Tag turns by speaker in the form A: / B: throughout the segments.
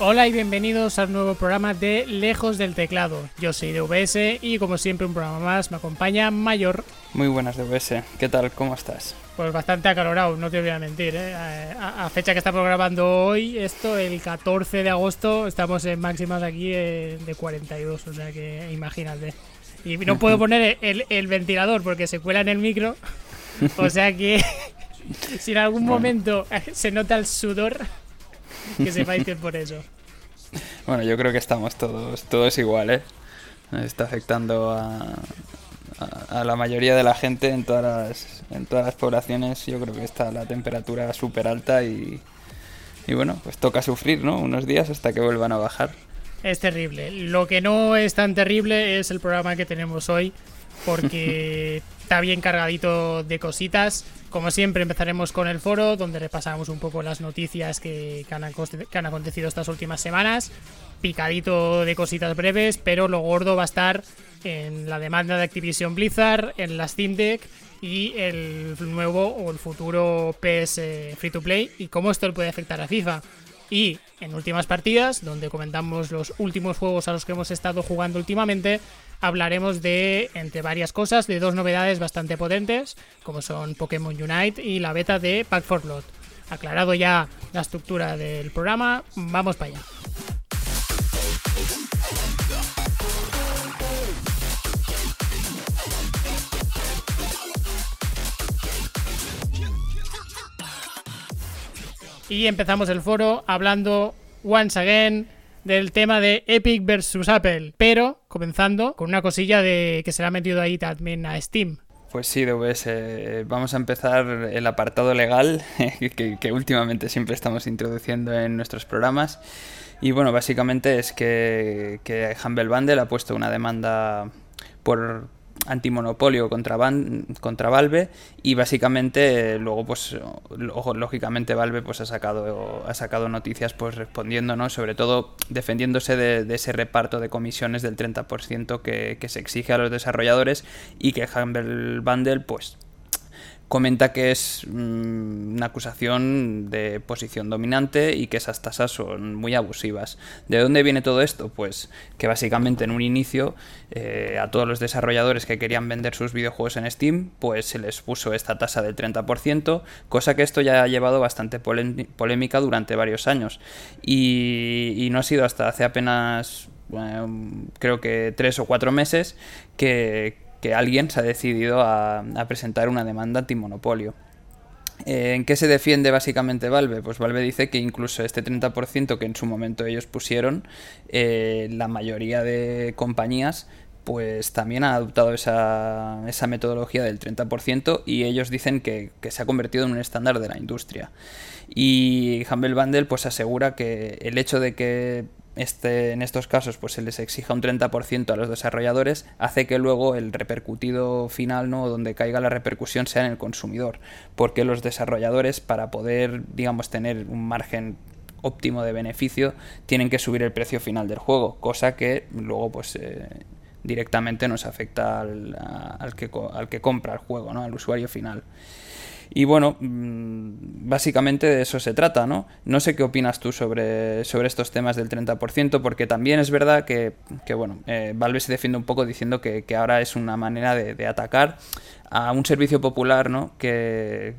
A: Hola y bienvenidos al nuevo programa de Lejos del Teclado. Yo soy DVS y como siempre un programa más me acompaña Mayor.
B: Muy buenas DVS, ¿qué tal? ¿Cómo estás?
A: Pues bastante acalorado, no te voy a mentir. ¿eh? A, fecha que estamos grabando hoy, esto el 14 de agosto, estamos en máximas aquí eh, de 42, o sea que imagínate. Y no puedo poner el, el ventilador porque se cuela en el micro, o sea que si en algún momento se nota el sudor que sepáis que es por eso.
B: Bueno, yo creo que estamos todos, todos iguales. ¿eh? Está afectando a, a, la mayoría de la gente en todas las, en todas las poblaciones. Yo creo que está la temperatura súper alta y, y bueno, pues toca sufrir, ¿no? Unos días hasta que vuelvan a bajar.
A: Es terrible. Lo que no es tan terrible es el programa que tenemos hoy, porque está bien cargadito de cositas. Como siempre empezaremos con el foro, donde repasamos un poco las noticias que, han, acontecido estas últimas semanas. Picadito de cositas breves, pero lo gordo va a estar en la demanda de Activision Blizzard, en la Steam Deck y el nuevo o el futuro PS Free to Play y cómo esto le puede afectar a FIFA. Y en últimas partidas, donde comentamos los últimos juegos a los que hemos estado jugando últimamente, hablaremos de, entre varias cosas, de dos novedades bastante potentes, como son Pokémon Unite y la beta de Pack for Blood. Aclarado ya la estructura del programa, vamos para allá. Y empezamos el foro hablando once again del tema de Epic versus Apple, pero comenzando con una cosilla de que se le ha metido ahí también a Steam.
B: Pues sí, DVS, eh, vamos a empezar el apartado legal que, últimamente siempre estamos introduciendo en nuestros programas. Y bueno, básicamente es que, que Humble Bundle ha puesto una demanda por, antimonopolio contra, contra Valve y básicamente luego pues lógicamente Valve pues ha sacado ha sacado noticias pues respondiendo no sobre todo defendiéndose de, ese reparto de comisiones del 30% que, que se exige a los desarrolladores y que Humble Bundle pues comenta que es mm, una acusación de posición dominante y que esas tasas son muy abusivas. ¿De dónde viene todo esto? Pues que básicamente en un inicio eh, a todos los desarrolladores que querían vender sus videojuegos en Steam, pues se les puso esta tasa del 30%, cosa que esto ya ha llevado bastante polémica durante varios años. Y, no ha sido hasta hace apenas, creo que tres o cuatro meses, que, que alguien se ha decidido a, presentar una demanda antimonopolio. Eh, ¿En qué se defiende básicamente Valve? Pues Valve dice que incluso este 30% que en su momento ellos pusieron, eh, la mayoría de compañías pues también han adoptado esa, metodología del 30% y ellos dicen que, que, se ha convertido en un estándar de la industria. Y Humble Bundle pues asegura que el hecho de que este, en estos casos pues se les exija un 30% a los desarrolladores, hace que luego el repercutido final, ¿no? donde caiga la repercusión, sea en el consumidor. Porque los desarrolladores, para poder, digamos, tener un margen óptimo de beneficio, tienen que subir el precio final del juego, cosa que luego pues eh, directamente nos afecta al, al, que, al que compra el juego, ¿no? al usuario final. Y bueno, mm, básicamente de eso se trata, ¿no? No sé qué opinas tú sobre, sobre estos temas del 30%, porque también es verdad que, que bueno, eh, Valve se defiende un poco diciendo que, que ahora es una manera de, atacar a un servicio popular, ¿no? Que,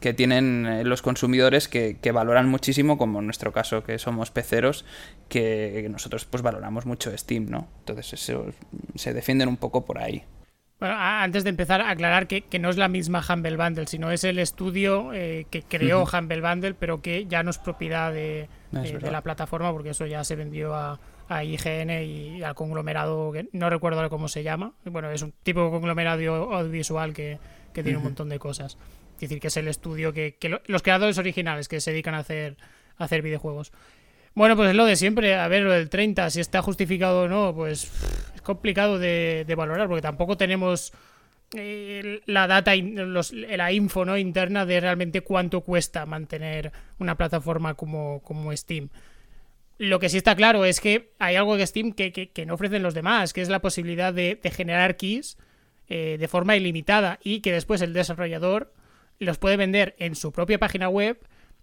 B: que tienen eh, los consumidores que, que, valoran muchísimo, como en nuestro caso que somos peceros, que nosotros pues valoramos mucho Steam, ¿no? Entonces eso, se defienden un poco por ahí.
A: Bueno, antes de empezar, aclarar que, no es la misma Humble Bundle, sino es el estudio eh, que creó Humble Bundle, pero que ya no es propiedad de, la plataforma, porque eso ya se vendió a, IGN y al conglomerado, que no recuerdo cómo se llama. Bueno, es un tipo de conglomerado audiovisual que, tiene un montón de cosas. Es decir, que es el estudio que, los creadores originales que se dedican a hacer, a hacer videojuegos. Bueno, pues es lo de siempre. A ver, lo del 30, si está justificado o no, pues es complicado de, valorar porque tampoco tenemos eh, la data, la info interna de realmente cuánto cuesta mantener una plataforma como, como Steam. Lo que sí está claro es que hay algo de Steam que, no ofrecen los demás, que es la posibilidad de, generar keys eh, de forma ilimitada y que después el desarrollador los puede vender en su propia página web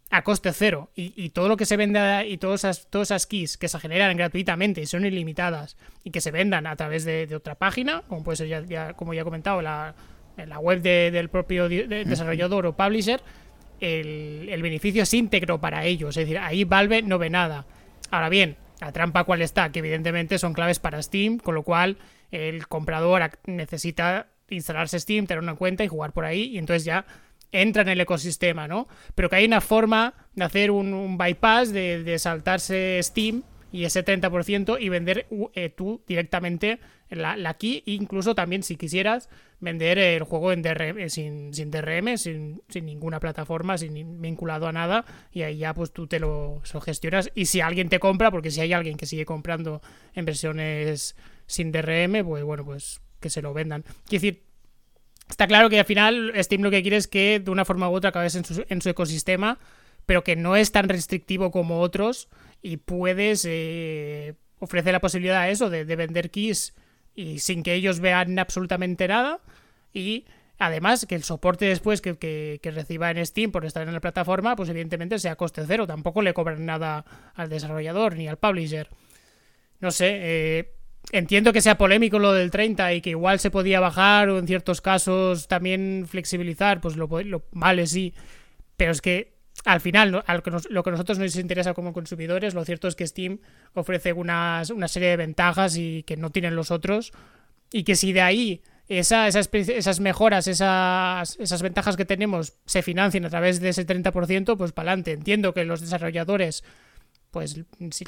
A: a coste cero y, todo lo que se venda y todas esas, todas esas keys que se generan gratuitamente y son ilimitadas y que se vendan a través de, otra página, como puede ser ya, como ya he comentado, la, la web del propio desarrollador o publisher, el, el, beneficio es íntegro para ellos. Es decir, ahí Valve no ve nada. Ahora bien, la trampa cuál está, que evidentemente son claves para Steam, con lo cual el comprador necesita instalarse Steam, tener una cuenta y jugar por ahí, y entonces ya entra en el ecosistema, ¿no? Pero que hay una forma de hacer un, bypass, de, saltarse Steam y ese 30% y vender eh, tú directamente la, la, key, incluso también si quisieras vender el juego en DRM, eh, sin, DRM, sin, sin, ninguna plataforma, sin vinculado a nada, y ahí ya pues tú te lo, gestionas. Y si alguien te compra, porque si hay alguien que sigue comprando en versiones sin DRM, pues bueno, pues que se lo vendan. Quiero decir, está claro que al final Steam lo que quiere es que de una forma u otra acabes en su, en su ecosistema, pero que no es tan restrictivo como otros y puedes eh, ofrecer la posibilidad a eso de, de vender keys y sin que ellos vean absolutamente nada. Y además que el soporte después que, que, reciba en Steam por estar en la plataforma pues evidentemente sea coste cero. Tampoco le cobran nada al desarrollador ni al publisher. No sé eh, entiendo que sea polémico lo del 30 y que igual se podía bajar o en ciertos casos también flexibilizar pues lo, lo vale sí pero es que al final, lo que, lo que a nosotros nos interesa como consumidores, lo cierto es que Steam ofrece unas, una serie de ventajas y que no tienen los otros. Y que si de ahí esa, esas, esas mejoras, esas, esas ventajas que tenemos se financian a través de ese 30%, pues para adelante. Entiendo que los desarrolladores, pues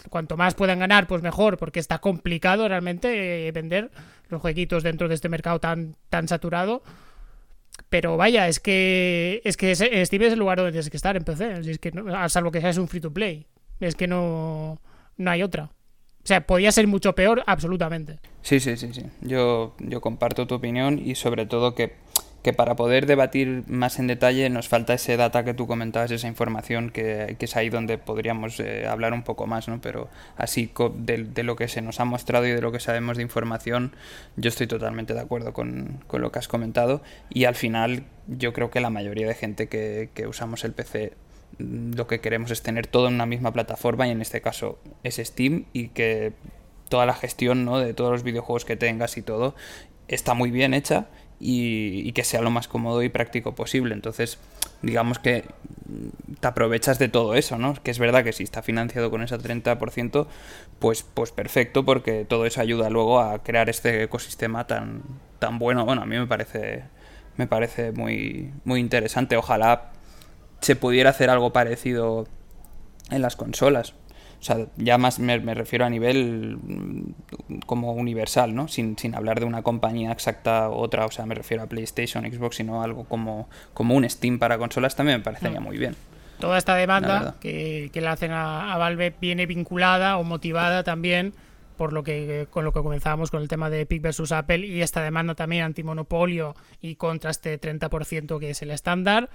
A: cuanto más puedan ganar, pues mejor, porque está complicado realmente eh, vender los jueguitos dentro de este mercado tan, tan saturado. Pero vaya, es que es que Steam es el lugar donde tienes que estar en PC. Es que no, salvo que seas un free to play. Es que no, no hay otra. O sea, podía ser mucho peor, absolutamente.
B: Sí, sí, sí, sí. Yo, yo comparto tu opinión y sobre todo que que para poder debatir más en detalle nos falta ese data que tú comentabas, esa información que, es ahí donde podríamos eh, hablar un poco más, ¿no? Pero así de, lo que se nos ha mostrado y de lo que sabemos de información, yo estoy totalmente de acuerdo con, lo que has comentado y al final yo creo que la mayoría de gente que, que usamos el PC mm, lo que queremos es tener todo en una misma plataforma y en este caso es Steam y que toda la gestión ¿no? de todos los videojuegos que tengas y todo está muy bien hecha y, que sea lo más cómodo y práctico posible. Entonces, digamos que te aprovechas de todo eso, ¿no? Que es verdad que si está financiado con ese 30%, pues, pues perfecto, porque todo eso ayuda luego a crear este ecosistema tan, tan bueno. Bueno, a mí me parece, me parece muy, muy interesante. Ojalá se pudiera hacer algo parecido en las consolas. O sea, ya más me, refiero a nivel mm, como universal, ¿no? Sin, sin hablar de una compañía exacta u otra, o sea, me refiero a PlayStation, Xbox, sino algo como, como un Steam para consolas también me parecería mm. muy bien.
A: Toda esta demanda que, que le hacen a, Valve viene vinculada o motivada también por lo que con lo que comenzábamos con el tema de Epic versus Apple y esta demanda también antimonopolio y contra este 30% que es el estándar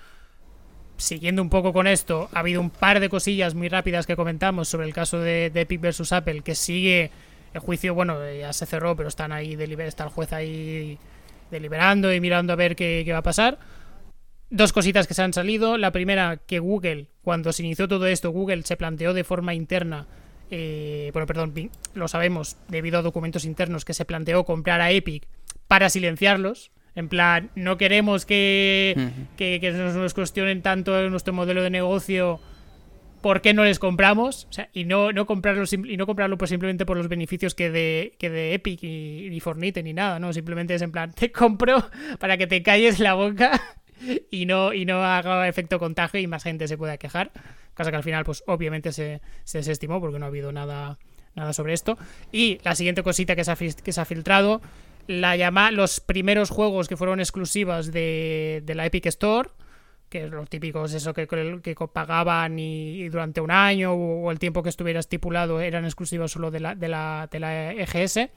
A: siguiendo un poco con esto, ha habido un par de cosillas muy rápidas que comentamos sobre el caso de, Epic versus Apple, que sigue el juicio, bueno, ya se cerró, pero están ahí, está el juez ahí deliberando y mirando a ver qué, va a pasar. Dos cositas que se han salido. La primera, que Google, cuando se inició todo esto, Google se planteó de forma interna, eh, bueno, perdón, lo sabemos, debido a documentos internos, que se planteó comprar a Epic para silenciarlos. En plan, no queremos que, que, nos, cuestionen tanto nuestro modelo de negocio. ¿Por qué no les compramos? O sea, y no, no comprarlo y no comprarlo pues simplemente por los beneficios que de, que de Epic y, ni Fornite ni nada, ¿no? Simplemente es en plan, te compro para que te calles la boca y no, y no haga efecto contagio y más gente se pueda quejar. Cosa que al final, pues obviamente se, se desestimó porque no ha habido nada, nada sobre esto. Y la siguiente cosita que se ha, que se ha filtrado la llama, los primeros juegos que fueron exclusivas de, la Epic Store, que es lo típico es eso que, que pagaban y, durante un año o, el tiempo que estuviera estipulado eran exclusivos solo de la, de la, de la EGS.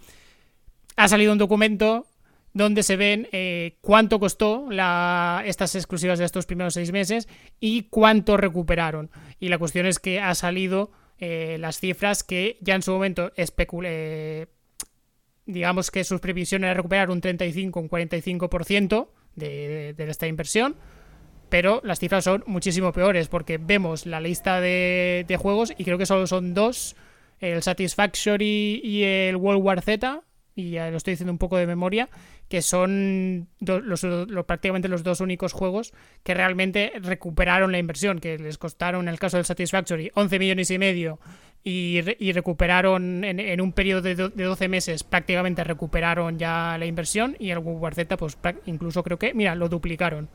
A: Ha salido un documento donde se ven eh, cuánto costó la, estas exclusivas de estos primeros seis meses y cuánto recuperaron. Y la cuestión es que ha salido eh, las cifras que ya en su momento especulé digamos que sus previsiones era recuperar un 35, un 45% de, de, esta inversión. pero las cifras son muchísimo peores porque vemos la lista de, juegos y creo que solo son dos, el Satisfactory y el World War Z, y ya lo estoy diciendo un poco de memoria, que son los, prácticamente los dos únicos juegos que realmente recuperaron la inversión, que les costaron, en el caso del Satisfactory, 11 millones y medio y, recuperaron en, un periodo de, 12 meses, prácticamente recuperaron ya la inversión y el War Z, pues incluso creo que, mira, lo duplicaron.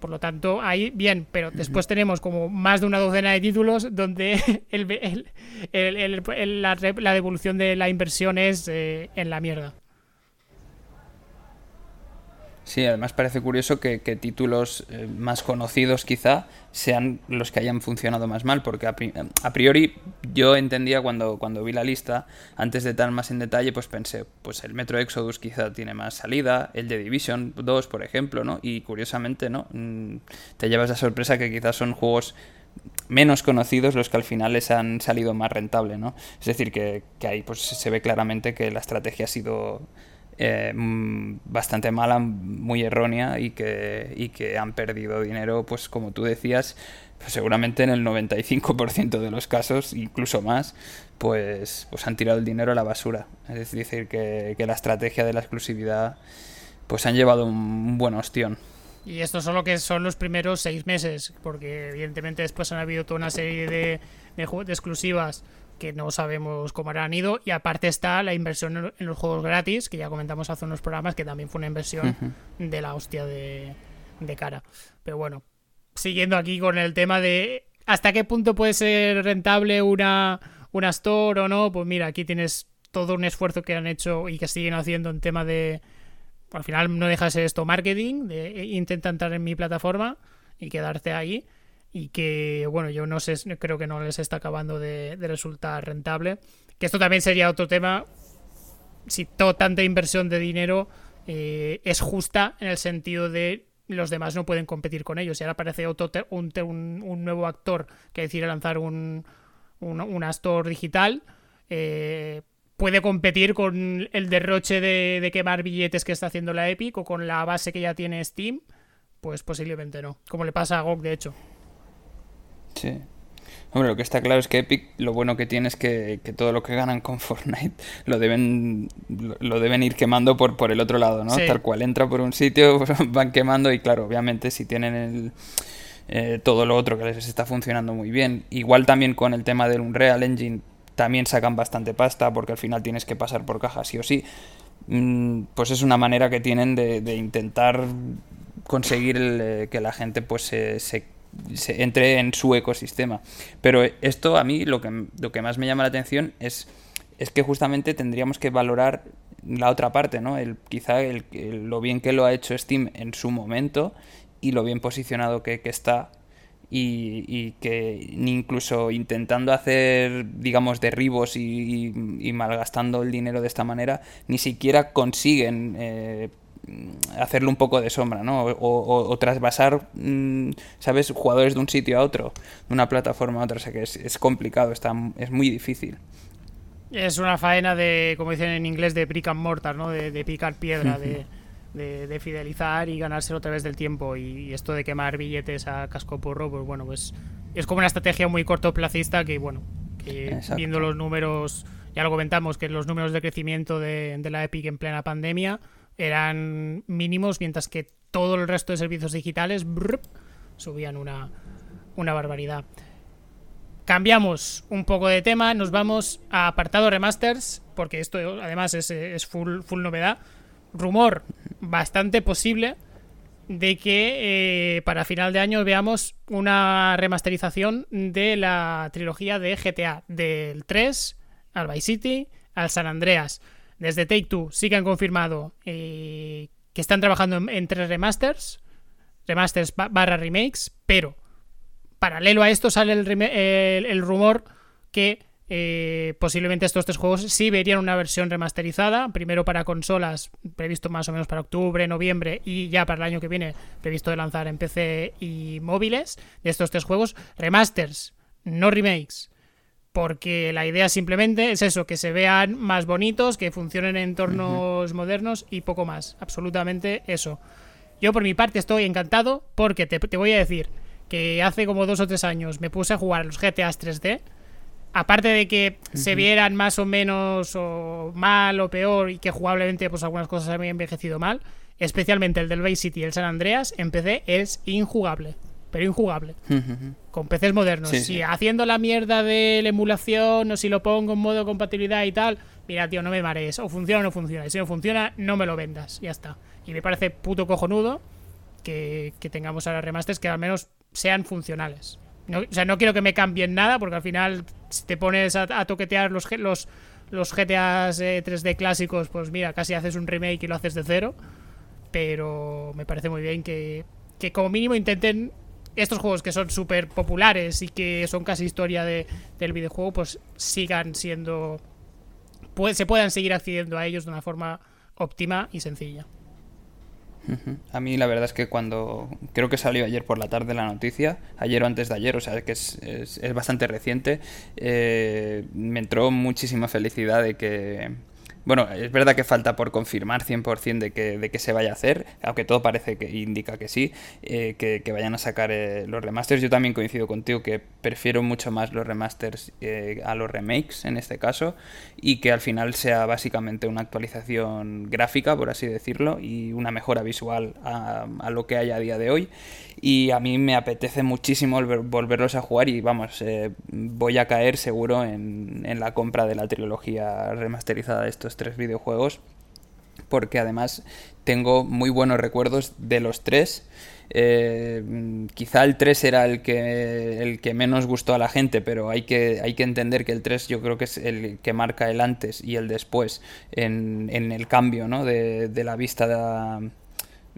A: Por lo tanto, ahí bien, pero después tenemos como más de una docena de títulos donde la, devolución de la inversión es eh, en la mierda.
B: Sí, además parece curioso que, títulos eh, más conocidos quizá sean los que hayan funcionado más mal, porque a, priori yo entendía cuando, cuando vi la lista, antes de estar más en detalle, pues pensé, pues el Metro Exodus quizá tiene más salida, el de Division 2, por ejemplo, ¿no? Y curiosamente, ¿no? Mm, te llevas la sorpresa que quizás son juegos menos conocidos los que al final les han salido más rentable, ¿no? Es decir, que, que ahí pues se ve claramente que la estrategia ha sido eh, mm, bastante mala, muy errónea y que, que han perdido dinero, pues como tú decías, pues seguramente en el 95% de los casos, incluso más, pues, pues han tirado el dinero a la basura. Es decir, que, la estrategia de la exclusividad pues han llevado un, buen ostión.
A: Y esto solo que son los primeros seis meses, porque evidentemente después han habido toda una serie de, de exclusivas que no sabemos cómo han ido. Y aparte está la inversión en los juegos gratis, que ya comentamos hace unos programas, que también fue una inversión de la hostia de, cara. Pero bueno, siguiendo aquí con el tema de hasta qué punto puede ser rentable una, una store o no, pues mira, aquí tienes todo un esfuerzo que han hecho y que siguen haciendo en tema de... Al final no deja de ser esto marketing, de intenta entrar en mi plataforma y quedarte ahí y que, bueno, yo no sé, creo que no les está acabando de, resultar rentable. Que esto también sería otro tema, si toda tanta inversión de dinero eh, es justa en el sentido de los demás no pueden competir con ellos. Y ahora aparece otro un, nuevo actor que decide lanzar un, un, store digital. Eh, puede competir con el derroche de, de, quemar billetes que está haciendo la Epic o con la base que ya tiene Steam. Pues posiblemente no. Como le pasa a GOG, de hecho.
B: Sí. Hombre, lo que está claro es que Epic lo bueno que tiene es que, todo lo que ganan con Fortnite lo deben lo deben ir quemando por, por el otro lado, ¿no? Tal cual entra por un sitio, van quemando y claro, obviamente si tienen el, eh, todo lo otro que les está funcionando muy bien. Igual también con el tema del Unreal Engine también sacan bastante pasta porque al final tienes que pasar por caja sí o sí. Mm, pues es una manera que tienen de, intentar conseguir eh, que la gente pues se, se se entre en su ecosistema. Pero esto a mí lo que, lo que más me llama la atención es, es que justamente tendríamos que valorar la otra parte, ¿no? El, quizá el, lo bien que lo ha hecho Steam en su momento y lo bien posicionado que, está y, y, que incluso intentando hacer, digamos, derribos y, malgastando el dinero de esta manera, ni siquiera consiguen eh, hacerle un poco de sombra, ¿no? O, trasvasar, mm, ¿sabes? Jugadores de un sitio a otro, de una plataforma a otra. O sea que es, complicado, está, es muy difícil.
A: Es una faena de, como dicen en inglés, de brick and mortar, ¿no? De, picar piedra, de, de, fidelizar y ganárselo a través del tiempo. Y, esto de quemar billetes a casco porro, pues bueno, pues es como una estrategia muy cortoplacista que, bueno, que viendo los números, ya lo comentamos, que los números de crecimiento de, de la Epic en plena pandemia eran mínimos, mientras que todo el resto de servicios digitales subían una, una barbaridad. Cambiamos un poco de tema, nos vamos a apartado remasters, porque esto además es, full, full novedad. Rumor bastante posible de que eh, para final de año veamos una remasterización de la trilogía de GTA, del 3 al Vice City al San Andreas. Desde Take Two sí que han confirmado eh, que están trabajando en, tres remasters, remasters barra remakes, pero paralelo a esto sale el, rumor que eh, posiblemente estos tres juegos sí verían una versión remasterizada, primero para consolas, previsto más o menos para octubre, noviembre y ya para el año que viene previsto de lanzar en PC y móviles de estos tres juegos, remasters, no remakes, porque la idea simplemente es eso, que se vean más bonitos, que funcionen en entornos modernos y poco más, absolutamente eso. Yo por mi parte estoy encantado porque te, te voy a decir que hace como dos o tres años me puse a jugar los GTAs 3D aparte de que se vieran más o menos o mal o peor y que jugablemente pues algunas cosas habían envejecido mal, especialmente el del Vice City y el San Andreas en PC es injugable, pero injugable. Con PCs modernos. si haciendo la mierda de la emulación o si lo pongo en modo compatibilidad y tal, mira tío, no me marees, o funciona o no funciona, y si no funciona, no me lo vendas, ya está. Y me parece puto cojonudo que, que tengamos ahora remasters que al menos sean funcionales. No, o sea, no quiero que me cambien nada, porque al final, si te pones a, toquetear los, los, los GTAs 3D eh, clásicos, pues mira, casi haces un remake y lo haces de cero. Pero me parece muy bien que, que como mínimo intenten estos juegos que son súper populares y que son casi historia de, del videojuego, pues sigan siendo. Se puedan seguir accediendo a ellos de una forma óptima y sencilla.
B: A mí la verdad es que cuando creo que salió ayer por la tarde la noticia, ayer o antes de ayer, o sea que es, es, bastante reciente, eh, me entró muchísima felicidad de que bueno, es verdad que falta por confirmar 100% de que, de que se vaya a hacer, aunque todo parece que indica que sí, eh, que, vayan a sacar eh, los remasters. Yo también coincido contigo que prefiero mucho más los remasters eh, a los remakes en este caso y que al final sea básicamente una actualización gráfica, por así decirlo, y una mejora visual a, a lo que hay a día de hoy y a mí me apetece muchísimo volverlos a jugar y vamos, eh, voy a caer seguro en, la compra de la trilogía remasterizada de estos tres videojuegos porque además tengo muy buenos recuerdos de los tres. Eh, quizá el 3 era el que, el que menos gustó a la gente, pero hay que, hay que entender que el 3 yo creo que es el que marca el antes y el después en, en el cambio ¿no? de, de la vista de,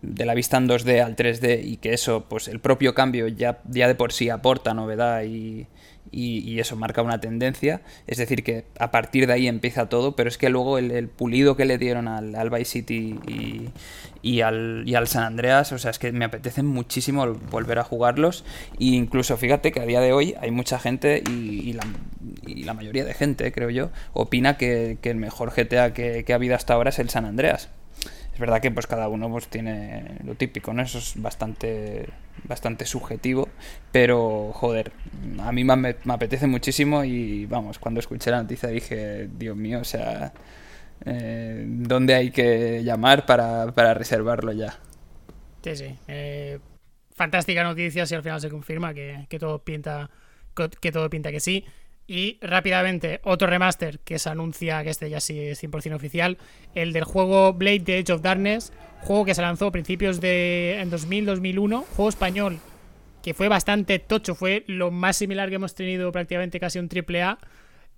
B: de la vista en 2D al 3D y que eso, pues el propio cambio ya, ya de por sí aporta novedad y, y, eso marca una tendencia. Es decir, que a partir de ahí empieza todo, pero es que luego el, pulido que le dieron al, al Vice City y, al, y al San Andreas, o sea, es que me apetece muchísimo volver a jugarlos. E incluso fíjate que a día de hoy hay mucha gente y, la, la, mayoría de gente, creo yo, opina que, que el mejor GTA que, que ha habido hasta ahora es el San Andreas. Es verdad que pues cada uno pues tiene lo típico, ¿no? Eso es bastante bastante subjetivo, pero joder, a mí me, apetece muchísimo y vamos, cuando escuché la noticia dije, Dios mío, o sea, eh, ¿dónde hay que llamar para, reservarlo ya?
A: Sí, sí. Eh, fantástica noticia si al final se confirma que, que todo pinta que todo pinta que sí. Y rápidamente, otro remaster que se anuncia que este ya sí es 100% oficial, el del juego Blade The Edge of Darkness, juego que se lanzó a principios de en 2000-2001, juego español que fue bastante tocho, fue lo más similar que hemos tenido prácticamente casi un triple A,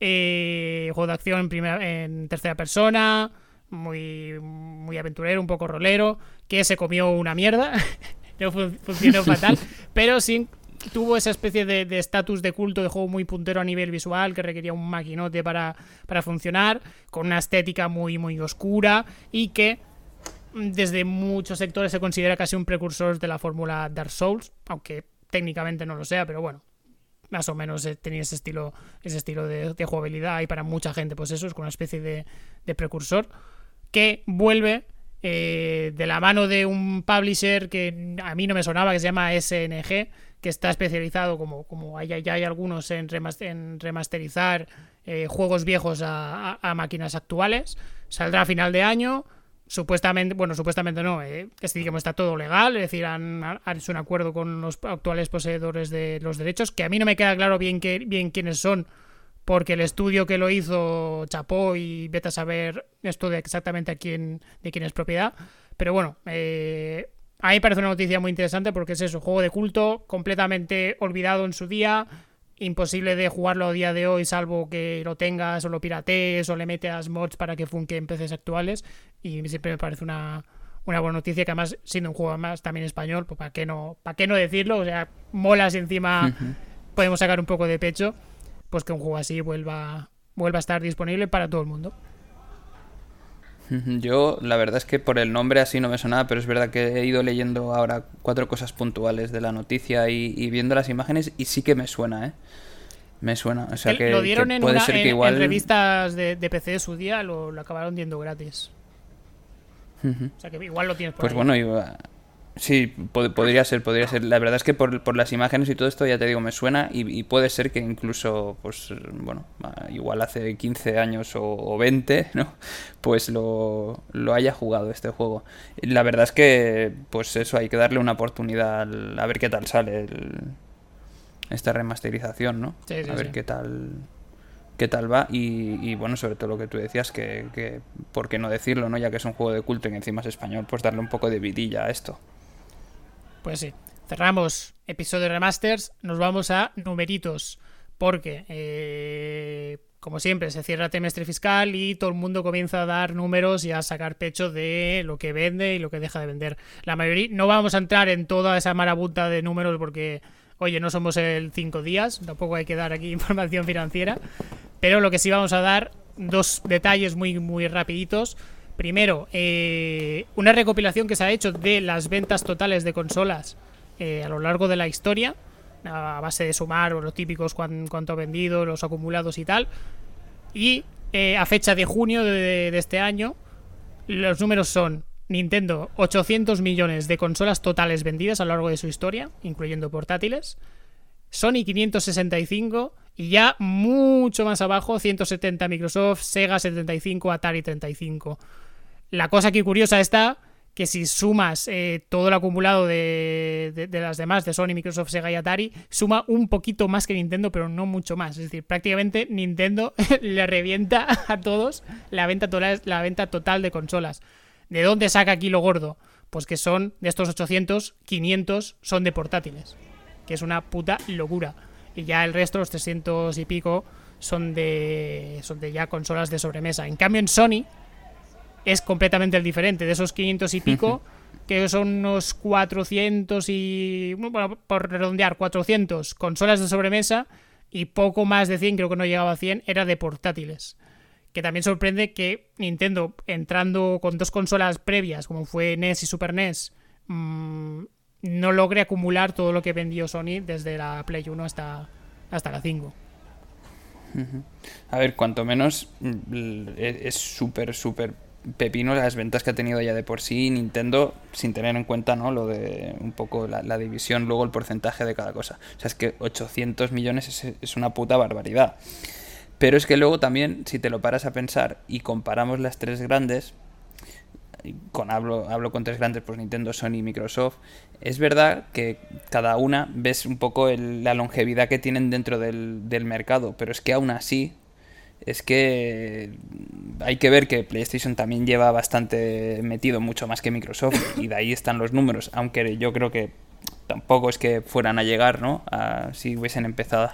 A: eh, juego de acción en, primera, en tercera persona, muy, muy aventurero, un poco rolero, que se comió una mierda, no funcionó fatal, pero sin tuvo esa especie de estatus de, culto de juego muy puntero a nivel visual que requería un maquinote para, para funcionar, con una estética muy, muy oscura y que mm, desde muchos sectores se considera casi un precursor de la fórmula Dark Souls, aunque técnicamente no lo sea, pero bueno, más o menos eh, tenía ese estilo, ese estilo de, jugabilidad y para mucha gente pues eso es como una especie de, de precursor que vuelve eh, de la mano de un publisher que a mí no me sonaba, que se llama SNG, que está especializado, como, como hay, ya hay algunos, en, remasterizar eh, juegos viejos a, máquinas actuales. Saldrá a final de año. Supuestamente, bueno, supuestamente no, eh, que como está todo legal, es decir, han, hecho un acuerdo con los actuales poseedores de los derechos, que a mí no me queda claro bien, que, bien quiénes son, porque el estudio que lo hizo chapó y vete a saber esto de exactamente a quién, de quién es propiedad. Pero bueno, eh, a mí me parece una noticia muy interesante porque es eso, juego de culto, completamente olvidado en su día, imposible de jugarlo a día de hoy salvo que lo tengas o lo piratees o le metas mods para que funque en PCs actuales y siempre me parece una, buena noticia que además siendo un juego más también español, pues para qué no, para qué no decirlo, o sea, molas encima podemos sacar un poco de pecho, pues que un juego así vuelva, vuelva a estar disponible para todo el mundo.
B: Yo, la verdad es que por el nombre así no me sonaba, pero es verdad que he ido leyendo ahora cuatro cosas puntuales de la noticia y, viendo las imágenes y sí que me suena, ¿eh? Me suena. O sea que,
A: lo dieron en, puede ser que igual... revistas de, PC de su día, lo, acabaron viendo gratis. O sea que igual lo tienes por
B: Pues bueno, iba, Sí, podría ser, podría ser. La verdad es que por, por, las imágenes y todo esto, ya te digo, me suena y, puede ser que incluso, pues, bueno, igual hace 15 años o, 20, ¿no? Pues lo, lo, haya jugado este juego. La verdad es que, pues eso, hay que darle una oportunidad a ver qué tal sale esta remasterización, ¿no? a ver qué tal qué tal va y, bueno, sobre todo lo que tú decías, que, que, por qué no decirlo, ¿no? Ya que es un juego de culto y encima es español, pues darle un poco de vidilla a esto.
A: Pues sí. Cerramos episodio de remasters, nos vamos a numeritos, porque, eh, como siempre, se cierra el trimestre fiscal y todo el mundo comienza a dar números y a sacar pecho de lo que vende y lo que deja de vender. La mayoría, no vamos a entrar en toda esa marabunta de números porque, oye, no somos el 5 días, tampoco hay que dar aquí información financiera, pero lo que sí vamos a dar, dos detalles muy, muy rapiditos. Primero, eh, una recopilación que se ha hecho de las ventas totales de consolas eh, a lo largo de la historia, a base de sumar los típicos cuánto ha vendido, los acumulados y tal. Y eh, a fecha de junio de, de, este año, los números son Nintendo 800 millones de consolas totales vendidas a lo largo de su historia, incluyendo portátiles. Sony 565 y ya mucho más abajo 170 Microsoft, Sega 75, Atari 35. La cosa aquí curiosa está que si sumas eh, todo el acumulado de, las demás, de Sony, Microsoft, Sega y Atari, suma un poquito más que Nintendo, pero no mucho más. Es decir, prácticamente Nintendo le revienta a todos la venta, total, la venta total de consolas. ¿De dónde saca aquí lo gordo? Pues que son, de estos 800, 500 son de portátiles. Que es una puta locura. Y ya el resto, los 300 y pico, son de, son de ya consolas de sobremesa. En cambio, en Sony es completamente el diferente. De esos 500 y pico, que son unos 400 y. Bueno, por redondear, 400 consolas de sobremesa y poco más de 100, creo que no llegaba a 100, era de portátiles. Que también sorprende que Nintendo, entrando con dos consolas previas, como fue NES y Super NES, mm, no logre acumular todo lo que vendió Sony desde la Play 1 hasta, hasta la 5.
B: A ver, cuanto menos mm, es súper, súper pepino las ventas que ha tenido ya de por sí Nintendo sin tener en cuenta no lo de un poco la, división luego el porcentaje de cada cosa. O sea es que 800 millones es, una puta barbaridad. Pero es que luego también si te lo paras a pensar y comparamos las tres grandes con hablo, hablo con tres grandes pues Nintendo, Sony y Microsoft es verdad que cada una ves un poco la longevidad que tienen dentro del, del mercado pero es que aún así es que hay que ver que PlayStation también lleva bastante metido, mucho más que Microsoft, y de ahí están los números, aunque yo creo que tampoco es que fueran a llegar, ¿no? Si hubiesen empezado,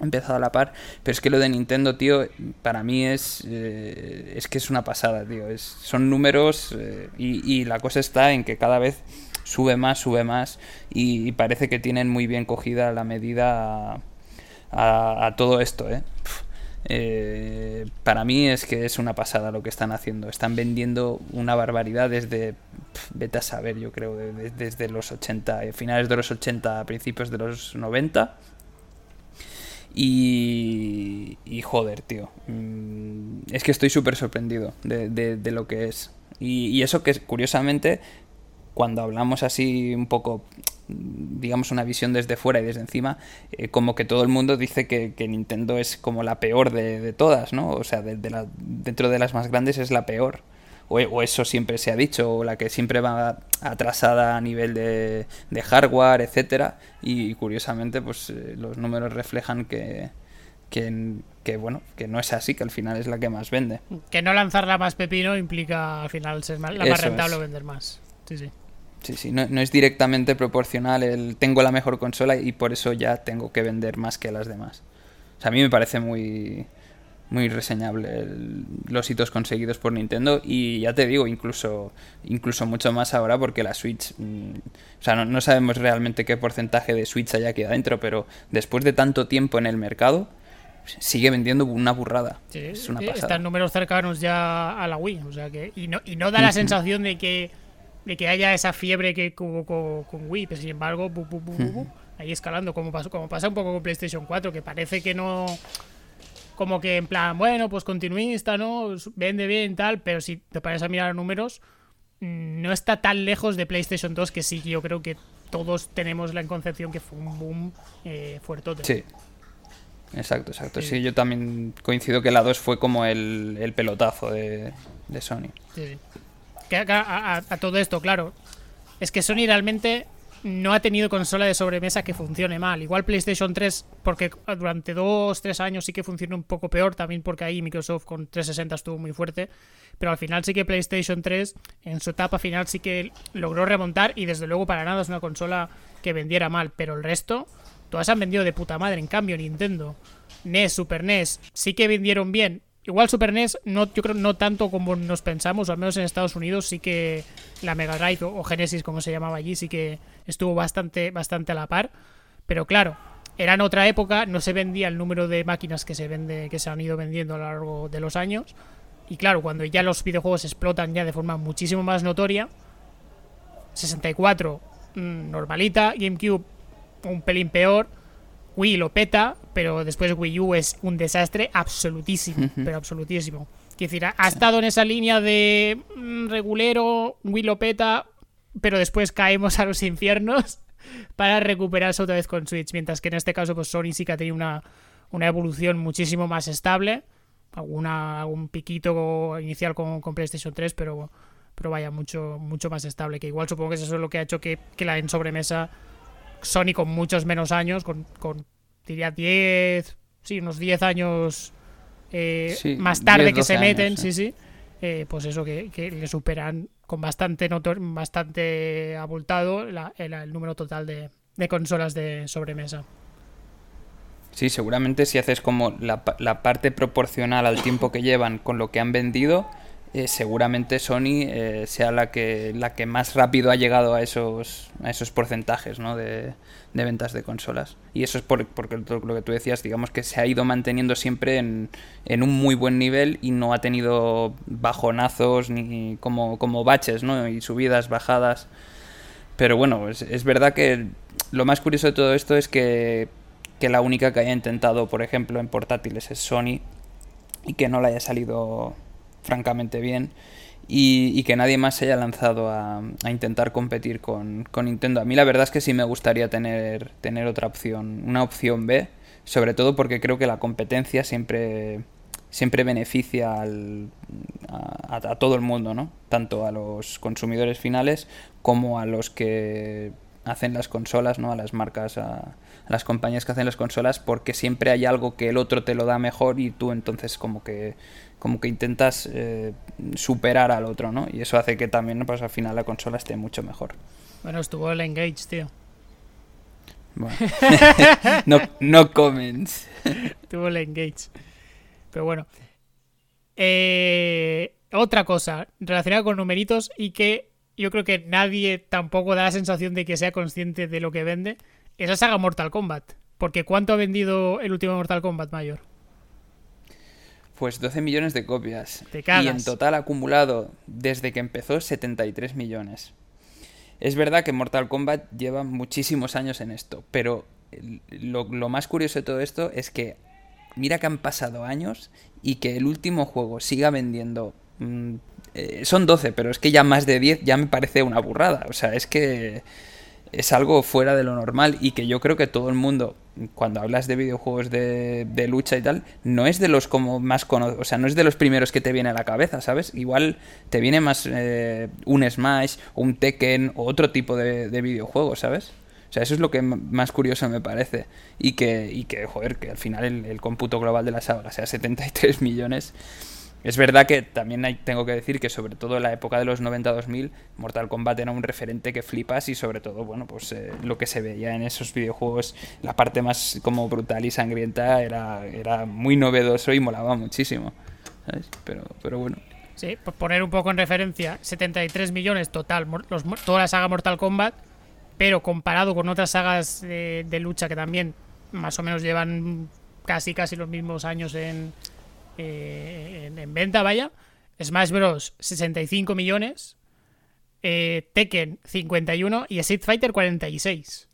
B: empezado a la par, pero es que lo de Nintendo, tío, para mí es, eh, es que es una pasada, tío, son números eh, y, la cosa está en que cada vez sube más, sube más, y, parece que tienen muy bien cogida la medida a, todo esto, ¿eh? Eh, para mí es que es una pasada lo que están haciendo. Están vendiendo una barbaridad desde, vete a saber, yo creo, desde los 80, eh, finales de los 80, principios de los 90. Y, y joder, tío. Mm, es que estoy súper sorprendido de, lo que es. Y eso que curiosamente, cuando hablamos así un poco digamos, una visión desde fuera y desde encima, eh, como que todo el mundo dice que, Nintendo es como la peor de, todas, ¿no? O sea, de, la, dentro de las más grandes es la peor. O, eso siempre se ha dicho, o la que siempre va atrasada a nivel de, hardware, etcétera. Y, curiosamente, pues eh, los números reflejan que, que, bueno, que no es así, que al final es la que más vende.
A: Que no lanzarla más pepino implica al final ser la más rentable o vender más. Sí, sí.
B: Sí, sí, no, es directamente proporcional el tengo la mejor consola y por eso ya tengo que vender más que las demás. O sea, a mí me parece muy, muy reseñable los hitos conseguidos por Nintendo y ya te digo, incluso, incluso mucho más ahora porque la Switch, mm, o sea, no, sabemos realmente qué porcentaje de Switch hay aquí adentro, pero después de tanto tiempo en el mercado, sigue vendiendo una burrada. es una pasada.
A: Están números cercanos ya a la Wii, o sea que, y no, y no da la sensación de que de que haya esa fiebre que hubo con, Wii, pero sin embargo, ahí escalando, como, pasó, como pasa un poco con PlayStation 4, que parece que no. Como que en plan, bueno, pues continuista, ¿no? Vende bien tal, pero si te pares a mirar números, no está tan lejos de PlayStation 2 que sí, yo creo que todos tenemos la concepción que fue un boom eh, fuerte.
B: Sí. Exacto, exacto. Sí. yo también coincido que la 2 fue como el, pelotazo de, Sony. Sí,
A: sí. A, todo esto, claro. Es que Sony realmente no ha tenido consola de sobremesa que funcione mal. Igual PlayStation 3, porque durante dos, tres años sí que funcionó un poco peor, también porque ahí Microsoft con 360 estuvo muy fuerte. Pero al final sí que PlayStation 3, en su etapa final, sí que logró remontar y desde luego para nada es una consola que vendiera mal. Pero el resto, todas han vendido de puta madre. En cambio, Nintendo, NES, Super NES, sí que vendieron bien, Igual Super NES, no, yo creo no tanto como nos pensamos, al menos en Estados Unidos sí que la Mega Drive o, Genesis, como se llamaba allí, sí que estuvo bastante, bastante a la par. Pero claro, era en otra época, no se vendía el número de máquinas que se vende, que se han ido vendiendo a lo largo de los años. Y claro, cuando ya los videojuegos explotan ya de forma muchísimo más notoria, 64 mm, normalita, GameCube un pelín peor, Wii lo peta, pero después Wii U es un desastre absolutísimo, pero absolutísimo. Quiero decir, ha, estado en esa línea de mm, regulero, Wii lo peta, pero después caemos a los infiernos para recuperarse otra vez con Switch, mientras que en este caso pues Sony sí que ha tenido una, una evolución muchísimo más estable, alguna algún piquito inicial con, PlayStation 3, pero pero vaya, mucho, mucho más estable. Que igual supongo que eso es lo que ha hecho que, que la en sobremesa Sony con muchos menos años, con, con diría 10, sí, unos 10 años eh, más tarde que se meten, sí, sí, eh, pues eso, que, le superan con bastante bastante abultado el, número total de, de, consolas de sobremesa.
B: Sí, seguramente si haces como la, la parte proporcional al tiempo que llevan con lo que han vendido, eh, seguramente Sony eh, sea la que, la que más rápido ha llegado a esos, a esos porcentajes ¿no? de, ventas de consolas. Y eso es por, porque lo que tú decías, digamos que se ha ido manteniendo siempre en, en un muy buen nivel y no ha tenido bajonazos ni como, como baches ¿no? y subidas, bajadas. Pero bueno, es, es verdad que lo más curioso de todo esto es que, que la única que haya intentado, por ejemplo, en portátiles es Sony y que no le haya salido francamente bien y, que nadie más se haya lanzado a, intentar competir con, Nintendo. A mí la verdad es que sí me gustaría tener, tener otra opción, una opción B, sobre todo porque creo que la competencia siempre, siempre beneficia al, a, todo el mundo, ¿no? Tanto a los consumidores finales como a los que hacen las consolas, ¿no? A las marcas, a, las compañías que hacen las consolas, porque siempre hay algo que el otro te lo da mejor y tú entonces como que como que intentas eh, superar al otro, ¿no? Y eso hace que también, pues al final la consola esté mucho mejor.
A: Bueno, estuvo el Engage, tío.
B: Bueno. no, no comments.
A: Estuvo el Engage. Pero bueno. Eh, otra cosa relacionada con numeritos y que yo creo que nadie tampoco da la sensación de que sea consciente de lo que vende es la saga Mortal Kombat. Porque ¿cuánto ha vendido el último Mortal Kombat mayor?
B: Pues 12 millones de copias. Y en total acumulado desde que empezó 73 millones. Es verdad que Mortal Kombat lleva muchísimos años en esto, pero lo, más curioso de todo esto es que mira que han pasado años y que el último juego siga vendiendo... Mm, eh, son 12, pero es que ya más de 10 ya me parece una burrada. O sea, es que es algo fuera de lo normal y que yo creo que todo el mundo, cuando hablas de videojuegos de, lucha y tal, no es de los como más conocidos, o sea, no es de los primeros que te viene a la cabeza, ¿sabes? Igual te viene más eh, un Smash un Tekken o otro tipo de, de videojuegos, ¿sabes? O sea, eso es lo que más curioso me parece. Y que, y que joder, que al final el, el cómputo global de la saga sea 73 millones es verdad que también tengo que decir que sobre todo en la época de los 90-2000 Mortal Kombat era un referente que flipas y sobre todo, bueno, pues eh, lo que se veía en esos videojuegos, la parte más como brutal y sangrienta era, era muy novedoso y molaba muchísimo. ¿sabes? Pero, pero bueno.
A: Sí, por poner un poco en referencia, 73 millones total, toda la saga Mortal Kombat, pero comparado con otras sagas de lucha que también más o menos llevan casi casi los mismos años en, eh, en, venta, vaya. Smash Bros. 65 millones. Eh, Tekken 51 y Street Fighter 46.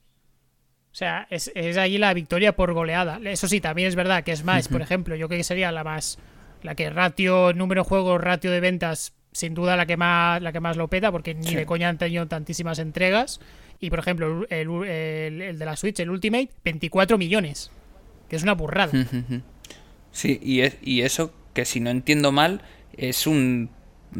A: O sea, es, es, ahí la victoria por goleada. Eso sí, también es verdad que Smash, por ejemplo, yo creo que sería la más. La que ratio, número de juegos, ratio de ventas sin duda la que más, la que más lo peta, porque ni de coña han tenido tantísimas entregas. Y por ejemplo, el, el, de la Switch, el Ultimate, 24 millones. Que es una burrada.
B: Sí, y, es, y eso, que si no entiendo mal, es un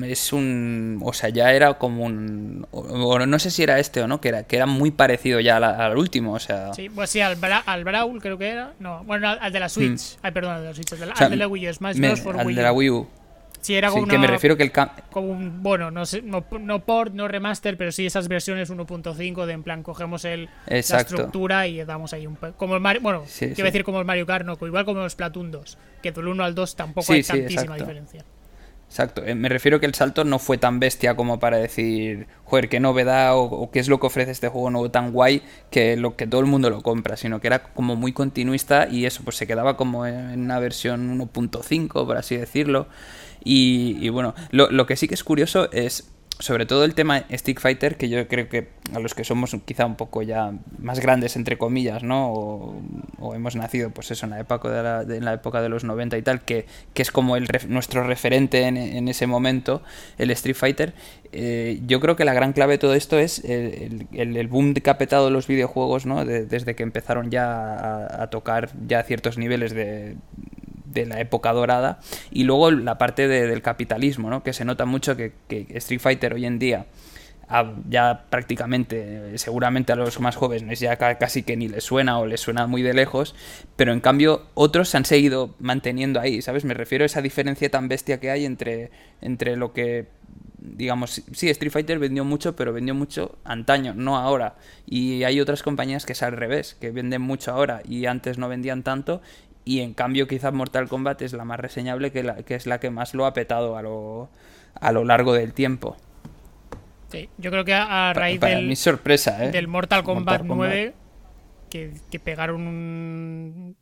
B: es un o sea ya era como un o, no sé si era este o no que era que era muy parecido ya al, último o sea
A: sí pues sí al, al, Brawl creo que era no bueno al, de la Switch mm. ay perdón al de la Switch al de la, Wii U Smash Bros for
B: Wii U. de la Wii U
A: Sí, era como
B: que me refiero que el
A: como un, bueno, no sé, no, no port, no remaster, pero sí esas versiones 1.5 de en plan cogemos el la estructura y damos ahí un como el Mario, bueno, quiero decir como el Mario Kart, no, igual como los Splatoon 2, que del 1 al 2 tampoco hay tantísima diferencia.
B: Exacto, eh, me refiero que el salto no fue tan bestia como para decir, joder, qué novedad o, qué es lo que ofrece este juego nuevo tan guay que lo que todo el mundo lo compra, sino que era como muy continuista y eso pues se quedaba como en una versión 1.5, por así decirlo. Y, bueno, lo, lo, que sí que es curioso es sobre todo el tema Stick Fighter, que yo creo que a los que somos quizá un poco ya más grandes, entre comillas, ¿no? O, hemos nacido, pues eso, en la época de, la, en la época de los 90 y tal, que, que es como el, nuestro referente en, ese momento, el Street Fighter. Eh, yo creo que la gran clave de todo esto es el, el, boom que ha petado los videojuegos, ¿no? desde que empezaron ya a tocar ya ciertos niveles de de la época dorada y luego la parte del capitalismo, ¿no? que se nota mucho que, Street Fighter hoy en día ya prácticamente, seguramente a los más jóvenes ya casi que ni les suena o les suena muy de lejos, pero en cambio otros se han seguido manteniendo ahí, ¿sabes? Me refiero a esa diferencia tan bestia que hay entre, entre lo que digamos, sí, Street Fighter vendió mucho, pero vendió mucho antaño, no ahora. Y hay otras compañías que es al revés, que venden mucho ahora y antes no vendían tanto y en cambio quizás Mortal Kombat es la más reseñable que, la, que es la que más lo ha petado a lo, a lo largo del tiempo.
A: Sí, yo creo que a raíz del,
B: mi sorpresa, ¿eh?
A: del Mortal Kombat 9 Que, que, pegaron un...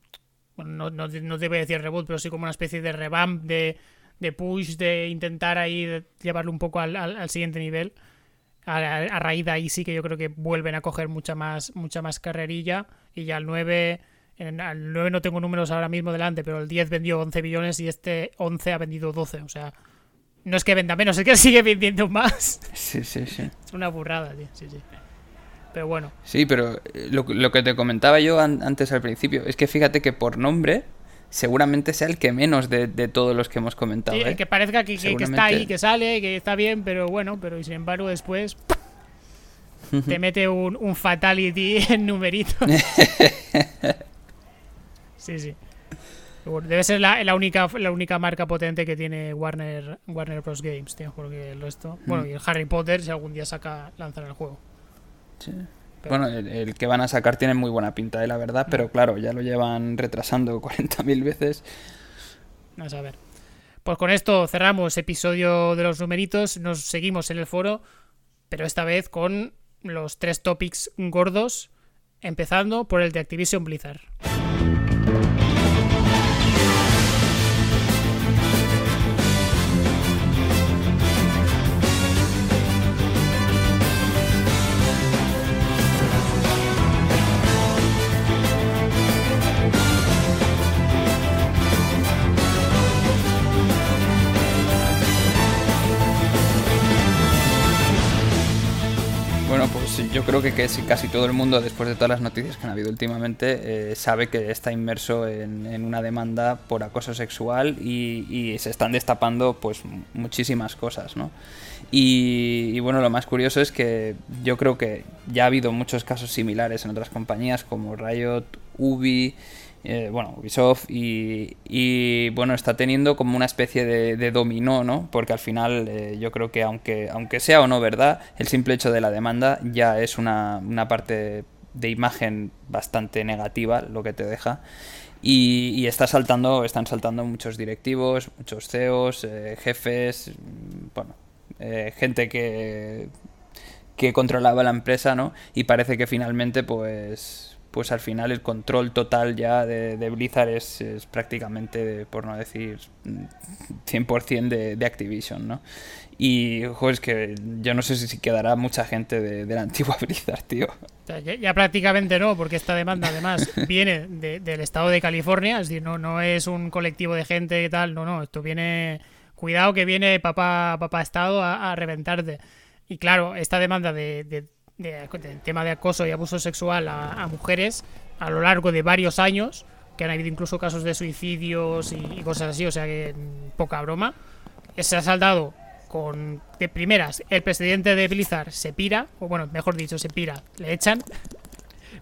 A: Bueno, no, no, no debe decir reboot, pero sí como una especie de revamp, de, de push, de intentar ahí llevarlo un poco al, al, siguiente nivel. A, a, raíz de ahí sí que yo creo que vuelven a coger mucha más, mucha más carrerilla y ya el 9 en el 9 no tengo números ahora mismo delante, pero el 10 vendió 11 millones y este 11 ha vendido 12. O sea, no es que venda menos, es que sigue vendiendo más.
B: Sí, sí, sí.
A: Es una burrada, tío. Sí, sí. Pero bueno.
B: Sí, pero eh, lo, que te comentaba yo antes al principio es que fíjate que por nombre seguramente sea el que menos de, todos los que hemos comentado. Sí,
A: ¿eh? que parezca que, está ahí, que sale, que está bien, pero bueno, pero sin embargo después te mete un, un fatality en numerito. Sí, sí. Debe ser la, única, la única marca potente que tiene Warner, Warner Bros. Games, tío, porque el resto. Bueno, y el Harry Potter, si algún día saca, lanzar el juego.
B: Sí. Bueno, el, que van a sacar tiene muy buena pinta, de eh, la verdad, pero claro, ya lo llevan retrasando 40.000 veces.
A: Vamos a ver. Pues con esto cerramos episodio de los numeritos, nos seguimos en el foro, pero esta vez con los tres topics gordos, empezando por el de Activision Blizzard.
B: Creo que, casi todo el mundo, después de todas las noticias que han habido últimamente, eh, sabe que está inmerso en, una demanda por acoso sexual y, se están destapando pues muchísimas cosas, ¿no? Y, bueno, lo más curioso es que yo creo que ya ha habido muchos casos similares en otras compañías como Riot, Ubi eh, bueno, Ubisoft y, bueno, está teniendo como una especie de, dominó, ¿no? Porque al final eh, yo creo que aunque, aunque sea o no verdad, el simple hecho de la demanda ya es una, parte de imagen bastante negativa lo que te deja. Y, está saltando, están saltando muchos directivos, muchos CEOs, eh, jefes, bueno, gente que, que controlaba la empresa, ¿no? Y parece que finalmente, pues pues al final el control total ya de, Blizzard es, prácticamente, por no decir 100% de, de Activision, ¿no? Y, joder, es que yo no sé si quedará mucha gente de, la antigua Blizzard, tío.
A: Ya, prácticamente no, porque esta demanda además viene del estado de California, es decir, no, no es un colectivo de gente y tal, no, no, esto viene cuidado que viene papá, papá Estado a, reventarte. Y claro, esta demanda de, tema de acoso y abuso sexual a, mujeres a lo largo de varios años, que han habido incluso casos de suicidios y, cosas así, o sea que mm, poca broma, se ha saldado con de primeras el presidente de Blizzard se pira, o bueno, mejor dicho, se pira, le echan.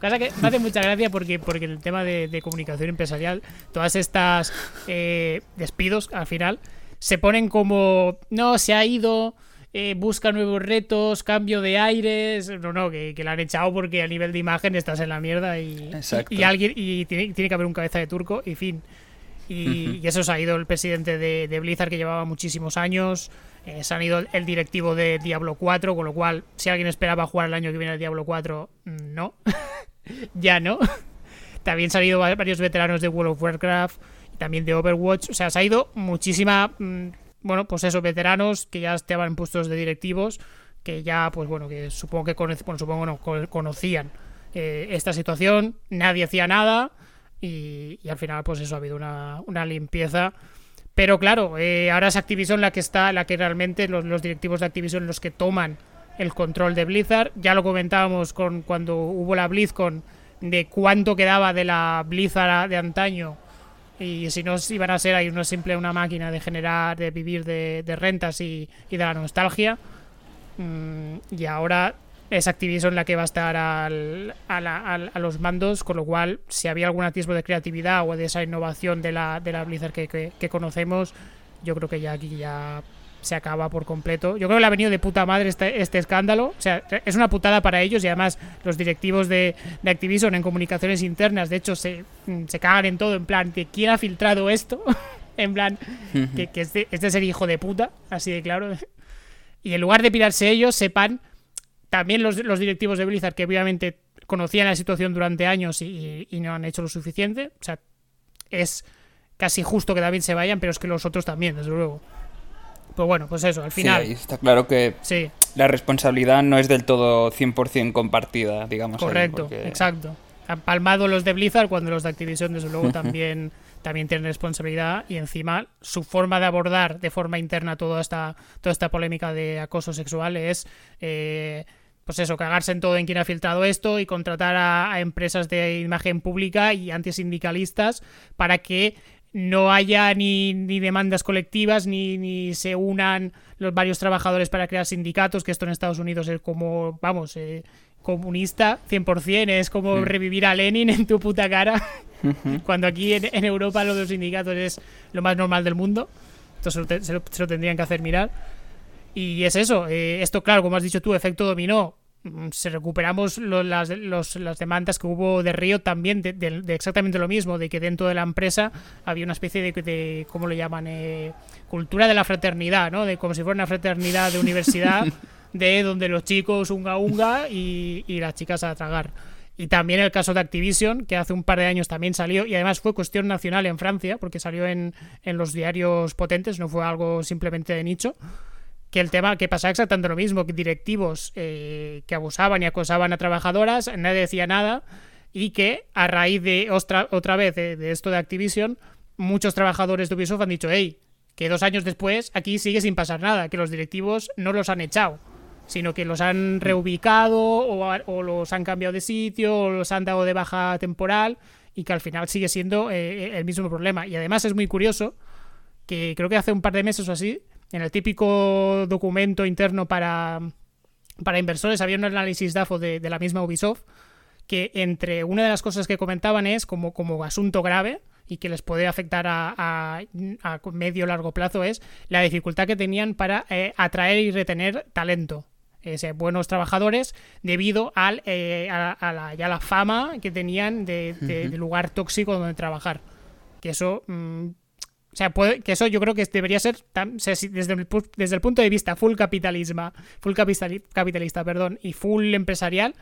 A: Cosa que me hace mucha gracia porque, porque el tema de, comunicación empresarial, todas estas eh, despidos al final se ponen como, no, se ha ido, eh, busca nuevos retos, cambio de aires. No, no, que, que la han echado porque a nivel de imagen estás en la mierda y, y, alguien y tiene, tiene, que haber un cabeza de turco y fin. Y, eso se ha ido el presidente de, Blizzard que llevaba muchísimos años. Eh, se han ido el directivo de Diablo 4, con lo cual, si alguien esperaba jugar el año que viene el Diablo 4, mm, no. ya no. También se han ido varios veteranos de World of Warcraft también de Overwatch. O sea, se ha ido muchísima, mm, bueno, pues eso, veteranos que ya estaban en puestos de directivos, que ya, pues bueno, que supongo que supongo, no, conocían eh, esta situación, nadie hacía nada y, al final, pues eso, ha habido una, una limpieza. Pero claro, eh, ahora es Activision la que está, la que realmente los, los directivos de Activision los que toman el control de Blizzard. Ya lo comentábamos con cuando hubo la BlizzCon de cuánto quedaba de la Blizzard de antaño y si no iban a ser ahí no simple una máquina de generar, de vivir de, rentas y, de la nostalgia. Mm, y ahora es Activision la que va a estar al, a, los mandos, con lo cual si había algún atisbo de creatividad o de esa innovación de la, de la Blizzard que conocemos, yo creo que ya aquí ya se acaba por completo. Yo creo que le ha venido de puta madre este, este escándalo. O sea, es una putada para ellos y además los directivos de, de Activision en comunicaciones internas, de hecho, se, se cagan en todo, en plan, que quién ha filtrado esto, en plan, que, que este, este, es el hijo de puta, así de claro. Y en lugar de pirarse ellos, sepan también los, los directivos de Blizzard que obviamente conocían la situación durante años y, y no han hecho lo suficiente. O sea, es casi justo que David se vayan, pero es que los otros también, desde luego. Pues bueno, pues eso, al final.
B: Sí, está claro que la responsabilidad no es del todo 100% compartida, digamos.
A: Correcto, exacto. Han palmado los de Blizzard cuando los de Activision, desde luego, también, también tienen responsabilidad y encima su forma de abordar de forma interna toda esta, toda esta polémica de acoso sexual es. Eh, pues eso, cagarse en todo en quien ha filtrado esto y contratar a empresas de imagen pública y antisindicalistas para que no haya ni, ni demandas colectivas, ni, ni, se unan los varios trabajadores para crear sindicatos, que esto en Estados Unidos es como, vamos, eh, comunista 100%, es como revivir a Lenin en tu puta cara, cuando aquí en, Europa lo de los sindicatos es lo más normal del mundo, entonces se lo, tendrían que hacer mirar. Y es eso, eh, esto claro, como has dicho tú, efecto dominó, si recuperamos las, las, demandas que hubo de Río también de, exactamente lo mismo, de que dentro de la empresa había una especie de, de ¿cómo lo llaman? Eh, cultura de la fraternidad, ¿no? De como si fuera una fraternidad de universidad, de donde los chicos unga unga y, y las chicas a tragar. Y también el caso de Activision, que hace un par de años también salió, y además fue cuestión nacional en Francia, porque salió en, en los diarios potentes, no fue algo simplemente de nicho que el tema que pasaba exactamente lo mismo, que directivos eh, que abusaban y acosaban a trabajadoras, nadie decía nada y que a raíz de otra, otra vez de, esto de Activision, muchos trabajadores de Ubisoft han dicho, hey, que dos años después aquí sigue sin pasar nada, que los directivos no los han echado, sino que los han reubicado o, los han cambiado de sitio o los han dado de baja temporal y que al final sigue siendo eh, el mismo problema. Y además es muy curioso que creo que hace un par de meses o así en el típico documento interno para, para inversores había un análisis DAFO de, de la misma Ubisoft que entre una de las cosas que comentaban es como, como asunto grave y que les puede afectar a, a, a medio largo plazo es la dificultad que tenían para eh, atraer y retener talento. buenos trabajadores debido al, eh, a, la, ya la fama que tenían de, de, lugar tóxico donde trabajar. Que eso mm, o sea, que eso yo creo que debería ser, desde, el, desde el punto de vista full capitalismo, full capitalista, perdón, y full empresarial,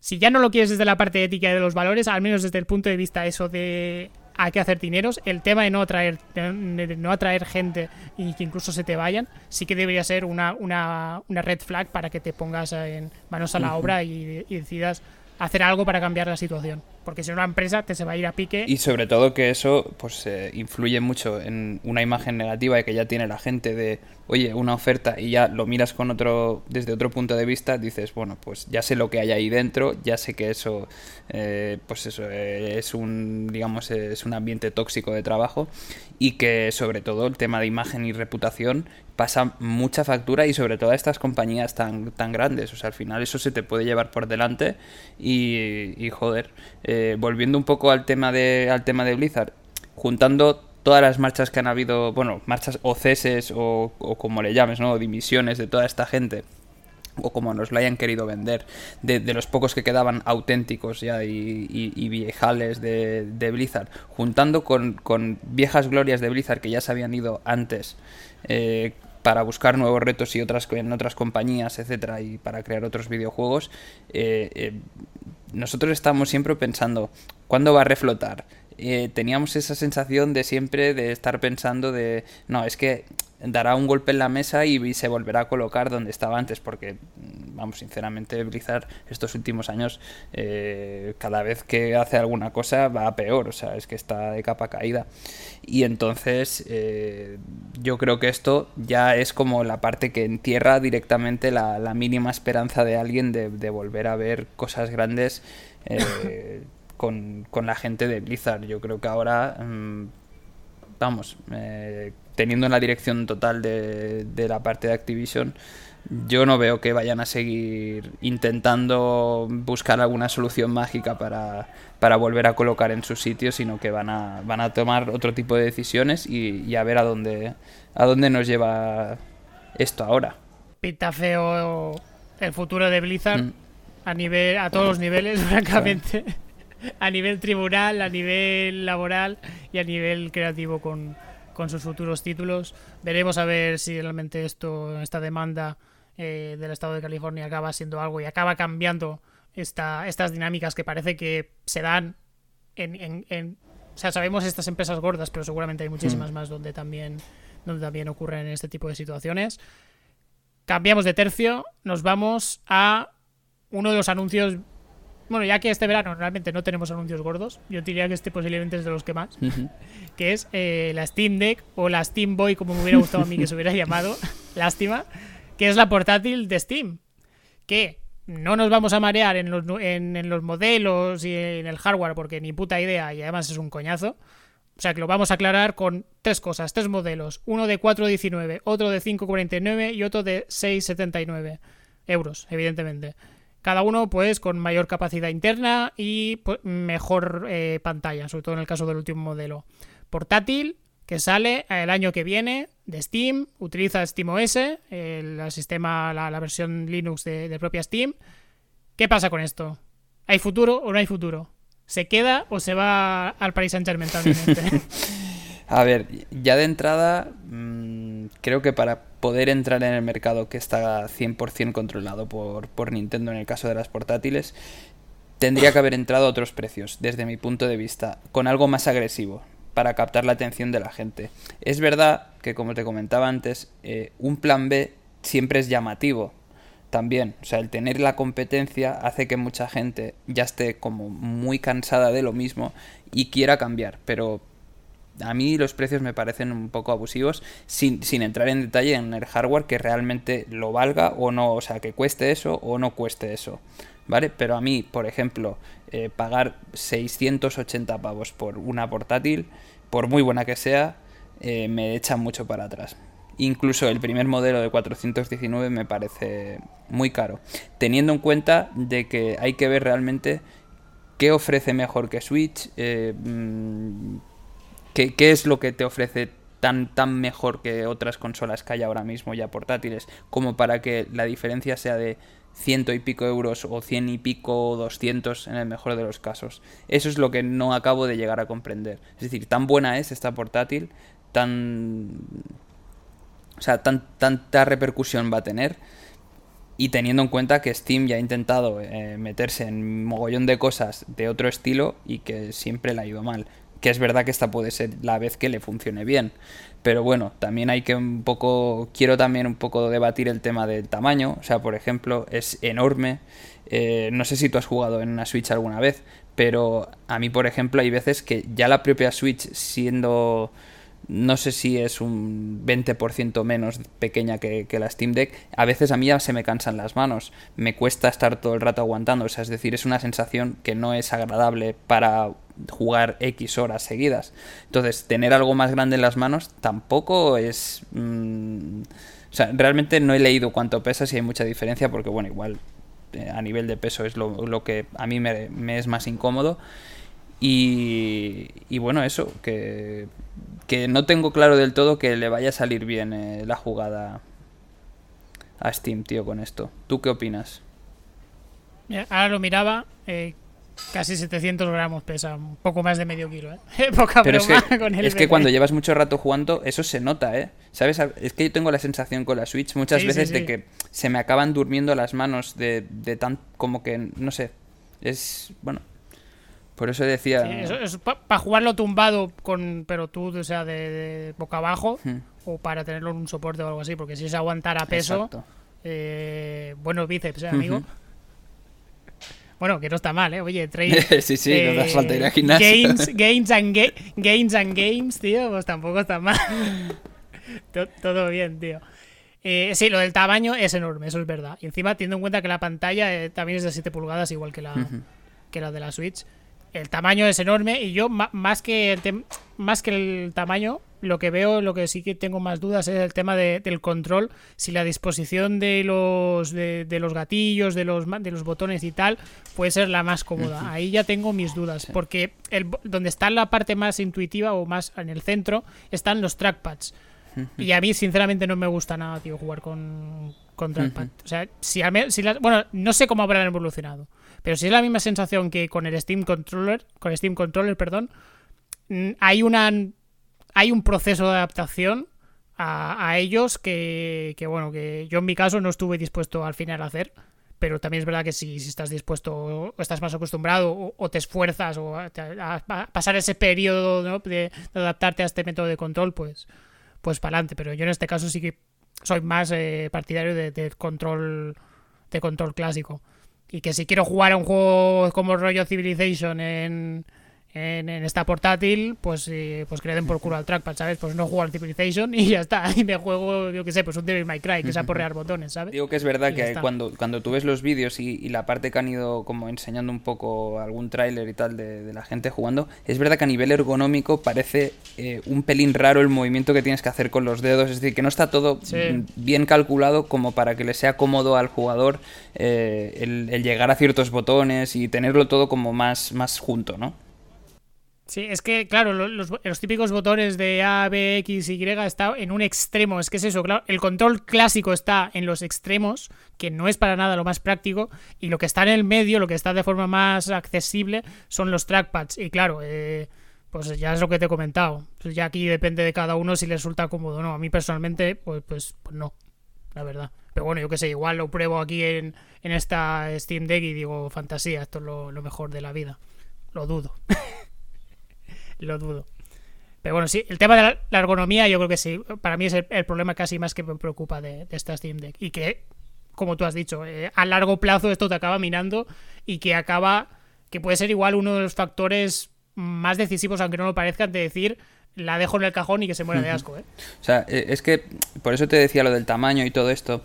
A: si ya no lo quieres desde la parte ética y de los valores, al menos desde el punto de vista eso de hay que hacer dineros, el tema de no atraer, de no atraer gente y que incluso se te vayan, sí que debería ser una, una, una red flag para que te pongas en manos a la obra y, decidas hacer algo para cambiar la situación. Porque si una empresa te se va a ir a pique.
B: Y sobre todo que eso pues eh, influye mucho en una imagen negativa que ya tiene la gente de, oye, una oferta y ya lo miras con otro, desde otro punto de vista, dices, bueno, pues ya sé lo que hay ahí dentro, ya sé que eso, eh, pues eso eh, es un, digamos, es un ambiente tóxico de trabajo y que sobre todo el tema de imagen y reputación pasa mucha factura y sobre todo a estas compañías tan, tan grandes. O sea, al final eso se te puede llevar por delante y, joder, eh, volviendo un poco al tema, de, al tema de Blizzard, juntando todas las marchas que han habido, bueno, marchas o ceses o, como le llames, ¿no? dimisiones de toda esta gente o como nos lo hayan querido vender, de, los pocos que quedaban auténticos ya y, viejales de, Blizzard, juntando con, con, viejas glorias de Blizzard que ya se habían ido antes, eh, para buscar nuevos retos y otras en otras compañías, etcétera, y para crear otros videojuegos, eh, eh, nosotros estamos siempre pensando, ¿cuándo va a reflotar? Eh, teníamos esa sensación de siempre de estar pensando de, no, es que dará un golpe en la mesa y, se volverá a colocar donde estaba antes, porque, mm, vamos, sinceramente, Blizzard estos últimos años, eh, cada vez que hace alguna cosa va a peor, o sea, es que está de capa caída. Y entonces, eh, yo creo que esto ya es como la parte que entierra directamente la, mínima esperanza de alguien de, volver a ver cosas grandes. Eh, con, la gente de Blizzard. Yo creo que ahora, mm, vamos, eh, teniendo la dirección total de, la parte de Activision, yo no veo que vayan a seguir intentando buscar alguna solución mágica para, para volver a colocar en su sitio, sino que van a, van a tomar otro tipo de decisiones y, a ver a dónde, a dónde nos lleva esto ahora.
A: Pinta feo el futuro de Blizzard mm. a nivel a todos los niveles, francamente. A nivel tribunal, a nivel laboral y a nivel creativo con, con sus futuros títulos. Veremos a ver si realmente esto, esta demanda eh, del Estado de California acaba siendo algo y acaba cambiando esta, estas dinámicas que parece que se dan en, en, o sea, sabemos estas empresas gordas, pero seguramente hay muchísimas mm. más donde también, donde también ocurren este tipo de situaciones. Cambiamos de tercio, nos vamos a uno de los anuncios bueno, ya que este verano realmente no tenemos anuncios gordos, yo diría que este posiblemente es de los que más, que es eh, la Steam Deck o la Steam Boy, como me hubiera gustado a mí que se hubiera llamado, lástima, que es la portátil de Steam, que no nos vamos a marear en los, en, los modelos y en el hardware porque ni puta idea y además es un coñazo. O sea que lo vamos a aclarar con tres cosas, tres modelos. Uno de 4,19, otro de 5,49 y otro de 6,79 euros, evidentemente. Cada uno, pues, con mayor capacidad interna y pues, mejor eh, pantalla, sobre todo en el caso del último modelo. Portátil, que sale el año que viene de Steam, utiliza SteamOS, el, sistema, la, versión Linux de, propia Steam. ¿Qué pasa con esto? ¿Hay futuro o no hay futuro? ¿Se queda o se va al Paris Saint Germain
B: A ver, ya de entrada, mm, creo que para poder entrar en el mercado que está 100% controlado por, por Nintendo en el caso de las portátiles, tendría que haber entrado a otros precios, desde mi punto de vista, con algo más agresivo para captar la atención de la gente. Es verdad que, como te comentaba antes, eh, un plan B siempre es llamativo. También, o sea, el tener la competencia hace que mucha gente ya esté como muy cansada de lo mismo y quiera cambiar, pero a mí los precios me parecen un poco abusivos sin, entrar en detalle en el hardware que realmente lo valga o no, o sea, que cueste eso o no cueste eso. ¿Vale? Pero a mí, por ejemplo, eh, pagar 680 pavos por una portátil, por muy buena que sea, eh, me echa mucho para atrás. Incluso el primer modelo de 419 me parece muy caro. Teniendo en cuenta de que hay que ver realmente qué ofrece mejor que Switch, eh, ¿Qué, es lo que te ofrece tan, tan mejor que otras consolas que hay ahora mismo ya portátiles, como para que la diferencia sea de ciento y pico euros o cien y pico o doscientos en el mejor de los casos. Eso es lo que no acabo de llegar a comprender. Es decir, tan buena es esta portátil, tan... O sea, tan, tanta repercusión va a tener. Y teniendo en cuenta que Steam ya ha intentado eh, meterse en mogollón de cosas de otro estilo y que siempre le ha ido mal que es verdad que esta puede ser la vez que le funcione bien. Pero bueno, también hay que un poco, quiero también un poco debatir el tema del tamaño. O sea, por ejemplo, es enorme. Eh, no sé si tú has jugado en una Switch alguna vez, pero a mí, por ejemplo, hay veces que ya la propia Switch siendo no sé si es un 20% menos pequeña que, la Steam Deck, a veces a mí ya se me cansan las manos, me cuesta estar todo el rato aguantando, o sea, es decir, es una sensación que no es agradable para jugar X horas seguidas. Entonces, tener algo más grande en las manos tampoco es... Mm, o sea, realmente no he leído cuánto pesa, si hay mucha diferencia, porque bueno, igual eh, a nivel de peso es lo, que a mí me, me es más incómodo. Y, y bueno, eso, que que no tengo claro del todo que le vaya a salir bien eh, la jugada a Steam, tío, con esto. ¿Tú qué opinas?
A: ahora lo miraba, eh, casi 700 gramos pesa, un poco más de medio kilo, ¿eh? Poca
B: Pero es que, es que cuando llevas mucho rato jugando, eso se nota, ¿eh? ¿Sabes? Es que yo tengo la sensación con la Switch muchas veces de que se me acaban durmiendo las manos de, de tan... como que, no sé, es... bueno, por eso decía.
A: es para jugarlo tumbado, con pero tú, o sea, de, boca abajo, hmm. o para tenerlo en un soporte o algo así, porque si es aguantar a peso, eh, bueno, bíceps, ¿eh, amigo. Bueno, que no está mal, ¿eh? Oye, trade.
B: sí, sí, no das falta ir a gimnasio.
A: Gains, and gains and games, tío, pues tampoco está mal. todo bien, tío. Eh, sí, lo del tamaño es enorme, eso es verdad. Y encima, teniendo en cuenta que la pantalla eh, también es de 7 pulgadas, igual que la, que la de la Switch el tamaño es enorme y yo más que el más que el tamaño lo que veo lo que sí que tengo más dudas es el tema del control si la disposición de los de, los gatillos de los de los botones y tal puede ser la más cómoda. Ahí ya tengo mis dudas porque el, donde está la parte más intuitiva o más en el centro están los trackpads. Y a mí sinceramente no me gusta nada tío jugar con con trackpad. O sea si, si bueno no sé cómo habrán evolucionado pero si es la misma sensación que con el Steam Controller, con Steam Controller, perdón, hay una hay un proceso de adaptación a, ellos que, bueno, que yo en mi caso no estuve dispuesto al final a hacer. Pero también es verdad que si, si estás dispuesto o estás más acostumbrado o, te esfuerzas o a, pasar ese periodo de, adaptarte a este método de control, pues, pues para adelante. Pero yo en este caso sí que soy más eh, partidario de, control de control clásico. Y que si quiero jugar a un juego como rollo Civilization en, en, esta portátil, pues, eh, pues que le den por culo al trackpad, ¿sabes? Pues no juego al Civilization y ya está. Y me juego, yo qué sé, pues un Devil May Cry, que sea porrear botones, ¿sabes?
B: Digo que es verdad que cuando, cuando tú ves los vídeos y, la parte que han ido como enseñando un poco algún tráiler y tal de, la gente jugando, es verdad que a nivel ergonómico parece eh, un pelín raro el movimiento que tienes que hacer con los dedos. Es decir, que no está todo bien calculado como para que le sea cómodo al jugador eh, el, el llegar a ciertos botones y tenerlo todo como más, más junto, ¿no?
A: Sí, es que, claro, los, típicos botones de A, B, X, Y está en un extremo. Es que es eso, claro. El control clásico está en los extremos, que no es para nada lo más práctico. Y lo que está en el medio, lo que está de forma más accesible, son los trackpads. Y claro, eh, pues ya es lo que te he comentado. Pues ya aquí depende de cada uno si le resulta cómodo o no. A mí personalmente, pues, pues, pues no, la verdad. Pero bueno, yo que sé, igual lo pruebo aquí en, en esta Steam Deck y digo, fantasía, esto es lo, lo mejor de la vida. Lo dudo. lo dudo. Pero bueno, sí, el tema de la, ergonomía yo creo que sí, para mí es el, problema casi más que me preocupa de, esta Steam Deck. Y que, como tú has dicho, eh, a largo plazo esto te acaba minando y que acaba, que puede ser igual uno de los factores más decisivos, aunque no lo parezca, de decir, la dejo en el cajón y que se muera de asco. ¿eh?
B: O sea, e, es que por eso te decía lo del tamaño y todo esto.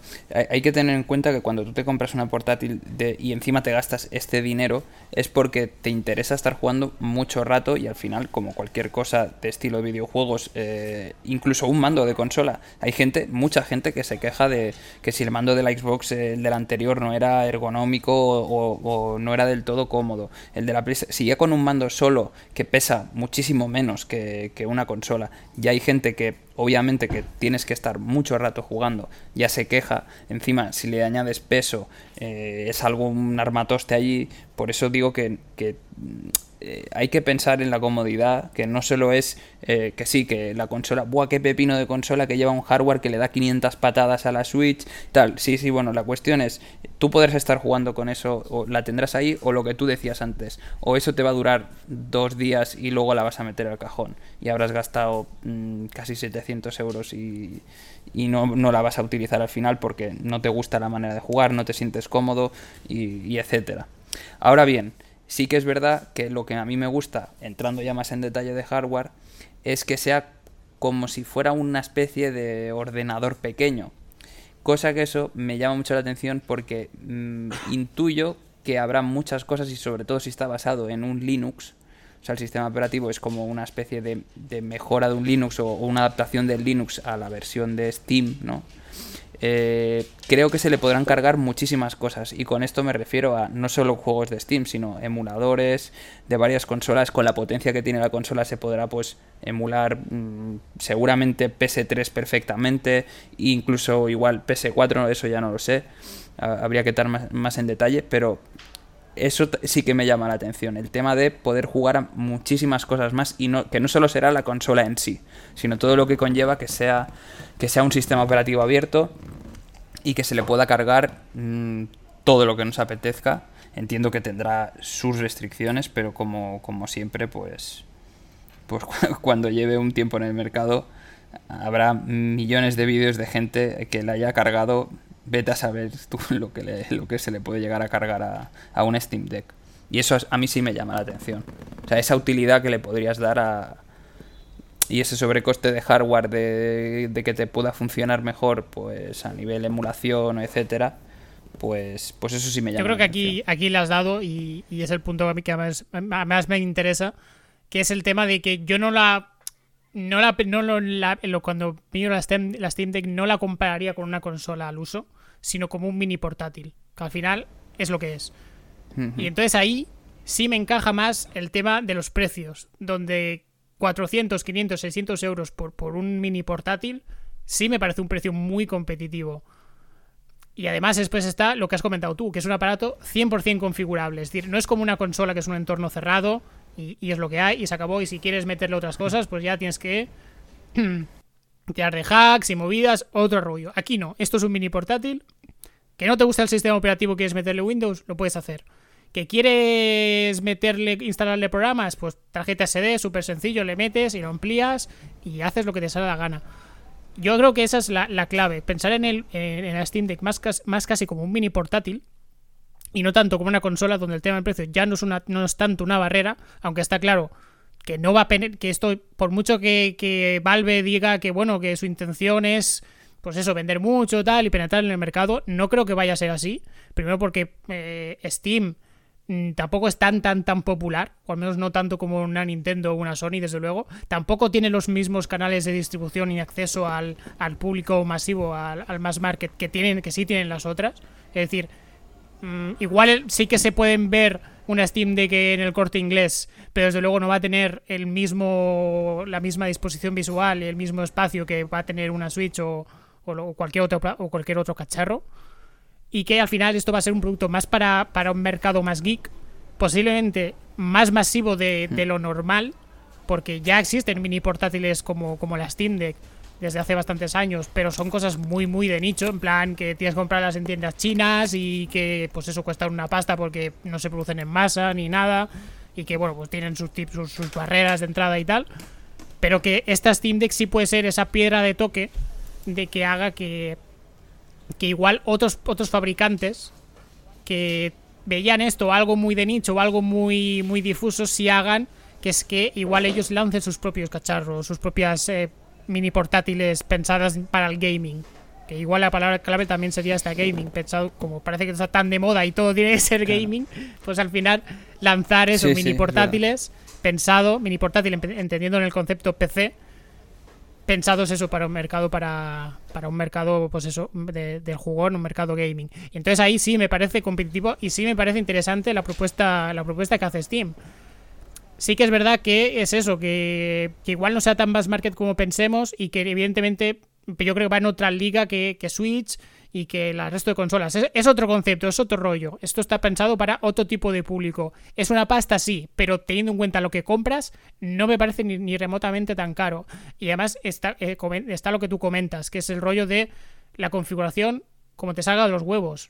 B: Hay que tener en cuenta que cuando tú te compras una portátil de, y encima te gastas este dinero, es porque te interesa estar jugando mucho rato y al final, como cualquier cosa de estilo de videojuegos, eh, incluso un mando de consola, hay gente, mucha gente que se queja de que si el mando de la Xbox, el del anterior, no era ergonómico o, no era del todo cómodo. El de la PlayStation, si ya con un mando solo que pesa muchísimo menos que, que una consola, ya hay gente que obviamente que tienes que estar mucho rato jugando, ya se queja, encima si le añades peso eh, es algo, un armatoste allí, por eso digo que eh, hay que pensar en la comodidad, que no solo es eh, que sí, que la consola, buah, qué pepino de consola que lleva un hardware que le da 500 patadas a la Switch, tal. Sí, sí, bueno, la cuestión es, tú podrás estar jugando con eso, o la tendrás ahí, o lo que tú decías antes, o eso te va a durar dos días y luego la vas a meter al cajón y habrás gastado mm, casi 700 euros y, y no, no, la vas a utilizar al final porque no te gusta la manera de jugar, no te sientes cómodo y, y etcétera. Ahora bien, Sí que es verdad que lo que a mí me gusta, entrando ya más en detalle de hardware, es que sea como si fuera una especie de ordenador pequeño. Cosa que eso me llama mucho la atención porque mm, intuyo que habrá muchas cosas y sobre todo si está basado en un Linux, o sea, el sistema operativo es como una especie de, mejora de un Linux o, o, una adaptación del Linux a la versión de Steam, ¿no? Eh, creo que se le podrán cargar muchísimas cosas y con esto me refiero a no solo juegos de Steam, sino emuladores de varias consolas. Con la potencia que tiene la consola se podrá pues emular mmm, seguramente PS3 perfectamente, incluso igual PS4, eso ya no lo sé, habría que estar más, más en detalle, pero eso sí que me llama la atención. El tema de poder jugar a muchísimas cosas más y no, que no solo será la consola en sí, sino todo lo que conlleva que sea, que sea un sistema operativo abierto y que se le pueda cargar mmm, todo lo que nos apetezca. Entiendo que tendrá sus restricciones, pero como, como siempre, pues, pues cuando lleve un tiempo en el mercado habrá millones de vídeos de gente que le haya cargado vete a saber tú lo que, le, lo que se le puede llegar a cargar a, a, un Steam Deck. Y eso a mí sí me llama la atención. O sea, esa utilidad que le podrías dar a... Y ese sobrecoste de hardware de, de que te pueda funcionar mejor, pues a nivel emulación, etcétera, pues, pues eso sí me llama.
A: Yo creo que aquí, aquí le has dado, y, y, es el punto a mí que más, más me interesa, que es el tema de que yo no la no la, no lo, la, lo, cuando miro la Steam, la Steam Deck no la compararía con una consola al uso, sino como un mini portátil, que al final es lo que es. Uh -huh. Y entonces ahí sí me encaja más el tema de los precios, donde 400, 500, 600 euros por, por un mini portátil sí me parece un precio muy competitivo. Y además después está lo que has comentado tú, que es un aparato 100% configurable. Es decir, no es como una consola que es un entorno cerrado y, y, es lo que hay y se acabó. Y si quieres meterle otras cosas, pues ya tienes que tirar de hacks y movidas, otro rollo. Aquí no, esto es un mini portátil. Que no te gusta el sistema operativo, quieres meterle Windows, lo puedes hacer. Que quieres meterle, instalarle programas, pues tarjeta SD, súper sencillo, le metes y lo amplías y haces lo que te sale la gana. Yo creo que esa es la, la clave, pensar en el en, en la Steam Deck más, más casi como un mini portátil, y no tanto como una consola donde el tema del precio ya no es, una, no es tanto una barrera, aunque está claro que no va a que esto, por mucho que, que, Valve diga que bueno, que su intención es pues eso, vender mucho tal y penetrar en el mercado, no creo que vaya a ser así. Primero porque eh, Steam mmm, tampoco es tan tan tan popular, o al menos no tanto como una Nintendo o una Sony, desde luego. Tampoco tiene los mismos canales de distribución y acceso al, al público masivo, al, al mass market que tienen, que sí tienen las otras. Es decir, Mm, igual sí que se pueden ver una Steam Deck en el corte inglés, pero desde luego no va a tener el mismo la misma disposición visual y el mismo espacio que va a tener una Switch o, o, cualquier otro o cualquier otro cacharro. Y que al final esto va a ser un producto más para, para un mercado más geek, posiblemente más masivo de, de lo normal, porque ya existen mini portátiles como, como la Steam Deck desde hace bastantes años, pero son cosas muy, muy de nicho, en plan que tienes que comprarlas en tiendas chinas y que pues eso cuesta una pasta porque no se producen en masa ni nada y que bueno, pues tienen sus, tips, sus, sus barreras de entrada y tal, pero que esta Steam Deck sí puede ser esa piedra de toque de que haga que, que igual otros, otros fabricantes que veían esto algo muy de nicho o algo muy, muy difuso, si hagan que es que igual ellos lancen sus propios cacharros, sus propias eh, mini portátiles pensadas para el gaming. Que igual la palabra clave también sería esta gaming, pensado como parece que está tan de moda y todo tiene que ser gaming, pues al final lanzar esos sí, mini portátiles sí, pensado, mini portátil entendiendo en el concepto PC, pensados eso para un mercado para, para un mercado pues eso de, del jugón un mercado gaming. Y entonces ahí sí me parece competitivo y sí me parece interesante la propuesta la propuesta que hace Steam. Sí que es verdad que es eso, que, igual no sea tan mass market como pensemos y que evidentemente yo creo que va en otra liga que, que Switch y que el resto de consolas. Es, otro concepto, es otro rollo. Esto está pensado para otro tipo de público. Es una pasta, sí, pero teniendo en cuenta lo que compras, no me parece ni, remotamente tan caro. Y además está, eh, está lo que tú comentas, que es el rollo de la configuración como te salga de los huevos.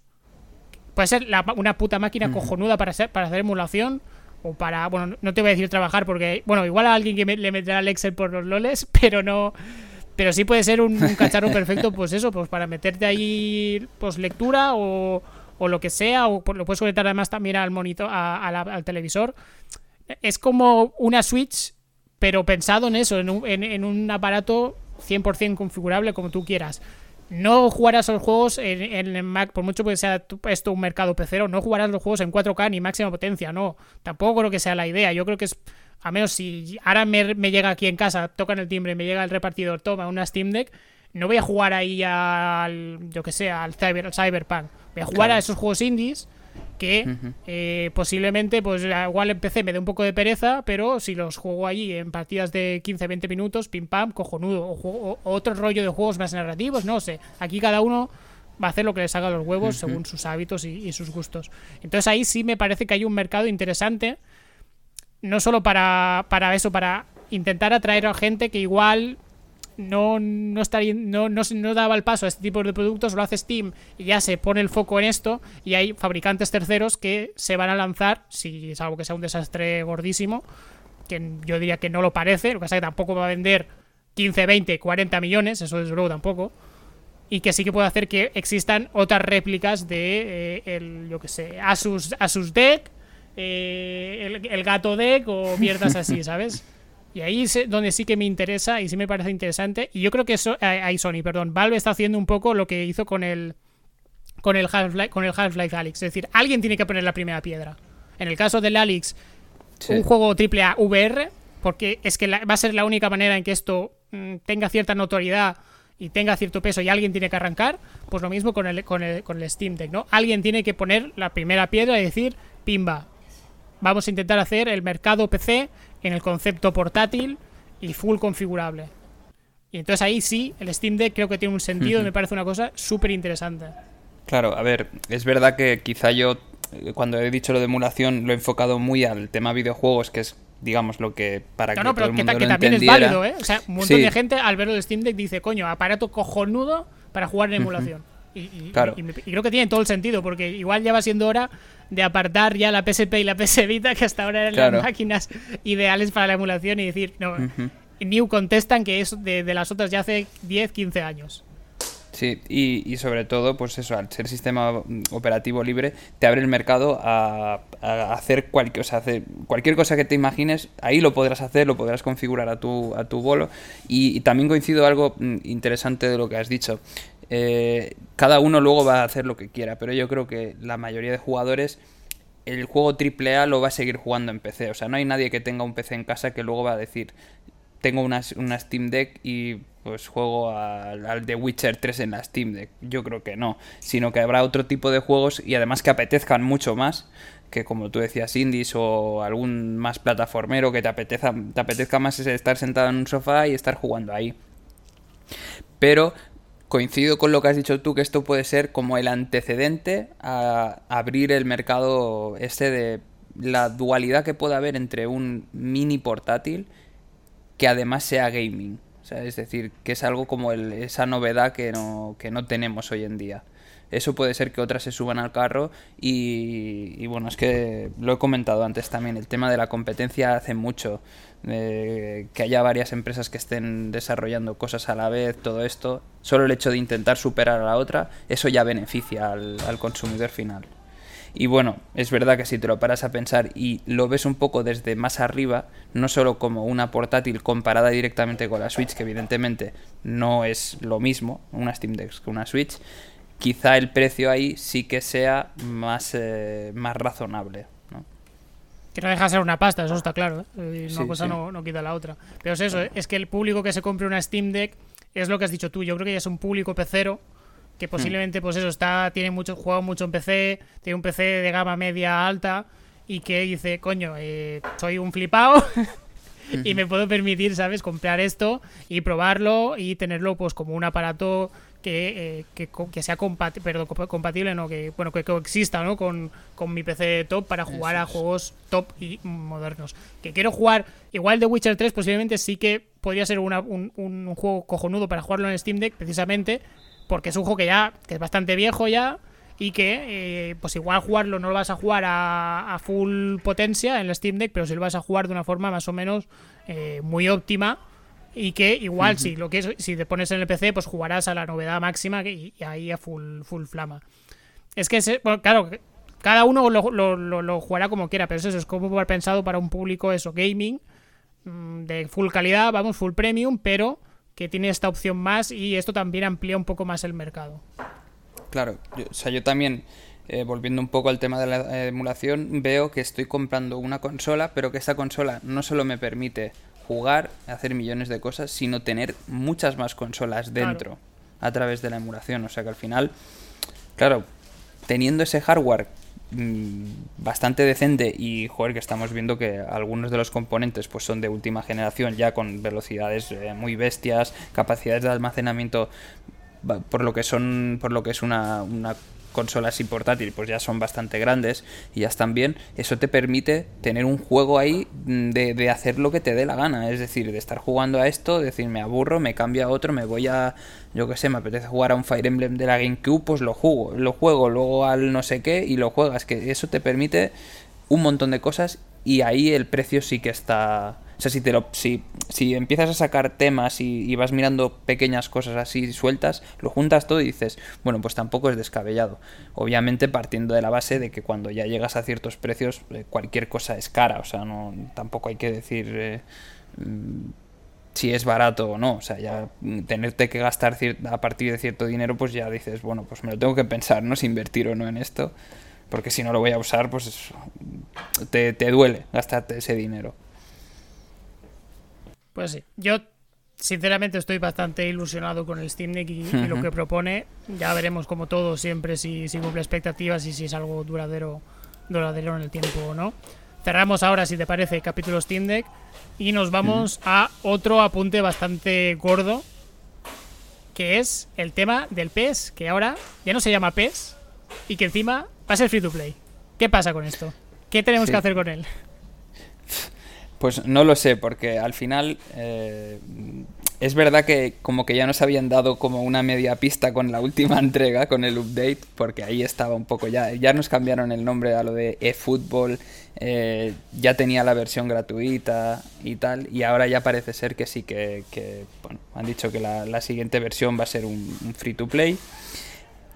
A: Puede ser una puta máquina cojonuda para, para hacer emulación o para, bueno, no te voy a decir trabajar porque, bueno, igual a alguien que le meterá el Excel por los loles, pero no, pero sí puede ser un, cacharro perfecto, pues eso, pues para meterte ahí, pues lectura o, lo que sea, o lo puedes conectar además también al monitor, al televisor. Es como una Switch, pero pensado en eso, en un, en, un aparato 100% configurable como tú quieras. No jugarás los juegos en, en, el Mac, por mucho que sea esto un mercado pecero, no jugarás los juegos en 4K ni máxima potencia, no. Tampoco creo que sea la idea. Yo creo que es a menos si ahora me, llega aquí en casa, tocan el timbre, me llega el repartidor, toma una Steam Deck, no voy a jugar ahí al, yo que sé, al, cyber, Cyberpunk. Voy a jugar a esos juegos indies que eh, posiblemente, pues igual en PC me dé un poco de pereza, pero si los juego allí en partidas de 15-20 minutos, pim pam, cojonudo. O, otro rollo de juegos más narrativos, no sé. Aquí cada uno va a hacer lo que le salga los huevos según sus hábitos y, sus gustos. Entonces ahí sí me parece que hay un mercado interesante no solo para, para eso, para intentar atraer a gente que igual no, no, estaría, no, no, daba el paso a este tipo de productos, lo hace Steam y ya se pone el foco en esto y hay fabricantes terceros que se van a lanzar, si es algo que sea un desastre gordísimo, que yo diría que no lo parece, lo que pasa es que tampoco va a vender 15, 20, 40 millones, eso desde luego tampoco, y que sí que puede hacer que existan otras réplicas de, eh, el, yo que sé, Asus, Asus Deck eh, el, gato deck o mierdas así, ¿sabes? Y ahí es donde sí que me interesa y sí me parece interesante. Y yo creo que eso, ahí Sony, perdón, Valve está haciendo un poco lo que hizo con el con el Half-Life con el Half-Life Alyx. Es decir, alguien tiene que poner la primera piedra. En el caso del Alyx, un juego AAA VR, porque es que va a ser la única manera en que esto mm, tenga cierta notoriedad y tenga cierto peso y alguien tiene que arrancar, pues lo mismo con el, con el, con el Steam Deck, ¿no? Alguien tiene que poner la primera piedra y decir, pimba, vamos a intentar hacer el mercado PC en el concepto portátil y full configurable. Y entonces ahí sí, el Steam Deck creo que tiene un sentido y me parece una cosa súper interesante.
B: Claro, a ver, es verdad que quizá yo, eh, cuando he dicho lo de emulación, lo he enfocado muy al tema videojuegos, que es, digamos, lo que para que todo el mundo que, también es válido,
A: ¿eh? O sea, un montón de gente al ver el Steam Deck dice, coño, aparato cojonudo para jugar en emulación. Y, claro. y, creo que tiene todo el sentido, porque igual ya va siendo hora de apartar ya la PSP y la PS Vita, que hasta ahora eran las máquinas ideales para la emulación, y decir, no, New contestan que es de, las otras ya hace 10, 15 años.
B: Sí, y, sobre todo, pues eso, al ser sistema operativo libre, te abre el mercado a, hacer, o sea, hacer cualquier cosa que te imagines, ahí lo podrás hacer, lo podrás configurar a tu, a tu bolo. Y, y también coincido algo mm, interesante de lo que has dicho. Eh, cada uno luego va a hacer lo que quiera, pero yo creo que la mayoría de jugadores el juego AAA lo va a seguir jugando en PC. O sea, no hay nadie que tenga un PC en casa que luego va a decir, tengo una, una Steam Deck y pues juego al, The Witcher 3 en la Steam Deck. Yo creo que no, sino que habrá otro tipo de juegos y además que apetezcan mucho más que como tú decías indies o algún más plataformero que te apetezca, te apetezca más estar sentado en un sofá y estar jugando ahí. Pero coincido con lo que has dicho tú, que esto puede ser como el antecedente a abrir el mercado este de la dualidad que puede haber entre un mini portátil que además sea gaming. es decir, que es algo como esa novedad que no, que no tenemos hoy en día eso puede ser que otras se suban al carro y, bueno, es que lo he comentado antes también, el tema de la competencia hace mucho, que haya varias empresas que estén desarrollando cosas a la vez, todo esto, solo el hecho de intentar superar a la otra, eso ya beneficia al, consumidor final. Y bueno, es verdad que si te lo paras a pensar y lo ves un poco desde más arriba, no solo como una portátil comparada directamente con la Switch, que evidentemente no es lo mismo, una Steam Deck que una Switch, quizá el precio ahí sí que sea más, eh, más razonable.
A: Que no deja de ser una pasta, eso está claro. ¿eh? Una cosa No, no, quita la otra. Pero es eso, es que el público que se compre una Steam Deck es lo que has dicho tú. Yo creo que ya es un público pecero que posiblemente, pues eso, está tiene mucho juego mucho en PC, tiene un PC de gama media alta y que dice, coño, eh, soy un flipado y me puedo permitir, ¿sabes?, comprar esto y probarlo y tenerlo pues como un aparato que, eh, que, sea compatible, compatible, no, que bueno, que coexista, ¿no? Con, con mi PC top para jugar a juegos top y modernos. Que quiero jugar, igual de Witcher 3 posiblemente sí que podría ser un, un, juego cojonudo para jugarlo en Steam Deck, precisamente, porque es un juego que ya, que es bastante viejo ya, y que eh, pues igual jugarlo no lo vas a jugar a, full potencia en el Steam Deck, pero sí lo vas a jugar de una forma más o menos eh, muy óptima y que igual si lo que si te pones en el PC pues jugarás a la novedad máxima y, ahí a full full flama. Es que claro cada uno lo, lo, jugará como quiera pero eso es como pensado para un público eso gaming mm, de full calidad vamos full premium pero que tiene esta opción más y esto también amplía un poco más el mercado.
B: Claro o sea yo también eh, volviendo un poco al tema de la emulación, veo que estoy comprando una consola, pero que esta consola no solo me permite jugar, hacer millones de cosas, sino tener muchas más consolas dentro a través de la emulación. O sea que al final, claro, teniendo ese hardware mm, bastante decente y joder que estamos viendo que algunos de los componentes pues son de última generación ya con velocidades eh, muy bestias capacidades de almacenamiento por lo que son por lo que es una, una consolas y portátil pues ya son bastante grandes y ya están bien, eso te permite tener un juego ahí mm, de, hacer lo que te dé la gana, es decir, de estar jugando a esto, decir, me aburro, me cambio a otro, me voy a, yo que sé, me apetece jugar a un Fire Emblem de la GameCube, pues lo juego, lo juego luego al no sé qué y lo juegas, que eso te permite un montón de cosas y ahí el precio sí que está o sea, si, te lo, si, si empiezas a sacar temas y, vas mirando pequeñas cosas así sueltas, lo juntas todo y dices, bueno, pues tampoco es descabellado. Obviamente partiendo de la base de que cuando ya llegas a ciertos precios, eh, cualquier cosa es cara. O sea, no tampoco hay que decir eh, mm, si es barato o no. O sea, ya tenerte que gastar a partir de cierto dinero, pues ya dices, bueno, pues me lo tengo que pensar, ¿no? Si invertir o no en esto. Porque si no lo voy a usar, pues te, te duele gastarte ese dinero.
A: Pues sí, yo sinceramente estoy bastante ilusionado con el Steam Deck y, lo que propone. Ya veremos como todo siempre si, si, cumple expectativas y si es algo duradero, duradero en el tiempo o no. Cerramos ahora, si te parece, capítulo Steam Deck y nos vamos a otro apunte bastante gordo, que es el tema del PES, que ahora ya no se llama PES y que encima va a ser free to play. ¿Qué pasa con esto? ¿Qué tenemos que hacer con él?
B: Pues no lo sé, porque al final eh, es verdad que como que ya nos habían dado como una media pista con la última entrega, con el update, porque ahí estaba un poco ya, ya nos cambiaron el nombre a lo de eFootball, eh, ya tenía la versión gratuita y tal, y ahora ya parece ser que sí que, bueno, han dicho que la, siguiente versión va a ser un, free to play,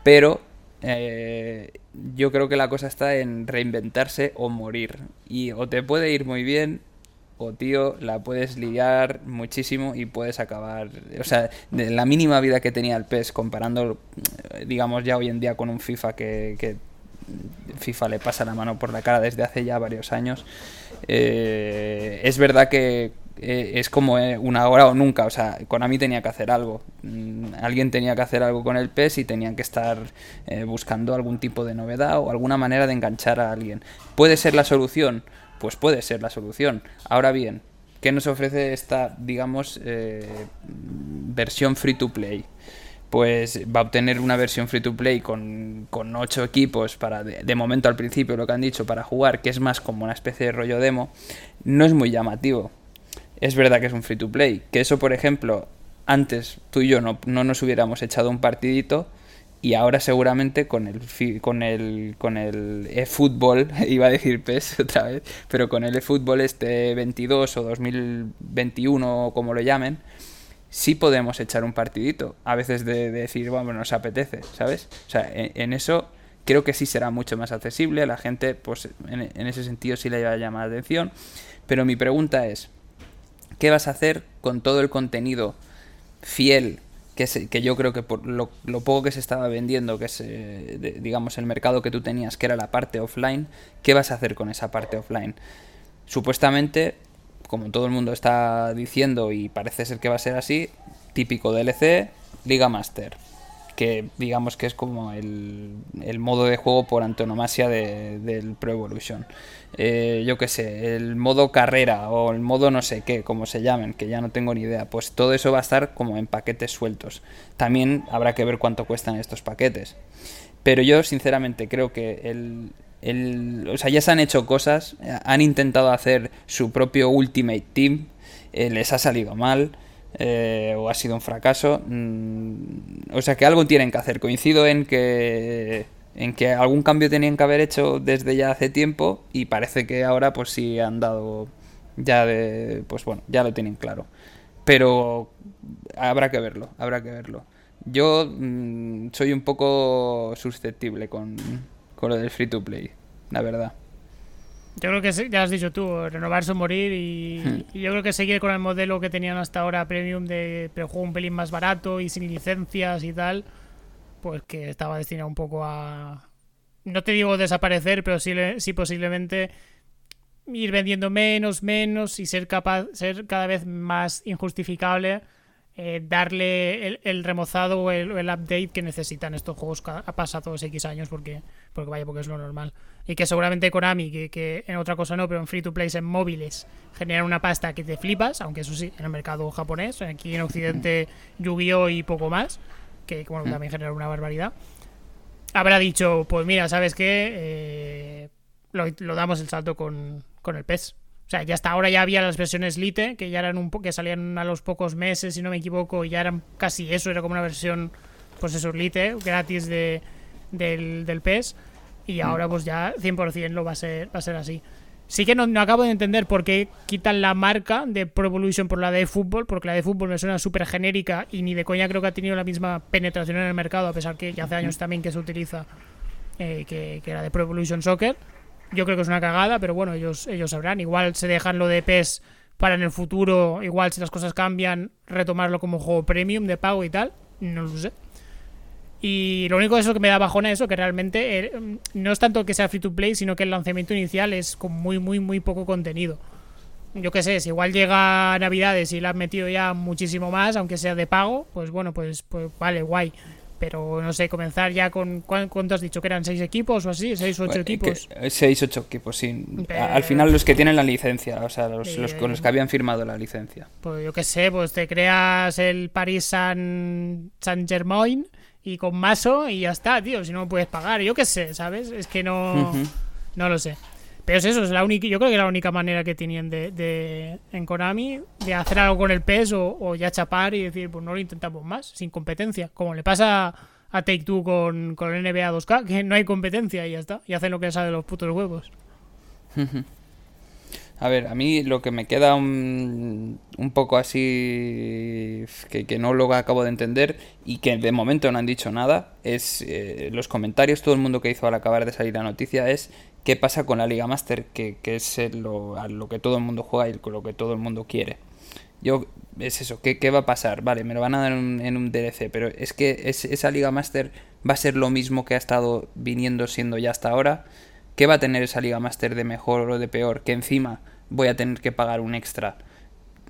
B: pero eh, yo creo que la cosa está en reinventarse o morir. Y o te puede ir muy bien o tío, la puedes liar muchísimo y puedes acabar. O sea, de la mínima vida que tenía el PES, comparando, digamos, ya hoy en día con un FIFA que, FIFA le pasa la mano por la cara desde hace ya varios años. Eh, es verdad que eh, es como eh, una hora o nunca. O sea, Konami tenía que hacer algo. Mm, alguien tenía que hacer algo con el PES y tenían que estar buscando algún tipo de novedad o alguna manera de enganchar a alguien. ¿Puede ser la solución? Pues puede ser la solución. Ahora bien, ¿qué nos ofrece esta, digamos, eh, versión free to play? Pues va a obtener una versión free to play con, con 8 equipos para, de, momento al principio, lo que han dicho, para jugar, que es más como una especie de rollo demo, no es muy llamativo. Es verdad que es un free to play, que eso, por ejemplo, antes tú y yo no, no nos hubiéramos echado un partidito, y ahora seguramente con el con el con el eFootball iba a decir PES otra vez pero con el eFootball este 22 o 2021 o como lo llamen sí podemos echar un partidito a veces de, decir bueno nos apetece sabes o sea en, eso creo que sí será mucho más accesible la gente pues en, en ese sentido sí le va a llamar la atención pero mi pregunta es qué vas a hacer con todo el contenido fiel que, yo creo que por lo, poco que se estaba vendiendo, que es, eh, digamos, el mercado que tú tenías, que era la parte offline, ¿qué vas a hacer con esa parte offline? Supuestamente, como todo el mundo está diciendo y parece ser que va a ser así, típico DLC, Liga Master. que digamos que es como el, modo de juego por antonomasia del Pro Evolution. Eh, yo qué sé, el modo carrera o el modo no sé qué, como se llamen, que ya no tengo ni idea, pues todo eso va a estar como en paquetes sueltos. También habrá que ver cuánto cuestan estos paquetes. Pero yo sinceramente creo que el, el, o sea, ya se han hecho cosas, han intentado hacer su propio Ultimate Team, eh, les ha salido mal. Eh, o ha sido un fracaso. Mm, o sea que algo tienen que hacer. Coincido en que en que algún cambio tenían que haber hecho desde ya hace tiempo y parece que ahora pues sí han dado ya de pues bueno, ya lo tienen claro. Pero habrá que verlo, habrá que verlo. Yo mm, soy un poco susceptible con, con lo del free to play, la verdad.
A: Yo creo que ya has dicho tú, renovarse o morir hmm. y, yo creo que seguir con el modelo que tenían hasta ahora premium de pero juego un pelín más barato y sin licencias y tal, pues que estaba destinado un poco a no te digo desaparecer, pero sí, sí posiblemente ir vendiendo menos, menos y ser capaz ser cada vez más injustificable eh, darle el, remozado o el, update que necesitan estos juegos ha pasado X años porque, porque vaya, porque es lo normal. Y que seguramente Konami, que, que en otra cosa no, pero en free to play en móviles, generan una pasta que te flipas, aunque eso sí, en el mercado japonés, aquí en Occidente Yu-Gi-Oh! y poco más, que bueno, mm. también genera una barbaridad. Habrá dicho, pues mira, ¿sabes qué? Eh, lo, damos el salto con, con el PES. O sea, ya hasta ahora ya había las versiones Lite, que ya eran un que salían a los pocos meses, si no me equivoco, y ya eran casi eso, era como una versión, pues eso, Lite, gratis de, del, del PES. Y mm. ahora pues ya 100% lo va a ser, va a ser así. Sí que no, no, acabo de entender por qué quitan la marca de Pro Evolution por la de fútbol, porque la de fútbol me suena súper genérica y ni de coña creo que ha tenido la misma penetración en el mercado, a pesar que ya hace años también que se utiliza eh, que, que la de Pro Evolution Soccer. Yo creo que es una cagada, pero bueno, ellos, ellos sabrán. Igual se dejan lo de PES para en el futuro, igual si las cosas cambian, retomarlo como juego premium de pago y tal. No lo sé. Y lo único de eso que me da bajona eso, que realmente eh, no es tanto que sea free to play, sino que el lanzamiento inicial es con muy, muy, muy poco contenido. Yo qué sé, si igual llega Navidades y le han metido ya muchísimo más, aunque sea de pago, pues bueno, pues, pues vale, guay. Pero no sé, comenzar ya con. ¿Cuánto has dicho? ¿Que eran seis equipos o así? ¿Seis o ocho equipos?
B: Seis, ocho equipos, sí. Al final, los que tienen la licencia, o sea, los, con los que habían firmado la licencia.
A: Pues yo qué sé, pues te creas el Paris Saint, Saint Germain y con Maso y ya está, tío. Si no puedes pagar, yo qué sé, ¿sabes? Es que no. No lo sé. Pero es eso, es la única, yo creo que es la única manera que tenían de, en Konami de hacer algo con el PES o, ya chapar y decir, pues no lo intentamos más, sin competencia. Como le pasa a Take Two con, con el NBA 2K, que no hay competencia y ya está. Y hacen lo que les sale los putos huevos.
B: A ver, a mí lo que me queda un, poco así que, no lo acabo de entender y que de momento no han dicho nada es eh, los comentarios, todo el mundo que hizo al acabar de salir la noticia es qué pasa con la Liga Master, que, es lo, que todo el mundo juega y lo que todo el mundo quiere. Yo, es eso, ¿qué, va a pasar? Vale, me lo van a dar en, un DLC, pero es que esa Liga Master va a ser lo mismo que ha estado viniendo siendo ya hasta ahora ¿Qué va a tener esa Liga Master de mejor o de peor? Que encima voy a tener que pagar un extra.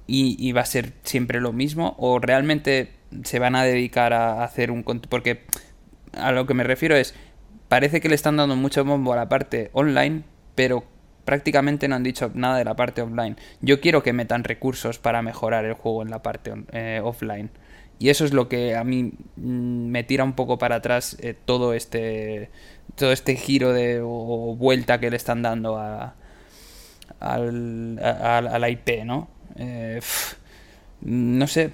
B: Y, va a ser siempre lo mismo o realmente se van a dedicar a hacer un porque a lo que me refiero es parece que le están dando mucho bombo a la parte online pero prácticamente no han dicho nada de la parte offline. Yo quiero que metan recursos para mejorar el juego en la parte eh, offline. Y eso es lo que a mí mm, me tira un poco para atrás eh, todo este todo este giro de o vuelta que le están dando a, al, a, la IP, ¿no? Eh, no sé.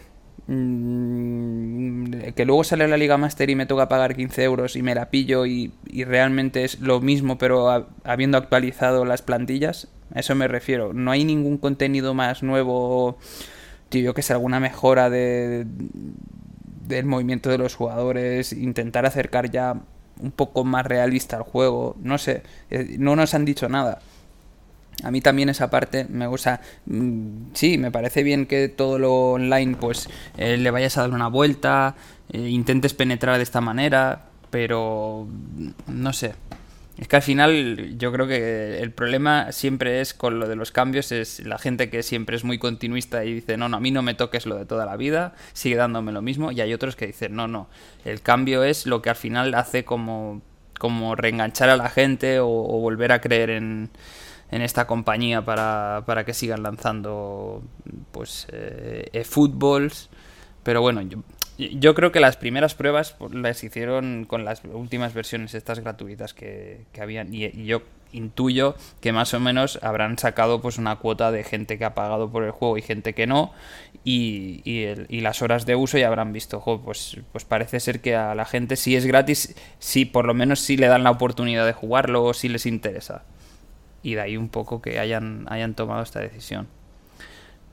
B: Mm, que luego sale la Liga Master y me toca pagar 15 euros y me la pillo y, realmente es lo mismo, pero habiendo actualizado las plantillas. A eso me refiero. No hay ningún contenido más nuevo. Tío, yo que sé, alguna mejora de, del movimiento de los jugadores. Intentar acercar ya un poco más realista al juego. No sé, eh, no nos han dicho nada. A mí también esa parte me gusta. Mm, sí, me parece bien que todo lo online pues eh, le vayas a dar una vuelta, eh, intentes penetrar de esta manera, pero no sé. Es que al final yo creo que el problema siempre es con lo de los cambios, es la gente que siempre es muy continuista y dice, no, no, a mí no me toques lo de toda la vida, sigue dándome lo mismo, y hay otros que dicen, no, no, el cambio es lo que al final hace como, como reenganchar a la gente o, volver a creer en, en esta compañía para, para, que sigan lanzando pues eh, fútbols. Pero bueno, yo, yo creo que las primeras pruebas las hicieron con las últimas versiones estas gratuitas que, habían. Y, yo intuyo que más o menos habrán sacado pues una cuota de gente que ha pagado por el juego y gente que no. Y, y, las horas de uso ya habrán visto. Pues pues parece ser que a la gente si es gratis sí por lo menos sí le dan la oportunidad de jugarlo o si les interesa. Y de ahí un poco que hayan hayan tomado esta decisión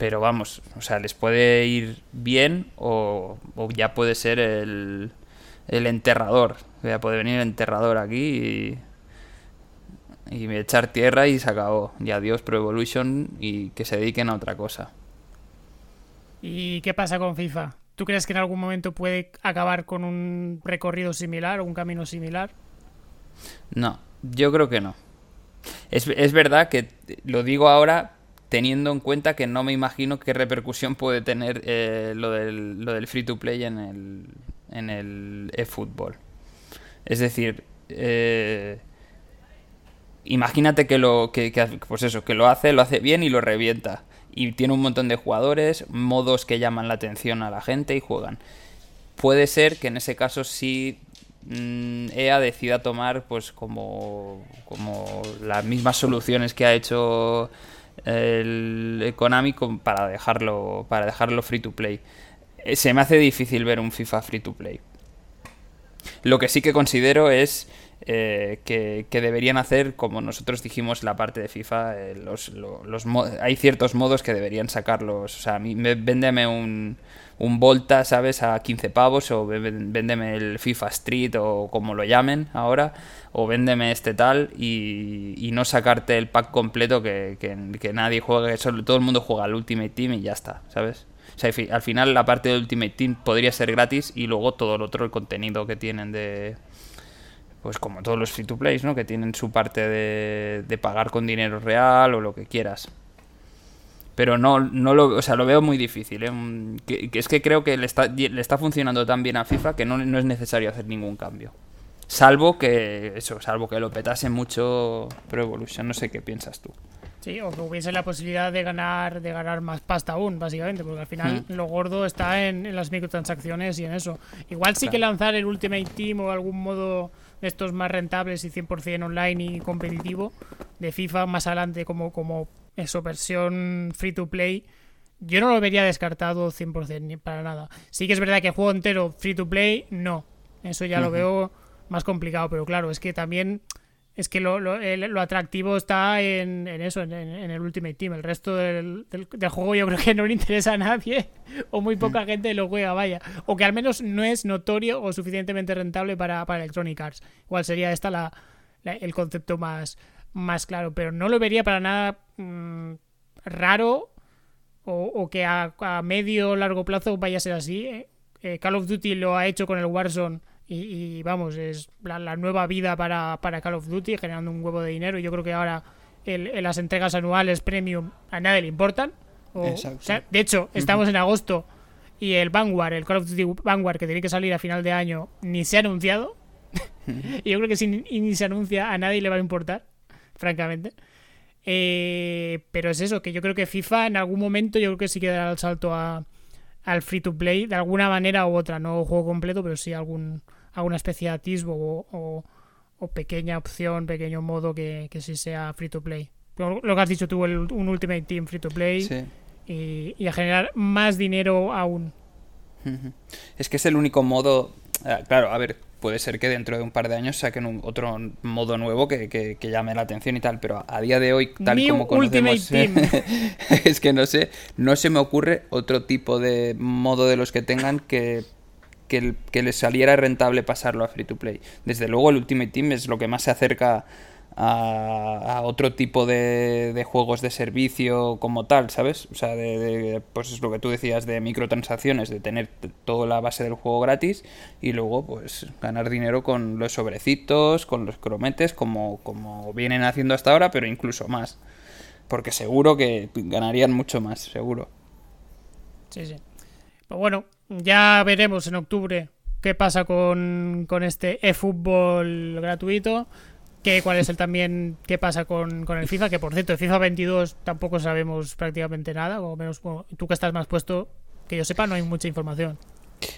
B: pero vamos, o sea, les puede ir bien o, ya puede ser el, el enterrador. Ya puede venir el enterrador aquí y, y echar tierra y se acabó. Y adiós Pro Evolution y que se dediquen a otra cosa.
A: ¿Y qué pasa con FIFA? ¿Tú crees que en algún momento puede acabar con un recorrido similar o un camino similar?
B: No, yo creo que no. Es, es verdad que lo digo ahora teniendo en cuenta que no me imagino qué repercusión puede tener eh, lo, del, free to play en el, en el eFootball. Es decir, eh, imagínate que lo que, pues eso, que lo hace, lo hace bien y lo revienta. Y tiene un montón de jugadores, modos que llaman la atención a la gente y juegan. Puede ser que en ese caso sí mm, EA decida tomar pues como, como las mismas soluciones que ha hecho el económico para dejarlo, para dejarlo free to play. Eh, se me hace difícil ver un FIFA free to play. Lo que sí que considero es eh, que, deberían hacer, como nosotros dijimos la parte de FIFA, eh, los, los, hay ciertos modos que deberían sacarlos. O sea, a mí, véndeme un, un Volta, ¿sabes? A 15 pavos, o véndeme el FIFA Street, o como lo llamen ahora, o véndeme este tal, y, no sacarte el pack completo que, que, nadie juegue, solo, todo el mundo juega al Ultimate Team y ya está, ¿sabes? O sea, al final la parte del Ultimate Team podría ser gratis y luego todo lo otro, el contenido que tienen de, pues como todos los free to play, ¿no? Que tienen su parte de, de, pagar con dinero real o lo que quieras. Pero no, no lo, o sea, lo veo muy difícil. ¿eh? Mm, que, es que creo que le está, le está funcionando tan bien a FIFA que no, no, es necesario hacer ningún cambio. Salvo que eso, salvo que lo petase mucho Pro Evolution. No sé qué piensas tú.
A: Sí, o que hubiese la posibilidad de ganar, de ganar más pasta aún, básicamente, porque al final hmm. lo gordo está en, las microtransacciones y en eso. Igual sí que lanzar el Ultimate Team o algún modo de estos más rentables y 100% online y competitivo de FIFA más adelante como, como eso, versión free to play, yo no lo vería descartado 100% ni para nada. Sí que es verdad que juego entero free to play, no. Eso ya lo veo más complicado, pero claro, es que también es que lo, lo, atractivo está en, eso, en, el Ultimate Team. El resto del, juego yo creo que no le interesa a nadie o muy poca mm. gente lo juega, vaya. O que al menos no es notorio o suficientemente rentable para, para Electronic Arts. Igual sería esta la, el concepto más, más claro, pero no lo vería para nada mm, raro o, que a, medio o largo plazo vaya a ser así. ¿eh? Eh, Call of Duty lo ha hecho con el Warzone y, vamos, es la, nueva vida para, para, Call of Duty, generando un huevo de dinero. Y yo creo que ahora el, las entregas anuales premium a nadie le importan. de hecho, estamos en agosto y el Vanguard, el Call of Duty Vanguard, que tiene que salir a final de año, ni se ha anunciado. y yo creo que si ni, se anuncia, a nadie le va a importar, francamente. Eh, pero es eso, que yo creo que FIFA en algún momento yo creo que sí que dará el salto a, al free to play de alguna manera u otra, no juego completo, pero sí algún, alguna especie de atisbo o, pequeña opción, pequeño modo que, que sí sea free to play. Lo, que has dicho tú, un Ultimate Team free to play y, a generar más dinero aún.
B: Es que es el único modo. Eh, claro, a ver, puede ser que dentro de un par de años saquen un, otro modo nuevo que, llame la atención y tal, pero a día de hoy, tal como conocemos, es que no sé, no se me ocurre otro tipo de modo de los que tengan que, que, les saliera rentable pasarlo a free to play. Desde luego el Ultimate Team es lo que más se acerca a, otro tipo de, juegos de servicio como tal, ¿sabes? O sea, de, pues es lo que tú decías de microtransacciones, de tener toda la base del juego gratis y luego pues ganar dinero con los sobrecitos, con los crometes, como, como vienen haciendo hasta ahora, pero incluso más. Porque seguro que ganarían mucho más, seguro.
A: Sí, sí. Pues bueno, ya veremos en octubre qué pasa con, con este eFootball gratuito que cuál es el también qué pasa con, el FIFA, que por cierto, el FIFA 22 tampoco sabemos prácticamente nada, o menos tú que estás más puesto, que yo sepa, no hay mucha información.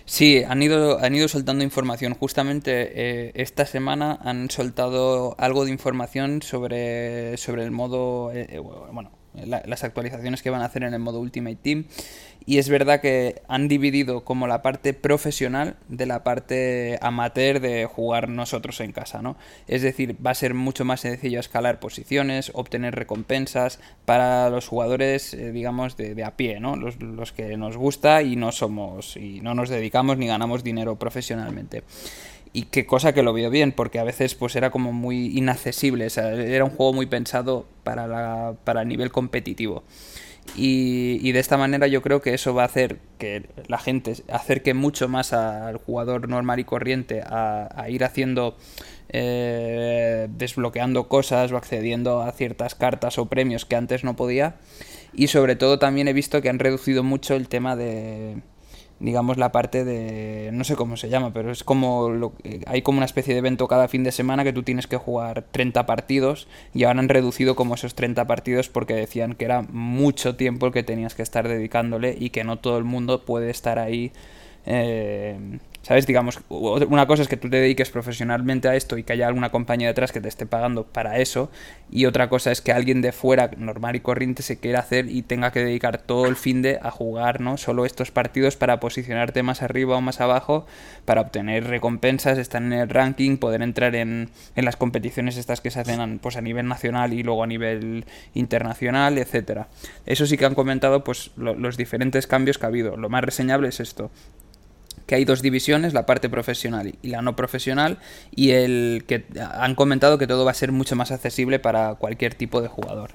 B: Sí, han ido, han ido soltando información. Justamente eh, esta semana han soltado algo de información sobre, sobre el modo, eh, eh, bueno, las actualizaciones que van a hacer en el modo Ultimate Team. Y es verdad que han dividido como la parte profesional de la parte amateur de jugar nosotros en casa, ¿no? Es decir, va a ser mucho más sencillo escalar posiciones, obtener recompensas para los jugadores, eh, digamos, de, a pie, ¿no? Los, los que nos gusta y no somos, y no nos dedicamos ni ganamos dinero profesionalmente y qué cosa que lo vio bien, porque a veces pues era como muy inaccesible, era un juego muy pensado para, la, para el nivel competitivo. Y, de esta manera yo creo que eso va a hacer que la gente acerque mucho más al jugador normal y corriente a, ir haciendo, eh, desbloqueando cosas o accediendo a ciertas cartas o premios que antes no podía. Y sobre todo también he visto que han reducido mucho el tema de, digamos, la parte de, no sé cómo se llama, pero es como, lo, hay como una especie de evento cada fin de semana que tú tienes que jugar 30 partidos y ahora han reducido como esos 30 partidos porque decían que era mucho tiempo el que tenías que estar dedicándole y que no todo el mundo puede estar ahí eh, ¿Sabes? Digamos, una cosa es que tú te dediques profesionalmente a esto y que haya alguna compañía detrás que te esté pagando para eso. Y otra cosa es que alguien de fuera, normal y corriente, se quiera hacer y tenga que dedicar todo el fin de a jugar, ¿no? Solo estos partidos para posicionarte más arriba o más abajo, para obtener recompensas, estar en el ranking, poder entrar en, en las competiciones estas que se hacen pues, a nivel nacional y luego a nivel internacional, etcétera. Eso sí que han comentado pues los diferentes cambios que ha habido. Lo más reseñable es esto que hay dos divisiones, la parte profesional y la no profesional, y el que han comentado que todo va a ser mucho más accesible para cualquier tipo de jugador.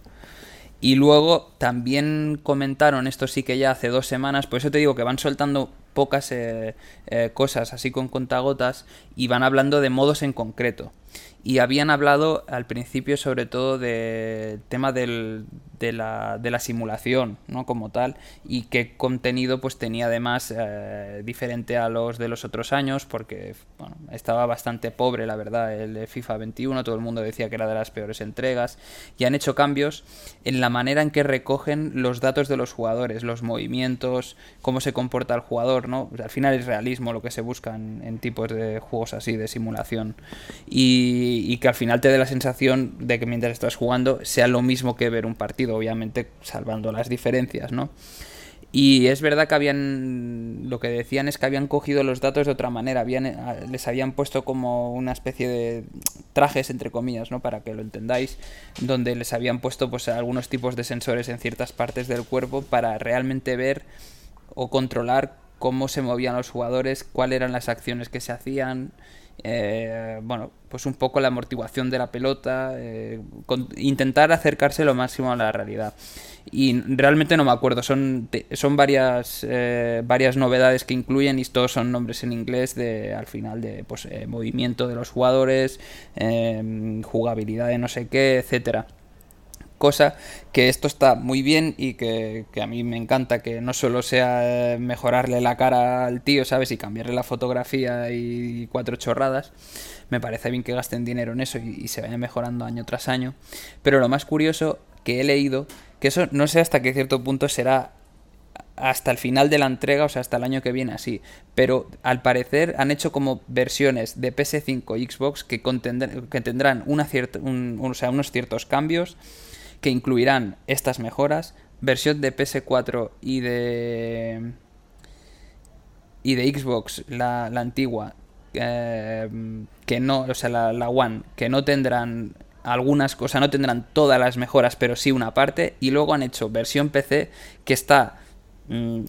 B: Y luego también comentaron, esto sí que ya hace dos semanas, por eso te digo que van soltando pocas eh, eh, cosas así con contagotas y van hablando de modos en concreto y habían hablado al principio sobre todo del tema del, de, la, de, la, simulación ¿no? como tal y qué contenido pues tenía además eh, diferente a los de los otros años porque bueno, estaba bastante pobre la verdad el FIFA 21 todo el mundo decía que era de las peores entregas y han hecho cambios en la manera en que recogen los datos de los jugadores los movimientos cómo se comporta el jugador no al final es realismo lo que se busca en, en tipos de juegos así de simulación. Y y, que al final te dé la sensación de que mientras estás jugando sea lo mismo que ver un partido, obviamente salvando las diferencias, ¿no? Y es verdad que habían, lo que decían es que habían cogido los datos de otra manera, habían, eh, les habían puesto como una especie de trajes, entre comillas, ¿no? Para que lo entendáis, donde les habían puesto pues algunos tipos de sensores en ciertas partes del cuerpo para realmente ver o controlar cómo se movían los jugadores, cuáles eran las acciones que se hacían, eh, bueno, pues un poco la amortiguación de la pelota, eh, intentar acercarse lo máximo a la realidad. Y realmente no me acuerdo, son, son varias, eh, varias novedades que incluyen y todos son nombres en inglés de al final de pues, movimiento de los jugadores, jugabilidad de no sé qué, etcétera cosa que esto está muy bien y que, a mí me encanta que no solo sea mejorarle la cara al tío, ¿sabes? Y cambiarle la fotografía y cuatro chorradas. Me parece bien que gasten dinero en eso y, se vaya mejorando año tras año. Pero lo más curioso que he leído, que eso no sé hasta qué cierto punto será hasta el final de la entrega, o sea, hasta el año que viene así. Pero al parecer han hecho como versiones de PS5 y Xbox que, que tendrán unos ciertos cambios que incluirán estas mejoras, versión de PS4 y de y de Xbox, la, antigua, eh, que no, o sea, la, One, que no tendrán algunas cosas, no tendrán todas las mejoras, pero sí una parte, y luego han hecho versión PC que está mm,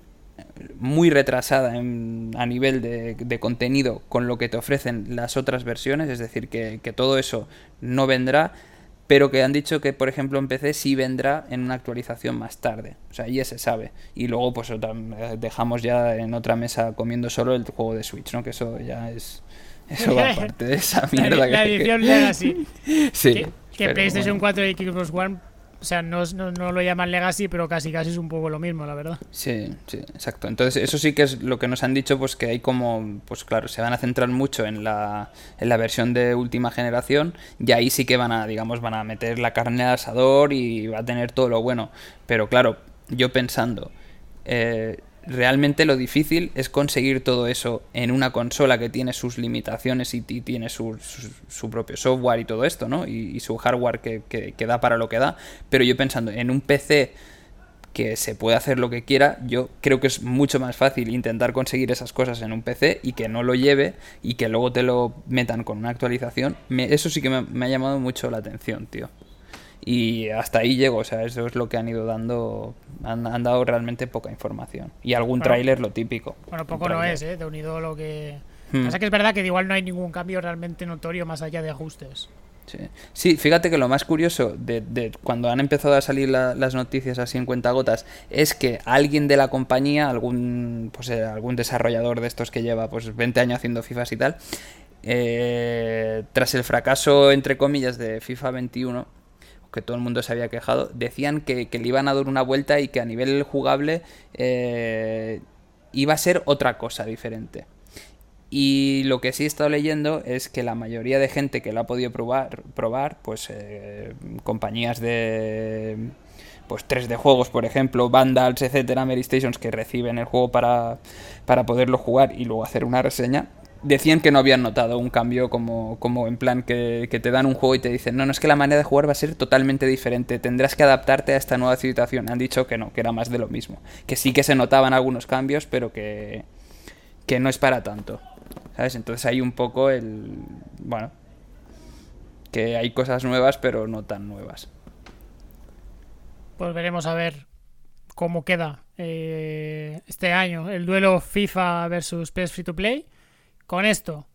B: muy retrasada a nivel de, contenido con lo que te ofrecen las otras versiones, es decir, que, que todo eso no vendrá pero que han dicho que, por ejemplo, en PC sí vendrá en una actualización más tarde. O sea, ya se sabe. Y luego, pues dejamos ya en otra mesa comiendo solo el juego de Switch, ¿no? Que eso ya es. Eso va aparte de esa mierda
A: la, la edición Legacy.
B: sí.
A: Que, PlayStation 4 y Xbox One o sea, no, no, lo llaman Legacy, pero casi casi es un poco lo mismo, la verdad.
B: Sí, sí, exacto. Entonces, eso sí que es lo que nos han dicho, pues que hay como, pues claro, se van a centrar mucho en la, en la versión de última generación y ahí sí que van a, digamos, van a meter la carne al asador y va a tener todo lo bueno. Pero claro, yo pensando, eh, realmente lo difícil es conseguir todo eso en una consola que tiene sus limitaciones y, tiene su, su, propio software y todo esto, ¿no? Y, su hardware que, que, da para lo que da. Pero yo pensando en un PC que se puede hacer lo que quiera, yo creo que es mucho más fácil intentar conseguir esas cosas en un PC y que no lo lleve y que luego te lo metan con una actualización. eso sí que me ha llamado mucho la atención, tío y hasta ahí llego, o sea, eso es lo que han ido dando, han, dado realmente poca información. Y algún tráiler lo típico.
A: Bueno, poco no es, ¿eh? De unido lo que... Hmm. Pasa que es verdad que igual no hay ningún cambio realmente notorio más allá de ajustes.
B: Sí. sí, fíjate que lo más curioso de, cuando han empezado a salir las noticias así en cuentagotas es que alguien de la compañía, algún pues eh, algún desarrollador de estos que lleva pues 20 años haciendo FIFAs y tal, eh, tras el fracaso entre comillas de FIFA 21, que todo el mundo se había quejado, decían que, le iban a dar una vuelta y que a nivel jugable eh, iba a ser otra cosa diferente. Y lo que sí he estado leyendo es que la mayoría de gente que lo ha podido probar, probar pues eh, compañías de pues 3D juegos, por ejemplo, Vandals, etcétera, Mary Stations que reciben el juego para, para poderlo jugar y luego hacer una reseña, decían que no habían notado un cambio como, como en plan que, te dan un juego y te dicen, no, no es que la manera de jugar va a ser totalmente diferente, tendrás que adaptarte a esta nueva situación. Han dicho que no, que era más de lo mismo. Que sí que se notaban algunos cambios, pero que, que no es para tanto. ¿Sabes? Entonces hay un poco el... Bueno, que hay cosas nuevas, pero no tan nuevas.
A: Pues veremos a ver cómo queda eh, este año el duelo FIFA versus PS Free to Play. Con esto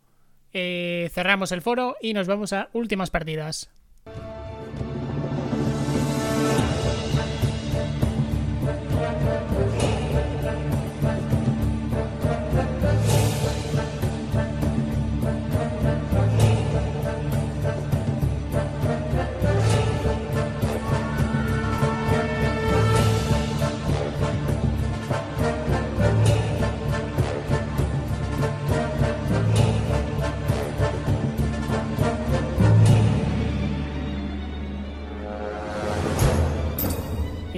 A: eh, cerramos el foro y nos vamos a últimas partidas.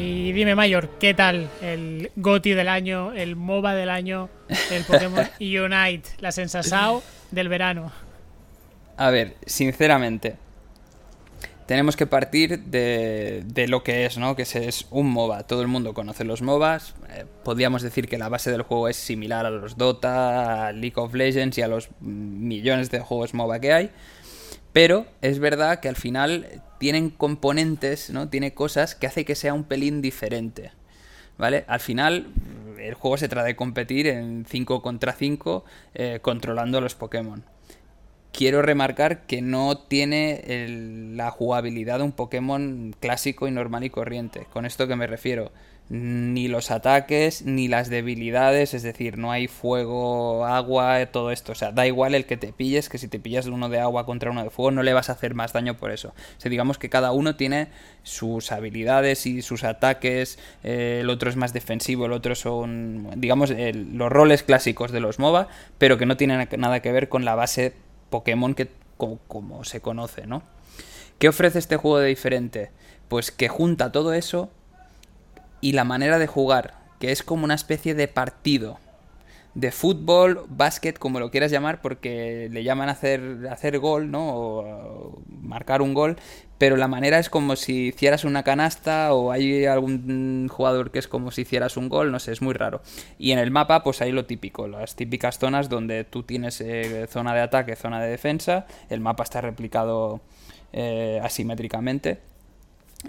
A: Y dime, Mayor, ¿qué tal el GOTI del año, el MOBA del año, el Pokémon Unite, la Sensasao del verano?
B: A ver, sinceramente, tenemos que partir de, lo que es, ¿no? Que es un MOBA. Todo el mundo conoce los MOBAs. Eh, podríamos decir que la base del juego es similar a los Dota, a League of Legends y a los millones de juegos MOBA que hay. Pero es verdad que al final tienen componentes, ¿no? Tiene cosas que hace que sea un pelín diferente. ¿Vale? Al final, el juego se trata de competir en 5 contra 5 eh, controlando los Pokémon. Quiero remarcar que no tiene la jugabilidad de un Pokémon clásico y normal y corriente. ¿Con esto que me refiero? Ni los ataques ni las debilidades, es decir, no hay fuego, agua, todo esto, o sea, da igual el que te pilles, que si te pillas uno de agua contra uno de fuego no le vas a hacer más daño por eso. O sea, digamos que cada uno tiene sus habilidades y sus ataques, eh, el otro es más defensivo, el otro son, digamos, los roles clásicos de los MOBA, pero que no tienen nada que ver con la base Pokémon que como se conoce, ¿no? ¿Qué ofrece este juego de diferente? Pues que junta todo eso y la manera de jugar, que es como una especie de partido de fútbol, básquet, como lo quieras llamar, porque le llaman hacer, hacer gol, ¿no? O, marcar un gol, pero la manera es como si hicieras una canasta o hay algún jugador que es como si hicieras un gol, no sé, es muy raro. Y en el mapa, pues hay lo típico, las típicas zonas donde tú tienes eh, zona de ataque, zona de defensa, el mapa está replicado eh, asimétricamente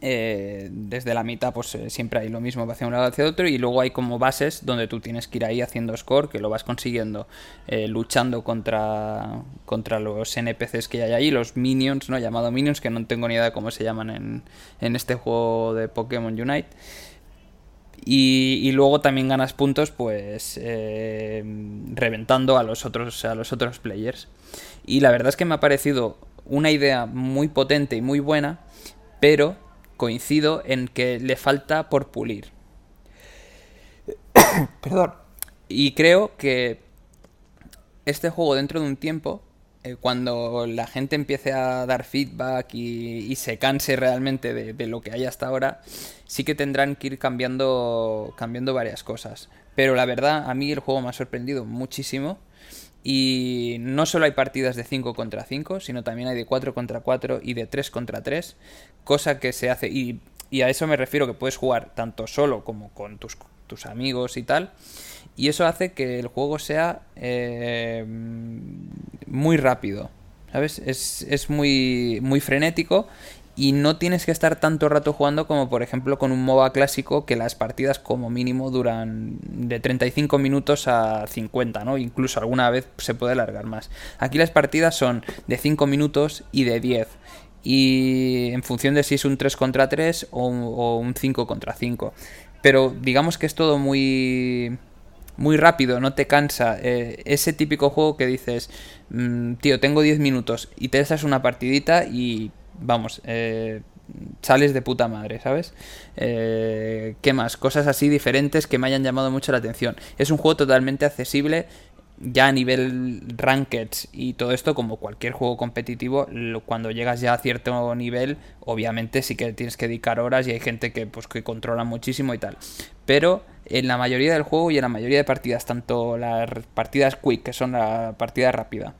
B: eh, desde la mitad pues eh, siempre hay lo mismo hacia un lado hacia otro y luego hay como bases donde tú tienes que ir ahí haciendo score que lo vas consiguiendo eh, luchando contra contra los NPCs que hay ahí los minions no llamado minions que no tengo ni idea de cómo se llaman en, en este juego de Pokémon Unite. Y, y, luego también ganas puntos pues reventando a los otros a los otros players. Y la verdad es que me ha parecido una idea muy potente y muy buena pero coincido en que le falta por pulir. Perdón. Y creo que este juego dentro de un tiempo, eh, cuando la gente empiece a dar feedback y, se canse realmente de, de, lo que hay hasta ahora, sí que tendrán que ir cambiando, cambiando varias cosas. Pero la verdad, a mí el juego me ha sorprendido muchísimo y no solo hay partidas de 5 contra 5, sino también hay de 4 contra 4 y de 3 contra 3, cosa que se hace, y, a eso me refiero que puedes jugar tanto solo como con tus, tus amigos y tal, y eso hace que el juego sea eh, muy rápido, ¿sabes? Es, es muy, muy frenético y no tienes que estar tanto rato jugando como por ejemplo con un MOBA clásico que las partidas como mínimo duran de 35 minutos a 50, ¿no? Incluso alguna vez se puede alargar más. Aquí las partidas son de 5 minutos y de 10 y en función de si es un 3 contra 3 o un, 5 contra 5. Pero digamos que es todo muy muy rápido, no te cansa. Eh, ese típico juego que dices, mm, tío, tengo 10 minutos y te das una partidita y vamos, eh, sales de puta madre, ¿sabes? Eh, ¿Qué más? Cosas así diferentes que me hayan llamado mucho la atención. Es un juego totalmente accesible ya a nivel rankeds y todo esto, como cualquier juego competitivo, cuando llegas ya a cierto nivel, obviamente sí que tienes que dedicar horas y hay gente que, pues, que controla muchísimo y tal. Pero en la mayoría del juego y en la mayoría de partidas, tanto las partidas quick, que son la partida rápida,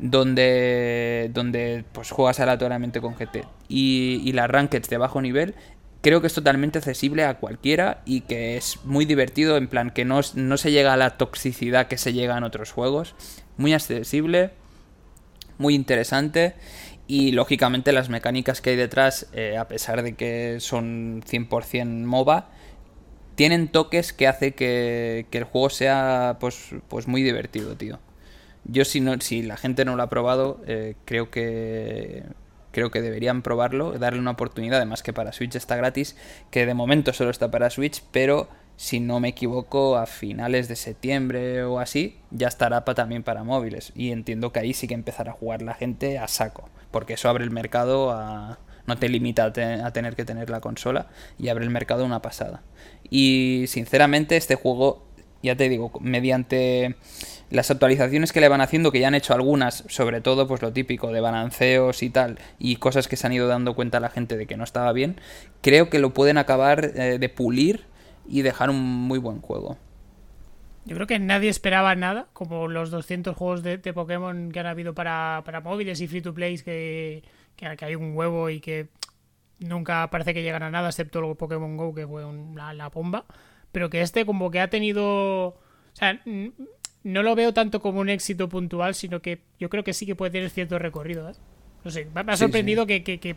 B: donde, donde pues juegas aleatoriamente con GT y, y las rankeds de bajo nivel, creo que es totalmente accesible a cualquiera y que es muy divertido, en plan que no, no se llega a la toxicidad que se llega en otros juegos. Muy accesible, muy interesante y lógicamente las mecánicas que hay detrás, eh, a pesar de que son 100% MOBA, tienen toques que hace que, que el juego sea pues, pues muy divertido, tío. Yo si no, si la gente no lo ha probado, eh, creo que creo que deberían probarlo, darle una oportunidad, además que para Switch está gratis, que de momento solo está para Switch, pero si no me equivoco, a finales de septiembre o así, ya estará también para móviles. Y entiendo que ahí sí que empezará a jugar la gente a saco, porque eso abre el mercado a... No te limita a, a tener que tener la consola y abre el mercado una pasada. Y sinceramente este juego, ya te digo, mediante las actualizaciones que le van haciendo, que ya han hecho algunas, sobre todo pues lo típico de balanceos y tal, y cosas que se han ido dando cuenta la gente de que no estaba bien, creo que lo pueden acabar eh, de pulir y dejar un muy buen juego.
A: Yo creo que nadie esperaba nada, como los 200 juegos de, Pokémon que han habido para, móviles y free to play, que, que, hay un huevo y que nunca parece que llegan a nada, excepto luego Pokémon Go, que fue la, la bomba. Pero que este, como que ha tenido. O sea, no lo veo tanto como un éxito puntual, sino que yo creo que sí que puede tener cierto recorrido. ¿eh? No sé, me ha sorprendido Que,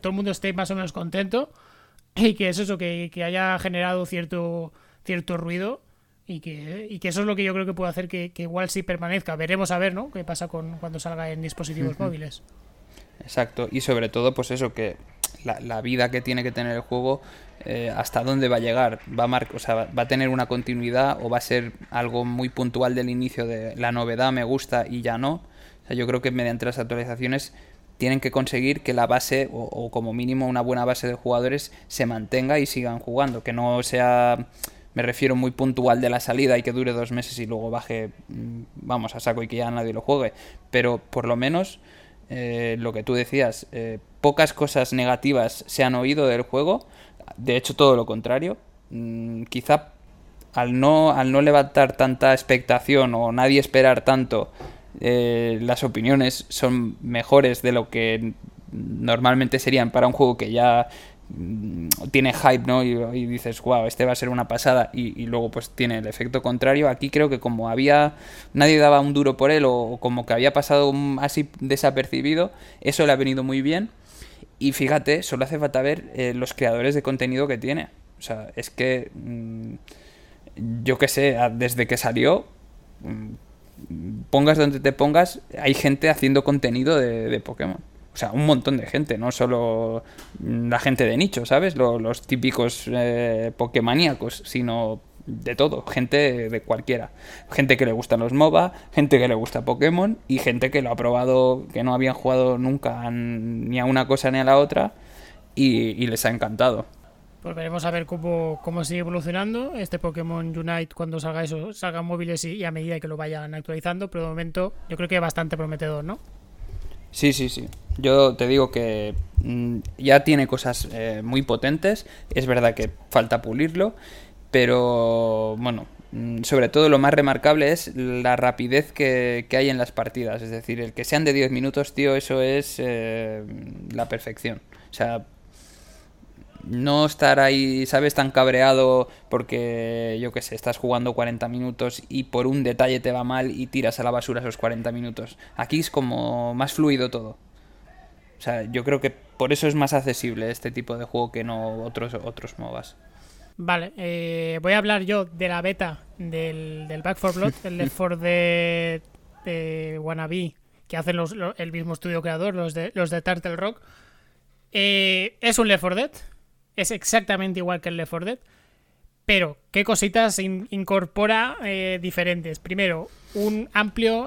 A: todo el mundo esté más o menos contento y que es eso, que, haya generado cierto, cierto ruido y que, que eso es lo que yo creo que puede hacer que, igual sí permanezca. Veremos a ver, ¿no? ¿Qué pasa con cuando salga en dispositivos móviles?
B: Exacto, y sobre todo, pues eso, que la, vida que tiene que tener el juego, eh, hasta dónde va a llegar, va a, va a tener una continuidad o va a ser algo muy puntual del inicio de la novedad, me gusta y ya no. O sea, yo creo que mediante las actualizaciones tienen que conseguir que la base, o, como mínimo una buena base de jugadores, se mantenga y sigan jugando, que no sea me refiero muy puntual de la salida y que dure dos meses y luego baje, mm, vamos, a saco y que ya nadie lo juegue. Pero por lo menos eh, lo que tú decías, eh, pocas cosas negativas se han oído del juego, de hecho todo lo contrario. Mm, quizá al no, al no levantar tanta expectación o nadie esperar tanto, eh, las opiniones son mejores de lo que normalmente serían para un juego que ya Mm, tiene hype, ¿no? Y, dices, wow, este va a ser una pasada y, luego pues tiene el efecto contrario. Aquí creo que como había, nadie daba un duro por él o, como que había pasado así desapercibido, eso le ha venido muy bien. Y fíjate, solo hace falta ver eh, los creadores de contenido que tiene. O sea, es que. Mm, yo qué sé, desde que salió. Mm, pongas donde te pongas, hay gente haciendo contenido de, Pokémon. O sea, un montón de gente, no solo la gente de nicho, ¿sabes? Los, típicos eh, sino de todo, gente de cualquiera. Gente que le gustan los MOBA, gente que le gusta Pokémon y gente que lo ha probado, que no habían jugado nunca ni a una cosa ni a la otra y, les ha encantado.
A: Pues veremos a ver cómo, cómo sigue evolucionando este Pokémon Unite cuando salga eso, salgan móviles y, a medida que lo vayan actualizando, pero de momento yo creo que es bastante prometedor, ¿no?
B: Sí, sí, sí. Yo te digo que mm, ya tiene cosas eh, muy potentes. Es verdad que falta pulirlo pero bueno, mm, sobre todo lo más remarcable es la rapidez que, hay en las partidas. Es decir, el que sean de 10 minutos, tío, eso es eh, la perfección. O sea, no estar ahí, ¿sabes? Tan cabreado porque, yo qué sé, estás jugando 40 minutos y por un detalle te va mal y tiras a la basura esos 40 minutos. Aquí es como más fluido todo. O sea, yo creo que por eso es más accesible este tipo de juego que no otros, otros MOBAs.
A: Vale, eh, voy a hablar yo de la beta del, del Back 4 Blood, el Left 4 de, de Wannabe, que hacen los, el mismo estudio creador, los de, los de Turtle Rock. Eh, es un Left 4 Dead, es exactamente igual que el Left 4 Dead, pero ¿qué cositas incorpora eh, diferentes? Primero, un amplio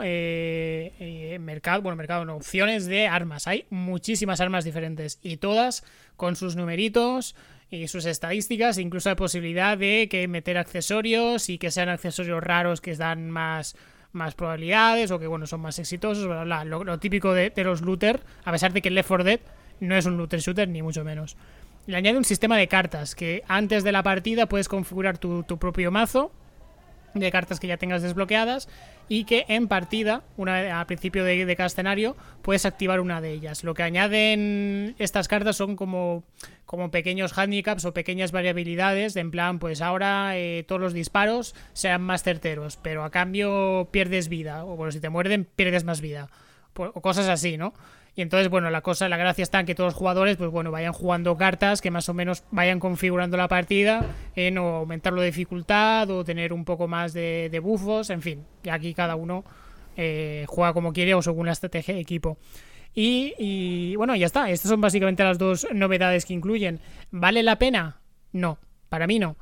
A: mercado, bueno, mercado, no, opciones de armas. Hay muchísimas armas diferentes y todas con sus numeritos, y sus estadísticas, incluso la posibilidad de que meter accesorios y que sean accesorios raros que dan más, más probabilidades o que bueno son más exitosos, Lo, típico de, los looter, a pesar de que Left 4 Dead no es un looter shooter ni mucho menos. Le añade un sistema de cartas que antes de la partida puedes configurar tu, tu propio mazo de cartas que ya tengas desbloqueadas y que en partida, una, al principio de, cada escenario, puedes activar una de ellas. Lo que añaden estas cartas son como, como pequeños handicaps o pequeñas variabilidades, de en plan, pues ahora eh, todos los disparos sean más certeros, pero a cambio pierdes vida, o bueno, si te muerden, pierdes más vida, o cosas así, ¿no? Y entonces, bueno, la cosa, la gracia está en que todos los jugadores, pues bueno, vayan jugando cartas que más o menos vayan configurando la partida en o aumentar la dificultad o tener un poco más de, de bufos, en fin. Y aquí cada uno eh, juega como quiere o según la estrategia de equipo. Y, y bueno, ya está. Estas son básicamente las dos novedades que incluyen. ¿Vale la pena? No, para mí no.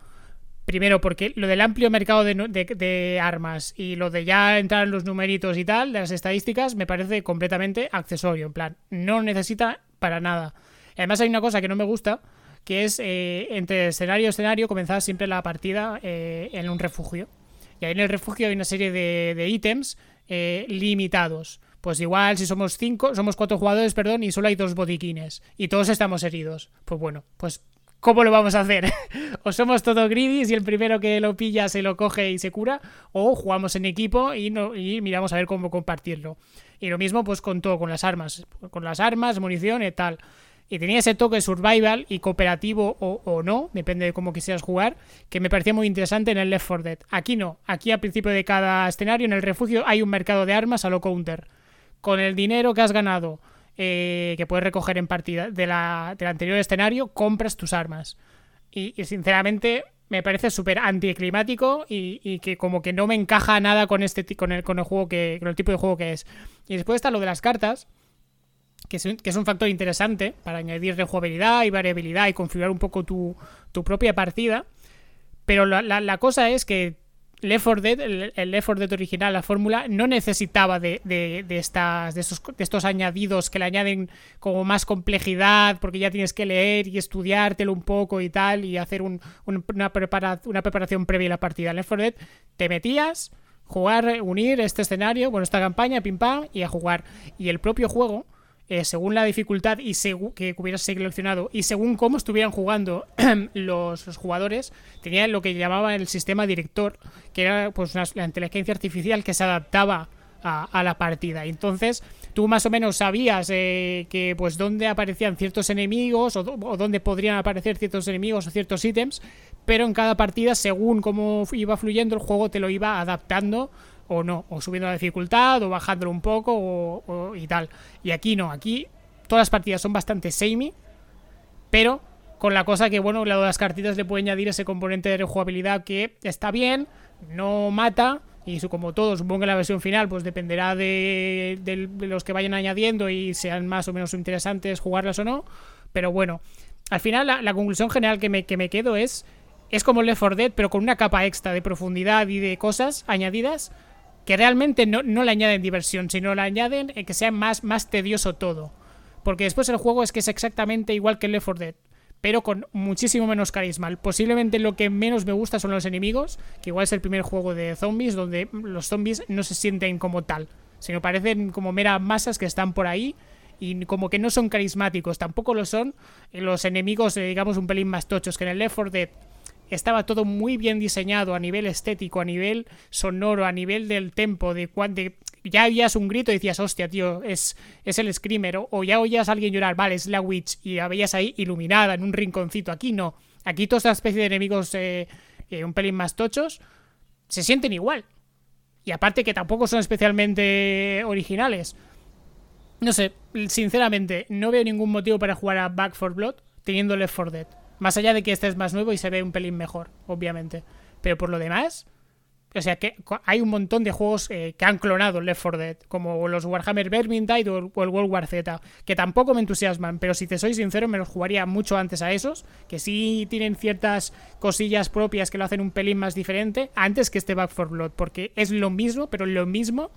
A: Primero, porque lo del amplio mercado de, armas y lo de ya entrar en los numeritos y tal, de las estadísticas, me parece completamente accesorio. En plan, no necesita para nada. Además, hay una cosa que no me gusta, que es eh, entre escenario y escenario comenzar siempre la partida eh, en un refugio. Y ahí en el refugio hay una serie de, ítems eh, limitados. Pues igual si somos cinco, somos cuatro jugadores, perdón, y solo hay dos botiquines. Y todos estamos heridos. Pues bueno, pues ¿Cómo lo vamos a hacer? o somos todos greedy y el primero que lo pilla se lo coge y se cura, o jugamos en equipo y, no, miramos a ver cómo compartirlo. Y lo mismo pues con todo, con las armas, con las armas, munición y tal. Y tenía ese toque survival y cooperativo o, no, depende de cómo quisieras jugar, que me parecía muy interesante en el Left 4 Dead. Aquí no, aquí al principio de cada escenario, en el refugio, hay un mercado de armas a lo counter. Con el dinero que has ganado eh, que puedes recoger en partida de la, del anterior escenario, compras tus armas. Y, sinceramente me parece súper anticlimático y, y, que como que no me encaja nada con este con el, con el juego que con el tipo de juego que es. Y después está lo de las cartas, que es, un, que es factor interesante para añadir rejugabilidad y variabilidad y configurar un poco tu, tu propia partida. Pero la, la cosa es que Left 4 Dead, el, Left 4 Dead original, la fórmula, no necesitaba de, de, estas, de, estos, de estos añadidos que le añaden como más complejidad, porque ya tienes que leer y estudiártelo un poco y tal, y hacer un, una, una preparación previa a la partida. Left 4 Dead te metías, jugar, unir este escenario, bueno, esta campaña, pim pam, y a jugar. Y el propio juego eh, según la dificultad y que hubieras seleccionado y según cómo estuvieran jugando los, jugadores, tenía lo que llamaba el sistema director, que era pues la inteligencia artificial que se adaptaba a, la partida. Entonces, tú más o menos sabías eh, que pues dónde aparecían ciertos enemigos o, o, dónde podrían aparecer ciertos enemigos o ciertos ítems, pero en cada partida, según cómo iba fluyendo el juego, te lo iba adaptando o no, o subiendo la dificultad, o bajándolo un poco, o, y tal. Y aquí no, aquí todas las partidas son bastante samey, pero con la cosa que, bueno, las cartitas le puede añadir ese componente de rejugabilidad que está bien, no mata, y como todo, supongo que la versión final pues dependerá de, los que vayan añadiendo y sean más o menos interesantes jugarlas o no. Pero bueno, al final la, conclusión general que me, que me quedo es, es como Left 4 Dead, pero con una capa extra de profundidad y de cosas añadidas que realmente no, no le añaden diversión, sino le añaden que sea más, más tedioso todo. Porque después el juego es que es exactamente igual que Left 4 Dead pero con muchísimo menos carisma. Posiblemente lo que menos me gusta son los enemigos, que igual es el primer juego de zombies donde los zombies no se sienten como tal, sino parecen como meras masas que están por ahí y como que no son carismáticos, tampoco lo son los enemigos, eh, digamos, un pelín más tochos, que en el Left 4 Dead estaba todo muy bien diseñado a nivel estético, a nivel sonoro, a nivel del tempo, de, de ya oías un grito y decías, hostia, tío, es, es el screamer. O, ya oías a alguien llorar, vale, es la witch. Y la veías ahí iluminada en un rinconcito. Aquí no. Aquí toda esta especie de enemigos eh, eh, un pelín más tochos se sienten igual. Y aparte que tampoco son especialmente originales. No sé, sinceramente, no veo ningún motivo para jugar a Back for Blood teniendo Left 4 Dead. Más allá de que este es más nuevo y se ve un pelín mejor, obviamente. Pero por lo demás, o sea que hay un montón de juegos eh, que han clonado Left 4 Dead, como los Warhammer Vermintide o, el World War Z, que tampoco me entusiasman, pero si te soy sincero, me los jugaría mucho antes a esos, que sí tienen ciertas cosillas propias que lo hacen un pelín más diferente, antes que este Back 4 Blood, porque es lo mismo, pero lo mismo,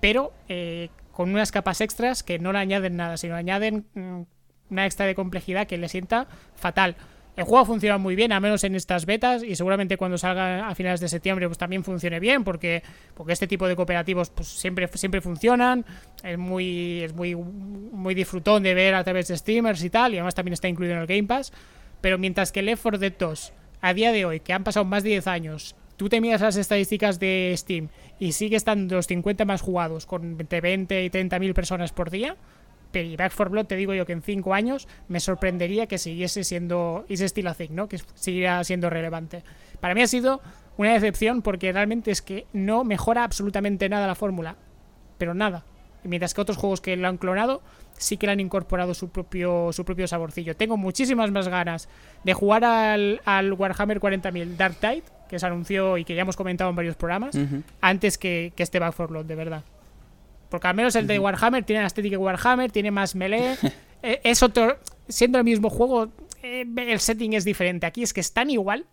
A: pero eh, con unas capas extras que no le añaden nada, sino añaden mm, una extra de complejidad que le sienta fatal. El juego funciona muy bien, al menos en estas betas, y seguramente cuando salga a finales de septiembre pues también funcione bien, porque, porque este tipo de cooperativos pues siempre, siempre funcionan, es muy, es muy, muy disfrutón de ver a través de streamers y tal, y además también está incluido en el Game Pass, pero mientras que Left 4 Dead 2, a día de hoy, que han pasado más de 10 años, tú te miras las estadísticas de Steam y sigue estando los 50 más jugados, con entre 20 y 30 mil personas por día, y Back 4 Blood te digo yo que en 5 años me sorprendería que siguiese siendo ese estilo thing, ¿no? Que siguiera siendo relevante. Para mí ha sido una decepción porque realmente es que no mejora absolutamente nada la fórmula, pero nada. Mientras que otros juegos que lo han clonado sí que le han incorporado su propio, su propio saborcillo. Tengo muchísimas más ganas de jugar al, al Warhammer 40.000 Dark Tide, que se anunció y que ya hemos comentado en varios programas, antes que, que este Back 4 Blood, de verdad. Porque al menos el de Warhammer tiene la estética de Warhammer, tiene más melee. Eh, es otro. Siendo el mismo juego, eh, el setting es diferente. Aquí es que es tan igual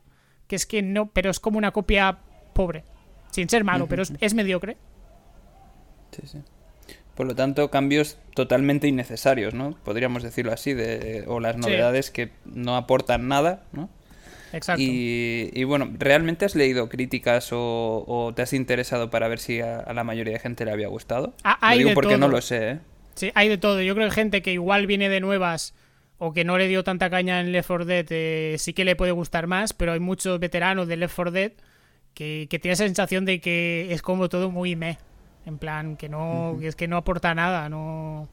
A: que es que no. Pero es como una copia pobre. Sin ser malo, pero es, mediocre.
B: Sí, sí. Por lo tanto, cambios totalmente innecesarios, ¿no? Podríamos decirlo así, de, o las novedades que no aportan nada, ¿no?
A: Exacto.
B: Y, bueno, ¿realmente has leído críticas o, te has interesado para ver si a, la mayoría de gente le había gustado?
A: Ah, hay
B: digo
A: de
B: porque
A: todo.
B: no lo sé, ¿eh?
A: Sí, hay de todo. Yo creo que gente que igual viene de nuevas o que no le dio tanta caña en Left 4 Dead eh, sí que le puede gustar más, pero hay muchos veteranos de Left 4 Dead que, que tienen esa sensación de que es como todo muy me. En plan, que no, es que no aporta nada, no,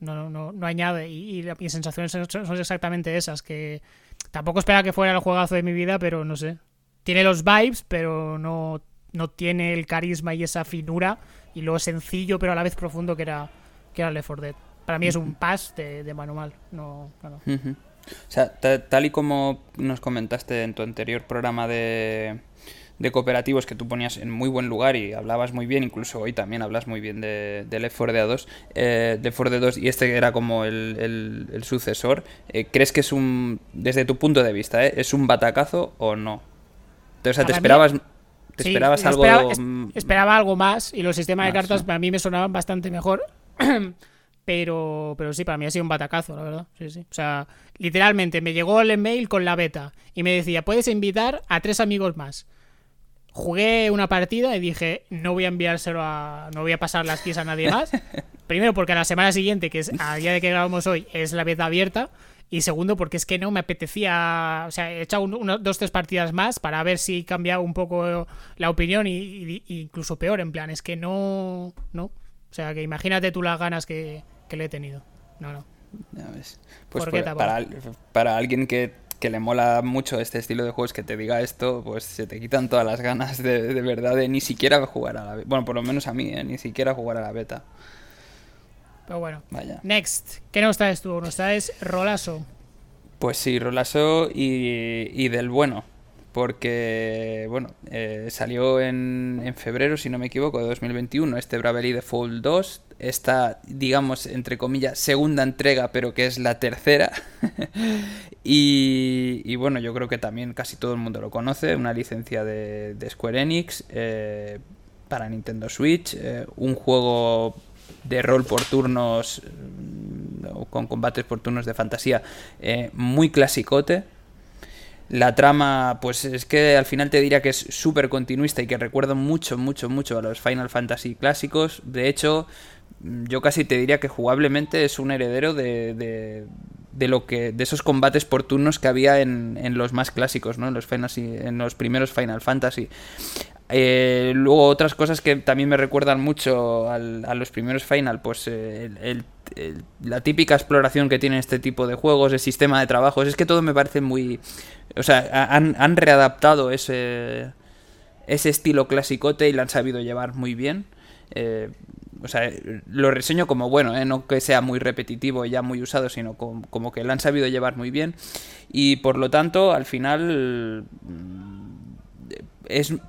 A: no, no, no añade. Y, y mis sensaciones son exactamente esas, que Tampoco esperaba que fuera el juegazo de mi vida, pero no sé. Tiene los vibes, pero no, no tiene el carisma y esa finura y lo sencillo, pero a la vez profundo que era, que era Left 4 Dead. Para mí es un pass de, de manual. No, no.
B: O sea, tal y como nos comentaste en tu anterior programa de, de cooperativos que tú ponías en muy buen lugar y hablabas muy bien, incluso hoy también hablas muy bien de, de Left 4 Dead 2, eh, de 4 Dead 2 y este era como el, el, sucesor, eh, ¿crees que es un, desde tu punto de vista, eh, es un batacazo o no? O sea, ¿te esperabas, te esperabas algo...?
A: Esperaba, algo más y los sistemas de cartas para mí me sonaban bastante mejor. Pero, pero sí, para mí ha sido un batacazo, la verdad. Sí, sí. O sea, literalmente me llegó el email con la beta y me decía, puedes invitar a tres amigos más jugué una partida y dije, no voy a enviárselo a. No voy a pasar las keys a nadie más. Primero, porque a la semana siguiente, que es a día de que grabamos hoy, es la beta abierta. Y segundo, porque es que no me apetecía. O sea, he echado dos, tres partidas más para ver si cambiaba un poco la opinión. Y, incluso peor, en plan, es que no. No. O sea, que imagínate tú las ganas que, le he tenido. No, no.
B: Ya ves. Pues para, para alguien que que le mola mucho este estilo de juegos que te diga esto, pues se te quitan todas las ganas de, de verdad de ni siquiera jugar a la beta. Bueno, por lo menos a mí, ¿eh? ni siquiera jugar a la beta.
A: Pero bueno. Vaya. Next. ¿Qué nos traes tú? Nos traes Rolaso.
B: Pues sí, Rolaso y, y del bueno porque, bueno, eh, salió en, en, febrero, si no me equivoco, de 2021, este Bravely Default 2, esta, digamos, entre comillas, segunda entrega, pero que es la tercera. y, bueno, yo creo que también casi todo el mundo lo conoce, una licencia de, Square Enix eh, para Nintendo Switch, eh, un juego de rol por turnos, mm, con combates por turnos de fantasía, muy clasicote la trama, pues es que al final te diría que es súper continuista y que recuerda mucho, mucho, mucho a los Final Fantasy clásicos. De hecho, yo casi te diría que jugablemente es un heredero de, de, lo que de esos combates por turnos que había en, en los más clásicos, ¿no? En los, en los primeros Final Fantasy. Eh, luego otras cosas que también me recuerdan mucho a los primeros Final, pues eh, la típica exploración que tienen este tipo de juegos, el sistema de trabajos, es que todo me parece muy... O sea, han, han readaptado ese, ese estilo clasicote y lo han sabido llevar muy bien. Eh, o sea, lo reseño como bueno, no que sea muy repetitivo y ya muy usado, sino como, que lo han sabido llevar muy bien. Y por lo tanto, al final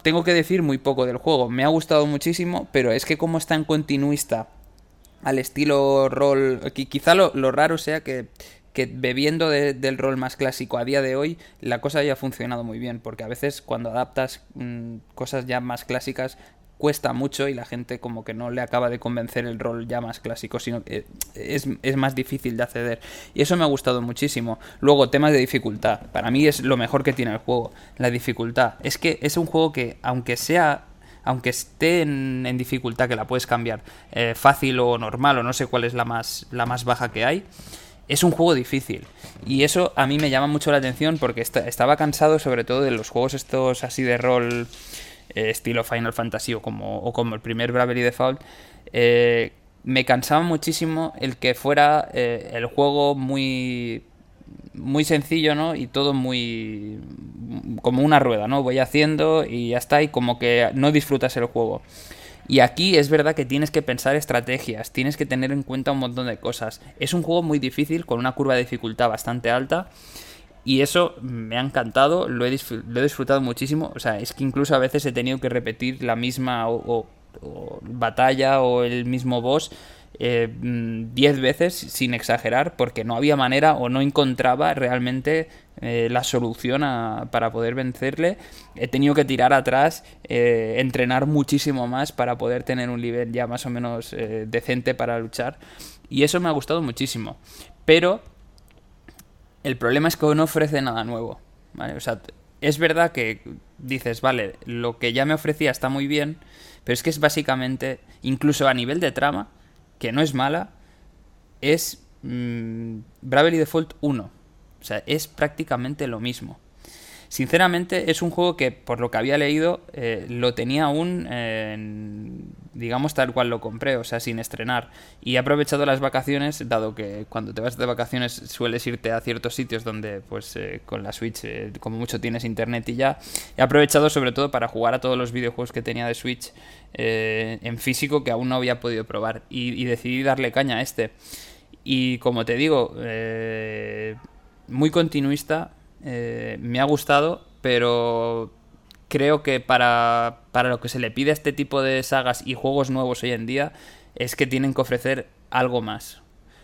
B: tengo que decir muy poco del juego. Me ha gustado muchísimo, pero es que como está en continuista al estilo rol, quizá lo, raro sea que, bebiendo del rol más clásico a día de hoy, la cosa haya funcionado muy bien, porque a veces cuando adaptas mm, cosas ya más clásicas cuesta mucho y la gente como que no le acaba de convencer el rol ya más clásico, sino que es, es, más difícil de acceder. Y eso me ha gustado muchísimo. Luego, temas de dificultad. Para mí es lo mejor que tiene el juego, la dificultad. Es que es un juego que, aunque sea... Aunque esté en, dificultad, que la puedes cambiar eh, fácil o normal, o no sé cuál es la más, la más baja que hay, es un juego difícil. Y eso a mí me llama mucho la atención porque estaba cansado sobre todo de los juegos estos así de rol eh, estilo Final Fantasy o como, o como el primer Bravely Default, eh, me cansaba muchísimo el que fuera eh, el juego muy muy sencillo, ¿no? Y todo muy como una rueda, ¿no? Voy haciendo y ya está y como que no disfrutas el juego. Y aquí es verdad que tienes que pensar estrategias, tienes que tener en cuenta un montón de cosas. Es un juego muy difícil con una curva de dificultad bastante alta y eso me ha encantado, lo he, disfrutado muchísimo. O sea, es que incluso a veces he tenido que repetir la misma o, batalla o el mismo boss 10 eh, mm, veces sin exagerar porque no había manera o no encontraba realmente eh, la solución para poder vencerle. He tenido que tirar atrás, eh, entrenar muchísimo más para poder tener un nivel ya más o menos decente para luchar. Y eso me ha gustado muchísimo. Pero el problema es que no ofrece nada nuevo. O sea, es verdad que dices, vale, lo que ya me ofrecía está muy bien, pero es que es básicamente, incluso a nivel de trama, que no es mala, es mmm, Bravely Default 1. O sea, es prácticamente lo mismo. Sinceramente, es un juego que, por lo que había leído, eh, lo tenía aún, digamos, tal cual lo compré, o sea, sin estrenar. Y he aprovechado las vacaciones, dado que cuando te vas de vacaciones sueles irte a ciertos sitios donde, pues, eh, con la Switch, eh, como mucho tienes internet y ya. He aprovechado sobre todo para jugar a todos los videojuegos que tenía de Switch en físico que aún no había podido probar. Y, y decidí darle caña a este. Y como te digo, muy continuista eh, me ha gustado, pero creo que para, para lo que se le pide a este tipo de sagas y juegos nuevos hoy en día es que tienen que ofrecer algo más.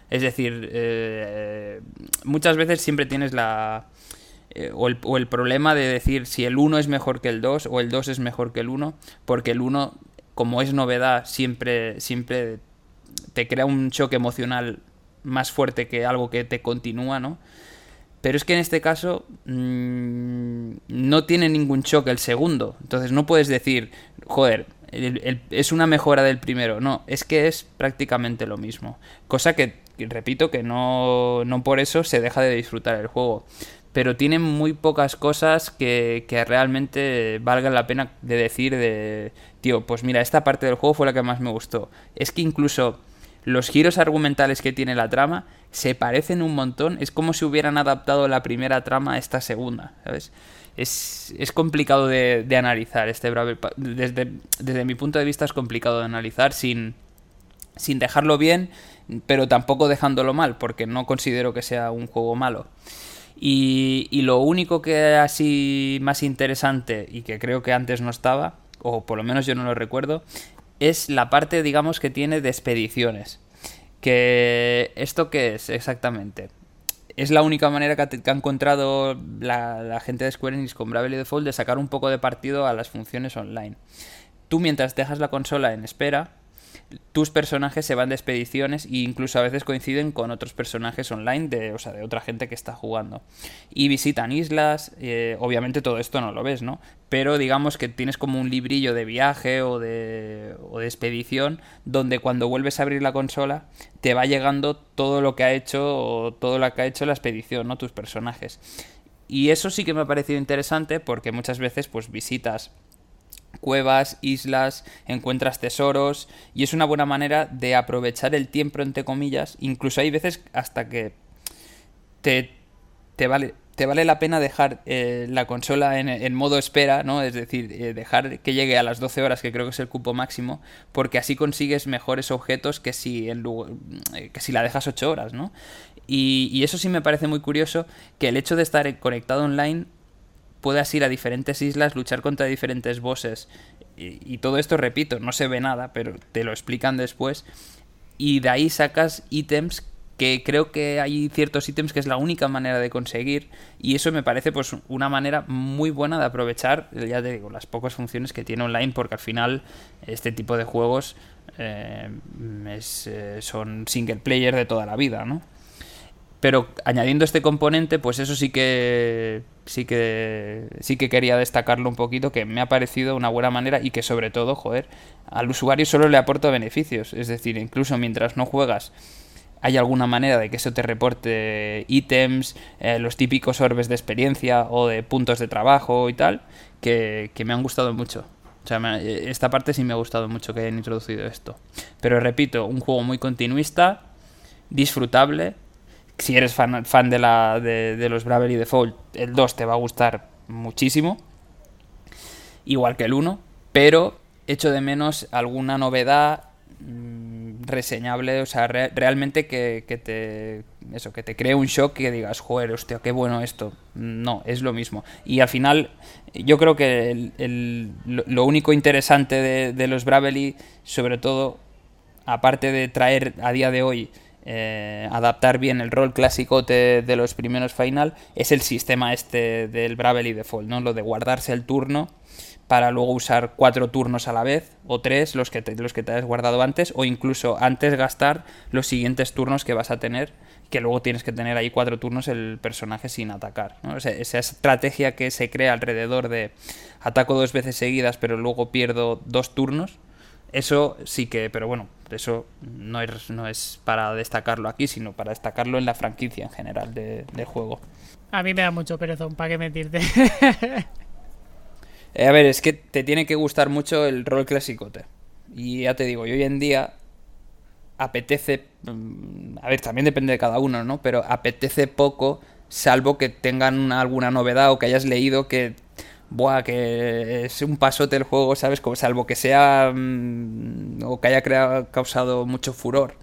B: Es decir, eh, muchas veces siempre tienes la... Eh, o, el, o, el, problema de decir si el 1 es mejor que el 2 o el 2 es mejor que el 1, porque el 1, como es novedad, siempre, siempre te crea un choque emocional más fuerte que algo que te continúa, ¿no? Pero es que en este caso mmm, no tiene ningún choque el segundo. Entonces no puedes decir, joder, el, es una mejora del primero. No, es que es prácticamente lo mismo. Cosa que, repito, que no, no por eso se deja de disfrutar el juego. Pero tiene muy pocas cosas que, que realmente valgan la pena de decir de, tío, pues mira, esta parte del juego fue la que más me gustó. Es que incluso los giros argumentales que tiene la trama se parecen un montón. Es como si hubieran adaptado la primera trama a esta segunda, ¿sabes? Es, es complicado de, de, analizar este Bravel. Desde, desde mi punto de vista es complicado de analizar sin, sin dejarlo bien, pero tampoco dejándolo mal, porque no considero que sea un juego malo. Y, y lo único que así más interesante y que creo que antes no estaba, o por lo menos yo no lo recuerdo, es la parte, digamos, que tiene de expediciones. Que esto qué es exactamente? Es la única manera que ha, encontrado la, gente de Square Enix con Bravely Default de sacar un poco de partido a las funciones online. Tú mientras dejas la consola en espera, tus personajes se van de expediciones e incluso a veces coinciden con otros personajes online de, o sea, de otra gente que está jugando. Y visitan islas, eh, obviamente todo esto no lo ves, ¿no? Pero digamos que tienes como un librillo de viaje o de, o de expedición donde cuando vuelves a abrir la consola te va llegando todo lo que ha hecho o todo lo que ha hecho la expedición, ¿no? Tus personajes. Y eso sí que me ha parecido interesante porque muchas veces pues visitas cuevas, islas, encuentras tesoros y es una buena manera de aprovechar el tiempo entre comillas, incluso hay veces hasta que te, te vale te vale la pena dejar eh, la consola en, modo espera, ¿no? Es decir, eh, dejar que llegue a las 12 horas, que creo que es el cupo máximo, porque así consigues mejores objetos que si, eh, que si la dejas 8 horas, ¿no? Y, y, eso sí me parece muy curioso, que el hecho de estar conectado online puedas ir a diferentes islas, luchar contra diferentes bosses. Y, todo esto, repito, no se ve nada, pero te lo explican después. Y de ahí sacas ítems que creo que hay ciertos ítems que es la única manera de conseguir y eso me parece pues una manera muy buena de aprovechar ya te digo las pocas funciones que tiene online porque al final este tipo de juegos eh, eh, son single player de toda la vida no pero añadiendo este componente, pues eso sí que sí que sí que quería destacarlo un poquito, que me ha parecido una buena manera y que sobre todo, joder, al usuario solo le aporta beneficios. Es decir, incluso mientras no juegas, hay alguna manera de que eso te reporte ítems, eh, los típicos orbes de experiencia o de puntos de trabajo y tal, que, que me han gustado mucho. O sea, esta parte sí me ha gustado mucho que hayan introducido esto. Pero repito, un juego muy continuista, disfrutable, si eres fan, fan de, la, de, los Bravely Default, el 2 te va a gustar muchísimo. Igual que el 1. Pero echo de menos alguna novedad mm, reseñable. O sea, realmente que, te. Eso, que te cree un shock que digas, joder, hostia, qué bueno esto. No, es lo mismo. Y al final, yo creo que lo único interesante de, de los Bravely, sobre todo, aparte de traer a día de hoy eh, adaptar bien el rol clásico de, los primeros final es el sistema este del Bravely Default, ¿no? Lo de guardarse el turno para luego usar cuatro turnos a la vez o tres los que te, los que te has guardado antes o incluso antes gastar los siguientes turnos que vas a tener que luego tienes que tener ahí cuatro turnos el personaje sin atacar esa estrategia que se crea alrededor de ataco dos veces seguidas pero luego pierdo dos turnos eso sí que, pero bueno, eso no es, no es para destacarlo aquí, sino para destacarlo en la franquicia en general de, del juego.
A: A mí me da mucho perezón, ¿para qué mentirte?
B: Eh, a ver, es que te tiene que gustar mucho el rol clasicote. Y ya te digo, y hoy en día apetece. Mm, a ver, también depende de cada uno, ¿no? Pero apetece poco, salvo que tengan alguna novedad o que hayas leído que buah, que es un pasote el juego, ¿sabes? Como, salvo que sea mm, o que haya creado, causado mucho furor.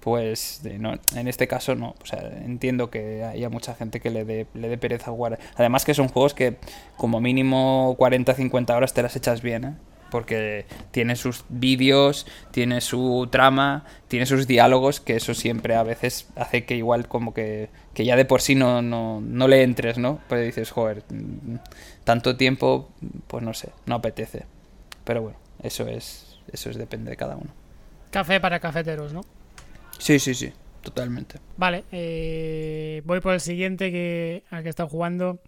B: Pues no, en este caso no. O sea, entiendo que haya mucha gente que le dé, le dé pereza jugar. Además que son juegos que como mínimo 40-50 horas te las echas bien, ¿eh? porque tiene sus vídeos, tiene su trama, tiene sus diálogos, que eso siempre a veces hace que igual como que, que ya de por sí no, no, no le entres, ¿no? Pues dices, joder, tanto tiempo, pues no sé, no apetece. Pero bueno, eso es, eso es depende de cada uno.
A: Café para cafeteros, ¿no?
B: Sí, sí, sí, totalmente.
A: Vale, eh, voy por el siguiente que, al que he estado jugando.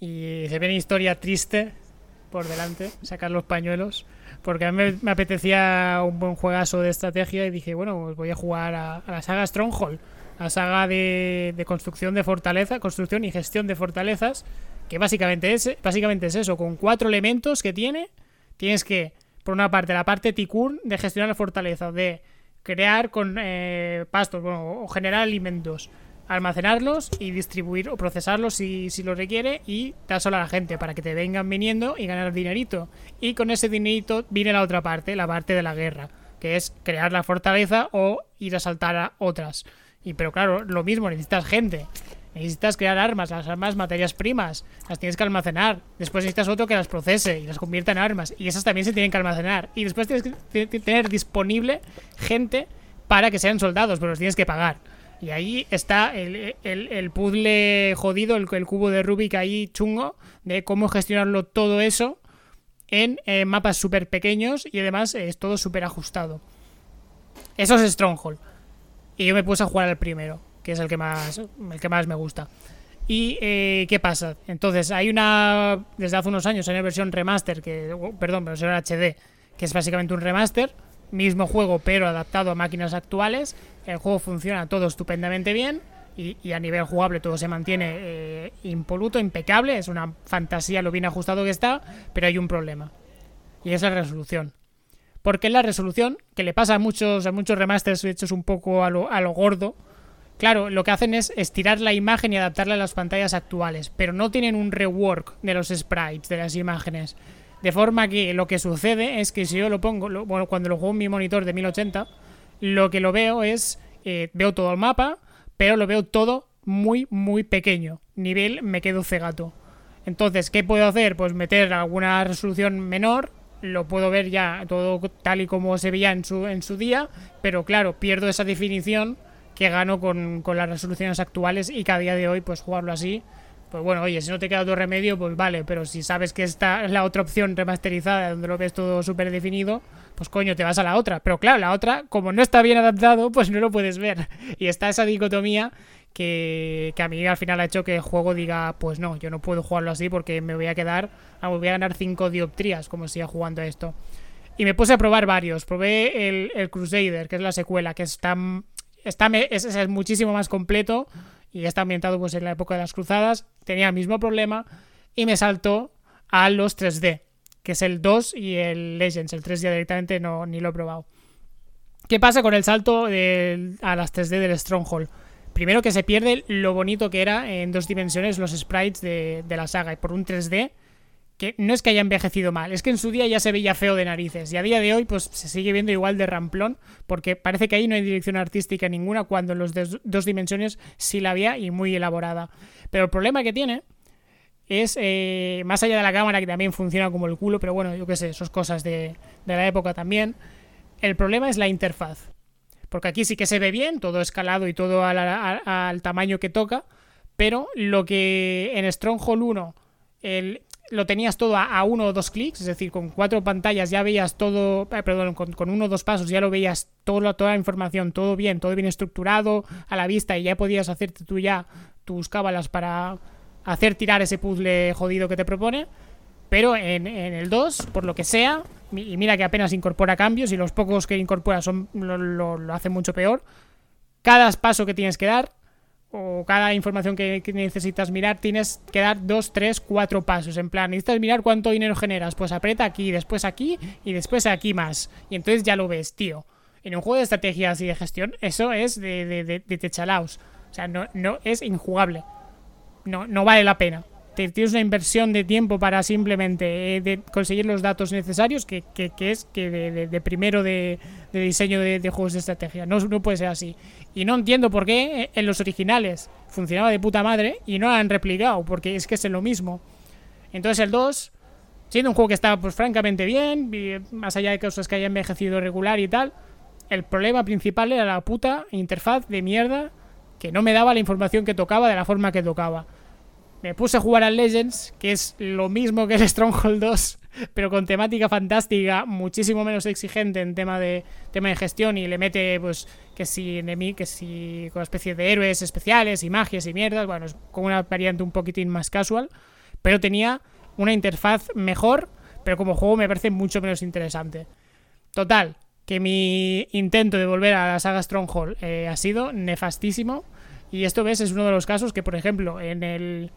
A: Y se ve una historia triste por delante, sacar los pañuelos. Porque a mí me, apetecía un buen juegazo de estrategia y dije, bueno, pues voy a jugar a, la saga Stronghold. La saga de, de, construcción de fortaleza, construcción y gestión de fortalezas, que básicamente es, básicamente es eso, con cuatro elementos que tiene, tienes que, por una parte, la parte Tikkun de gestionar la fortaleza, de crear con eh, pastos, o generar alimentos, almacenarlos y distribuir o procesarlos si, si lo requiere y dárselo a la gente para que te vengan viniendo y ganar dinerito. Y con ese dinerito viene la otra parte, la parte de la guerra. que es crear la fortaleza o ir a saltar a otras. Y pero claro, lo mismo, necesitas gente. Necesitas crear armas, las armas materias primas, las tienes que almacenar. Después necesitas otro que las procese y las convierta en armas. Y esas también se tienen que almacenar. Y después tienes que tener disponible gente para que sean soldados, pero los tienes que pagar. Y ahí está el, el, puzzle jodido, el, el, cubo de Rubik ahí chungo, de cómo gestionarlo todo eso en eh, mapas súper pequeños y además es todo súper ajustado. Eso es Stronghold. Y yo me puse a jugar al primero que es el que más, el que más me gusta. ¿Y eh, qué pasa? Entonces, hay una. Desde hace unos años hay una versión remaster, que, oh, perdón, versión HD, que es básicamente un remaster. Mismo juego, pero adaptado a máquinas actuales. El juego funciona todo estupendamente bien. Y, a nivel jugable todo se mantiene eh, impoluto, impecable. Es una fantasía lo bien ajustado que está. Pero hay un problema. Y es la resolución. Porque la resolución, que le pasa a muchos, a muchos remasters hechos un poco a lo, a lo gordo, Claro, lo que hacen es estirar la imagen y adaptarla a las pantallas actuales, pero no tienen un rework de los sprites, de las imágenes. De forma que lo que sucede es que si yo lo pongo, bueno, cuando lo juego en mi monitor de 1080, lo que lo veo es, eh, veo todo el mapa, pero lo veo todo muy, muy pequeño. Nivel me quedo cegato. Entonces, ¿qué puedo hacer? Pues meter alguna resolución menor, lo puedo ver ya todo tal y como se veía en su, en su día, pero claro, pierdo esa definición que gano con, las resoluciones actuales y que a día de hoy, pues jugarlo así, pues bueno, oye, si no te queda otro remedio, pues vale, pero si sabes que esta es la otra opción remasterizada, donde lo ves todo súper definido, pues coño, te vas a la otra. Pero claro, la otra, como no está bien adaptado, pues no lo puedes ver. Y está esa dicotomía que, que, a mí al final ha hecho que el juego diga, pues no, yo no puedo jugarlo así porque me voy a quedar, me voy a ganar 5 dioptrías como siga jugando esto. Y me puse a probar varios. Probé el, el Crusader, que es la secuela, que está Está, es, es, muchísimo más completo y está ambientado pues en la época de las cruzadas. Tenía el mismo problema y me saltó a los 3D, que es el 2 y el Legends. El 3 d directamente no, ni lo he probado. ¿Qué pasa con el salto a las 3D del Stronghold? Primero que se pierde lo bonito que era en dos dimensiones los sprites de, de la saga y por un 3D que no es que haya envejecido mal, es que en su día ya se veía feo de narices y a día de hoy pues se sigue viendo igual de ramplón porque parece que ahí no hay dirección artística ninguna cuando en los dos dimensiones sí la había y muy elaborada. Pero el problema que tiene es, eh, más allá de la cámara que también funciona como el culo, pero bueno, yo qué sé, son cosas de, de la época también, el problema es la interfaz. Porque aquí sí que se ve bien, todo escalado y todo al, al tamaño que toca, pero lo que en Stronghold 1 el, lo tenías todo a, uno o dos clics, es decir, con cuatro pantallas ya veías todo, eh, perdón, con, uno o dos pasos ya lo veías todo, toda la información, todo bien, todo bien estructurado a la vista y ya podías hacerte tú ya tus cábalas para hacer tirar ese puzzle jodido que te propone. Pero en, el 2, por lo que sea, y mira que apenas incorpora cambios y los pocos que incorpora son, lo, lo, lo hacen mucho peor, cada paso que tienes que dar o cada información que, necesitas mirar, tienes que dar dos, tres, cuatro pasos. En plan, necesitas mirar cuánto dinero generas. Pues aprieta aquí, después aquí y después aquí más. Y entonces ya lo ves, tío. En un juego de estrategias y de gestión, eso es de, de, techalaos. O sea, no, no es injugable. No, no vale la pena tienes una inversión de tiempo para simplemente eh, conseguir los datos necesarios, que, es que de, primero de, diseño de, juegos de estrategia. No puede ser así. Y no entiendo por qué en los originales funcionaba de puta madre y no han replicado, porque es que es lo mismo. Entonces el 2, siendo un juego que estaba pues francamente bien, más allá de cosas que haya envejecido regular y tal, el problema principal era la puta interfaz de mierda que no me daba la información que tocaba de la forma que tocaba me puse a jugar al Legends, que es lo mismo que el Stronghold 2, pero con temática fantástica, muchísimo menos exigente en tema de tema de gestión y le mete pues que si enemy, que si con especie de héroes especiales y magias y mierdas, bueno, es como una variante un poquitín más casual, pero tenía una interfaz mejor, pero como juego me parece mucho menos interesante. Total, que mi intento de volver a la saga Stronghold eh, ha sido nefastísimo. Y esto, ves, es uno de los casos que, por ejemplo, en el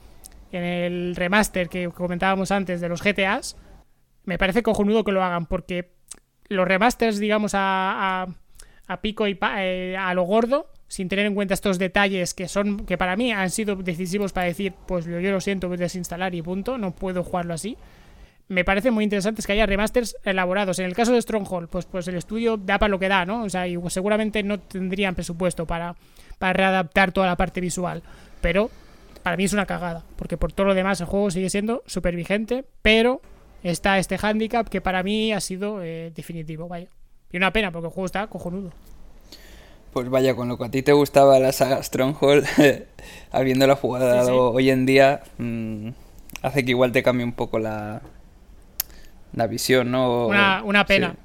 A: en el remaster que comentábamos antes de los GTAs, me parece cojonudo que lo hagan, porque los remasters, digamos, a, a, pico y eh, a lo gordo, sin tener en cuenta estos detalles que son que para mí han sido decisivos para decir, pues yo, lo siento, voy a desinstalar y punto, no puedo jugarlo así. me parece muy interesante es que haya remasters elaborados. En el caso de Stronghold, pues, pues el estudio da para lo que da, ¿no? O sea, y seguramente no tendrían presupuesto para, para readaptar toda la parte visual. Pero para mí es una cagada, porque por todo lo demás el juego sigue siendo súper vigente, pero está este handicap que para mí ha sido eh, definitivo, vaya. Y una pena, porque el juego está cojonudo.
B: Pues vaya, con lo que a ti te gustaba la saga Stronghold, habiéndola jugado hoy en día, mm, hace que igual te cambie un poco la, la visión, ¿no?
A: Una, pena.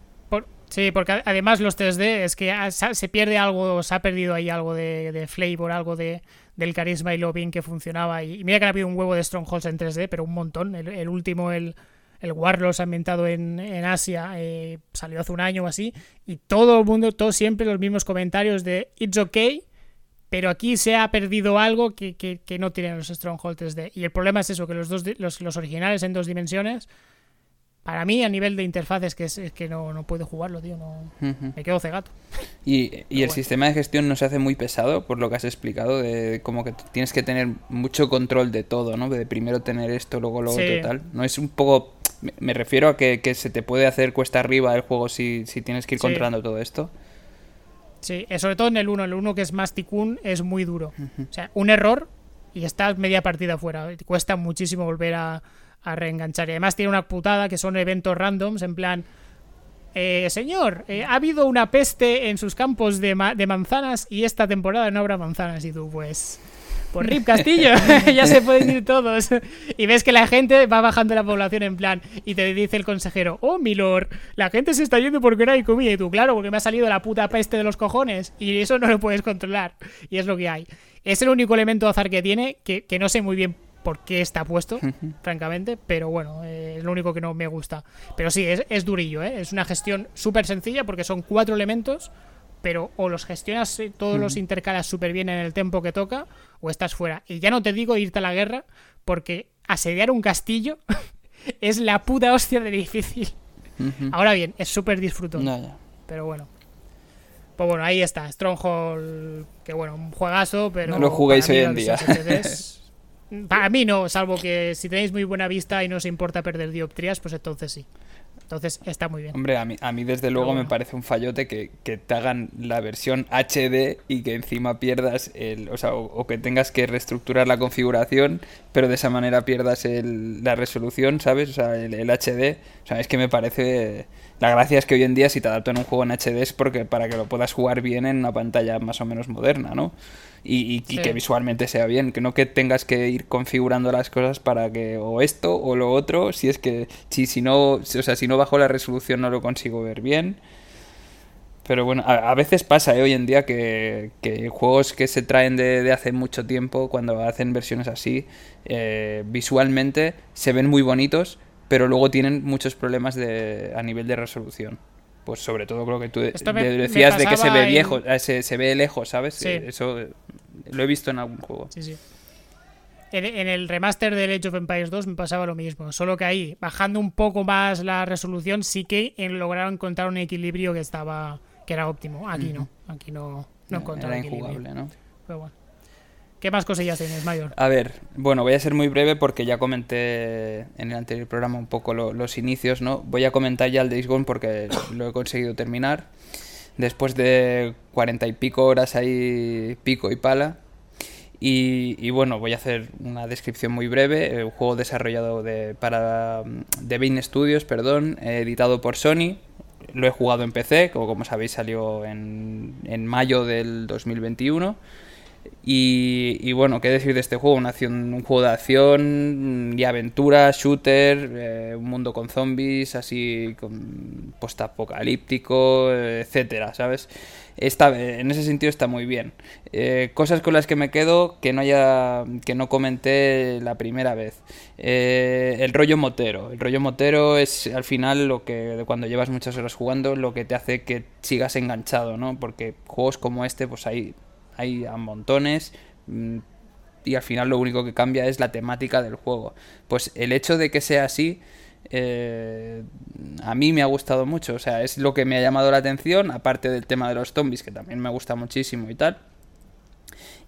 A: Sí. porque además los 3D es que se pierde algo, se ha perdido ahí algo de, de flavor, algo de, del carisma y lo bien que funcionaba. Y, mira que ha habido un huevo de Strongholds en 3D, pero un montón. El, último, el, el Warlords ambientado en, en Asia, eh, salió hace un año o así. Y todo el mundo, todos siempre los mismos comentarios de It's okay, pero aquí se ha perdido algo que, que, que no tienen los Strongholds 3D. Y el problema es eso, que los, dos, los, los originales en dos dimensiones para mí, a nivel de interfaces, que es, que no, no puedo jugarlo, tío. No, Me quedo cegato.
B: Y, y el sistema de gestión no se hace muy pesado, por lo que has explicado, de como que tienes que tener mucho control de todo, ¿no? De primero tener esto, luego lo otro, tal. No es un poco. Me refiero a que, se te puede hacer cuesta arriba el juego si, si tienes que ir controlando todo esto.
A: Sí, eh, sobre todo en el 1. El 1 que es más ticún es muy duro. O sea, un error y estás media partida fuera. Cuesta muchísimo volver a a reenganchar. Y además tiene una putada que son eventos randoms, en plan, eh, señor, eh, ha habido una peste en sus campos de, de, manzanas y esta temporada no habrá manzanas. Y tú, pues, por Rip Castillo, ya se pueden ir todos. y ves que la gente va bajando la población en plan, y te dice el consejero, oh, mi lord, la gente se está yendo porque no hay comida. Y tú, claro, porque me ha salido la puta peste de los cojones y eso no lo puedes controlar. Y es lo que hay. Es el único elemento de azar que tiene, que, que no sé muy bien por qué está puesto, francamente, pero bueno, eh, es lo único que no me gusta. Pero sí, es, es durillo, ¿eh? es una gestión súper sencilla porque son cuatro elementos, pero o los gestionas, eh, todos los intercalas súper bien en el tiempo que toca, o estás fuera. Y ya no te digo irte a la guerra, porque asediar un castillo es la puta hostia de difícil. Ahora bien, es súper disfrutoso. Pero bueno. Pues bueno, ahí está, Stronghold, que bueno, un juegazo, pero...
B: No lo juguéis hoy en día.
A: Para mí no, salvo que si tenéis muy buena vista y no os importa perder dioptrías, pues entonces sí. Entonces está muy bien.
B: Hombre, a mí, a mí desde luego me parece un fallote que, te hagan la versión HD y que encima pierdas el. O sea, o, que tengas que reestructurar la configuración, pero de esa manera pierdas el, la resolución, ¿sabes? O sea, el, el, HD. O sea, es que me parece. La gracia es que hoy en día, si te adaptan un juego en HD, es porque para que lo puedas jugar bien en una pantalla más o menos moderna, ¿no? Y, que visualmente sea bien, que no que tengas que ir configurando las cosas para que o esto o lo otro, si es que si, si no, o sea, si no bajo la resolución no lo consigo ver bien. Pero bueno, a, veces pasa ¿eh? hoy en día que, juegos que se traen de, hace mucho tiempo, cuando hacen versiones así, eh, visualmente se ven muy bonitos, pero luego tienen muchos problemas de, a nivel de resolución pues sobre todo creo que tú decías de que se ve viejo, eh, se, ve lejos, ¿sabes? Sí. Eh, eso lo he visto en algún juego.
A: Sí, sí. En, el remaster de Age of Empires 2 me pasaba lo mismo, solo que ahí, bajando un poco más la resolución, sí que lograron encontrar un equilibrio que estaba que era óptimo. Aquí no, aquí no, no encontraron
B: Era injugable, ¿no?
A: Pero bueno. ¿Qué más cosillas tienes, Mayor?
B: A ver, bueno, voy a ser muy breve porque ya comenté en el anterior programa un poco los inicios, ¿no? Voy a comentar ya el Days Gone porque lo he conseguido terminar. Después de cuarenta y pico horas ahí, pico y pala. Y, bueno, voy a hacer una descripción muy breve. Un juego desarrollado de, para de Bean Studios, perdón, editado por Sony. Lo he jugado en PC, como, como sabéis salió en, en mayo del 2021 y, bueno, ¿qué decir de este juego? Acción, un juego de acción y aventura, shooter, eh, un mundo con zombies, así con postapocalíptico, etcétera, ¿sabes? Está, en ese sentido está muy bien. Eh, cosas con las que me quedo que no haya que no comenté la primera vez. Eh, el rollo motero. El rollo motero es al final lo que cuando llevas muchas horas jugando lo que te hace que sigas enganchado, ¿no? Porque juegos como este, pues hay hay a montones mm, y al final lo único que cambia es la temática del juego. Pues el hecho de que sea así, eh, a mí me ha gustado mucho, o sea, es lo que me ha llamado la atención, aparte del tema de los zombies, que también me gusta muchísimo y tal.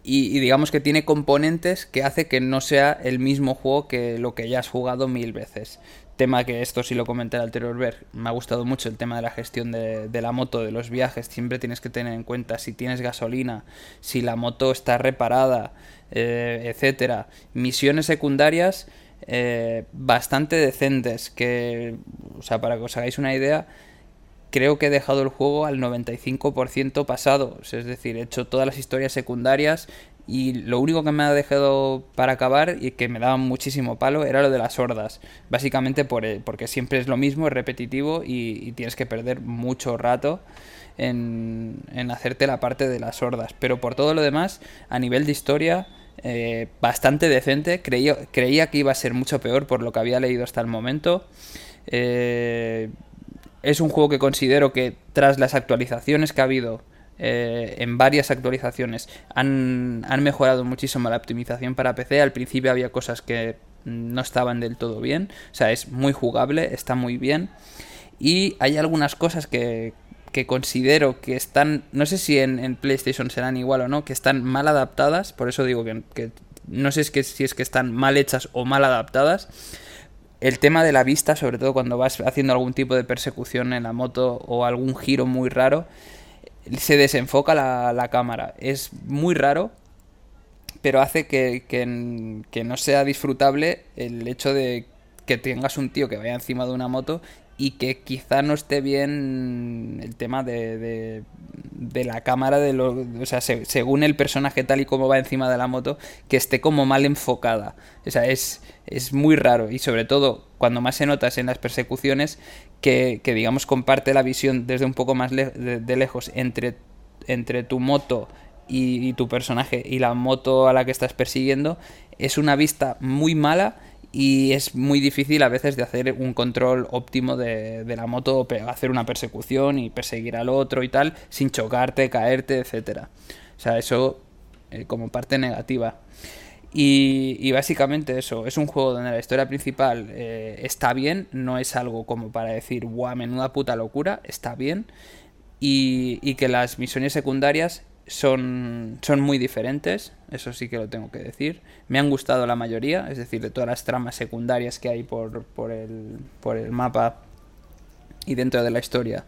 B: Y, digamos que tiene componentes que hace que no sea el mismo juego que lo que ya has jugado mil veces. Tema que esto sí lo comenté el anterior ver, me ha gustado mucho el tema de la gestión de, la moto, de los viajes, siempre tienes que tener en cuenta si tienes gasolina, si la moto está reparada, eh, etcétera. Misiones secundarias eh, bastante decentes, que, o sea, para que os hagáis una idea, creo que he dejado el juego al 95% pasado, es decir, he hecho todas las historias secundarias y lo único que me ha dejado para acabar y que me daba muchísimo palo era lo de las hordas. Básicamente por, porque siempre es lo mismo, es repetitivo y, tienes que perder mucho rato en, en, hacerte la parte de las hordas. Pero por todo lo demás, a nivel de historia, eh, bastante decente. Creía, creía que iba a ser mucho peor por lo que había leído hasta el momento. Eh, es un juego que considero que tras las actualizaciones que ha habido eh, en varias actualizaciones han, mejorado muchísimo la optimización para PC. Al principio había cosas que no estaban del todo bien. O sea, es muy jugable, está muy bien. Y hay algunas cosas que, que considero que están, no sé si en, PlayStation serán igual o no, que están mal adaptadas. Por eso digo que, no sé si es que están mal hechas o mal adaptadas. El tema de la vista, sobre todo cuando vas haciendo algún tipo de persecución en la moto o algún giro muy raro, se desenfoca la, cámara. Es muy raro, pero hace que, que, no sea disfrutable el hecho de que tengas un tío que vaya encima de una moto y que quizá no esté bien el tema de, de, la cámara, de lo, o sea, según el personaje tal y como va encima de la moto, que esté como mal enfocada. O sea, es, es muy raro y sobre todo cuando más se nota en las persecuciones que, digamos comparte la visión desde un poco más de, lejos entre, entre tu moto y, tu personaje y la moto a la que estás persiguiendo, es una vista muy mala y es muy difícil a veces de hacer un control óptimo de, la moto, hacer una persecución y perseguir al otro y tal, sin chocarte, caerte, etcétera. O sea, eso eh, como parte negativa. Y, básicamente eso, es un juego donde la historia principal eh, está bien, no es algo como para decir, guau, menuda puta locura, está bien. Y, y que las misiones secundarias son, son muy diferentes, eso sí que lo tengo que decir. Me han gustado la mayoría, es decir, de todas las tramas secundarias que hay por, por, el, por el mapa y dentro de la historia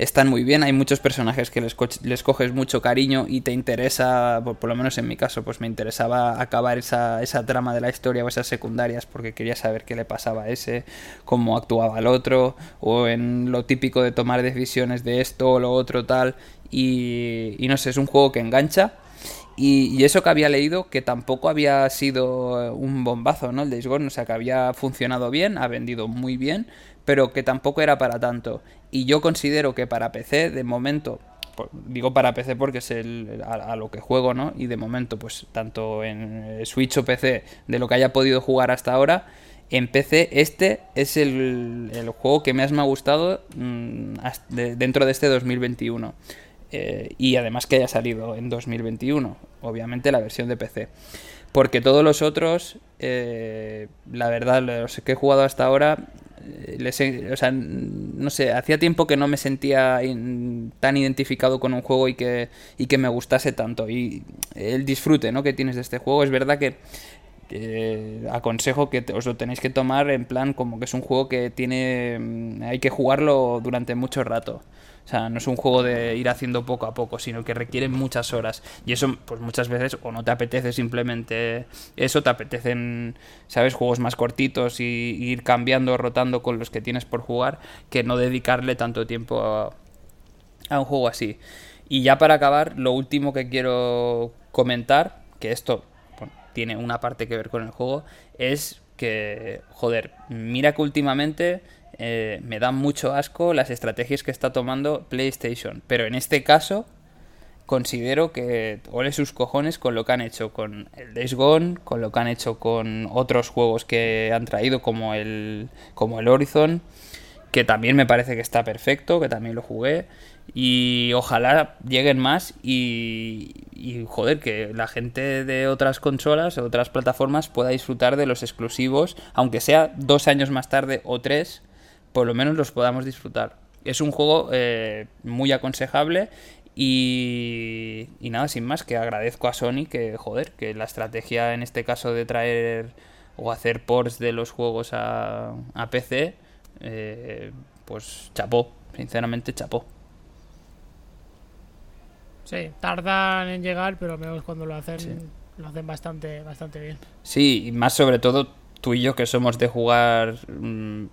B: están muy bien. Hay muchos personajes que les, les coges mucho cariño y te interesa, por, lo menos en mi caso, pues me interesaba acabar esa, esa trama de la historia o esas secundarias porque quería saber qué le pasaba a ese, cómo actuaba el otro, o en lo típico de tomar decisiones de esto o lo otro tal. Y, y no sé, es un juego que engancha. Y, eso que había leído, que tampoco había sido un bombazo, ¿no? El Days Gone, o sea, que había funcionado bien, ha vendido muy bien, pero que tampoco era para tanto. Y yo considero que para PC, de momento, digo para PC porque es el, a, lo que juego, ¿no? Y de momento, pues tanto en Switch o PC, de lo que haya podido jugar hasta ahora, en PC este es el, juego que más me ha gustado mm, dentro de este 2021. Eh, y además que haya salido en 2021, obviamente la versión de PC. Porque todos los otros, eh, la verdad, los que he jugado hasta ahora, o sea, no sé, hacía tiempo que no me sentía tan identificado con un juego y que, y que me gustase tanto. Y el disfrute ¿no? que tienes de este juego, es verdad que aconsejo que os lo tenéis que tomar en plan como que es un juego que tiene mm, hay que jugarlo durante mucho rato o sea, no es un juego de ir haciendo poco a poco, sino que requiere muchas horas. Y eso, pues muchas veces, o no te apetece simplemente eso, te apetecen, ¿sabes? Juegos más cortitos y, ir cambiando, rotando con los que tienes por jugar, que no dedicarle tanto tiempo a, un juego así. Y ya para acabar, lo último que quiero comentar, que esto tiene una parte que ver con el juego, es que, joder, mira que últimamente eh, me dan mucho asco las estrategias que está tomando PlayStation. Pero en este caso, considero que ole sus cojones con lo que han hecho con el Days Gone, con lo que han hecho con otros juegos que han traído como el, como el Horizon, que también me parece que está perfecto, que también lo jugué. Y ojalá lleguen más y, y joder, que la gente de otras consolas, otras plataformas pueda disfrutar de los exclusivos, aunque sea dos años más tarde o tres, por lo menos los podamos disfrutar. Es un juego eh, muy aconsejable y, y, nada, sin más, que agradezco a Sony que, joder, que la estrategia en este caso de traer o hacer ports de los juegos a, a PC, eh, pues chapó, sinceramente chapó.
A: Sí, tardan en llegar, pero menos cuando lo hacen, lo hacen bastante, bastante bien.
B: Sí, y más sobre todo tú y yo que somos de jugar, mm,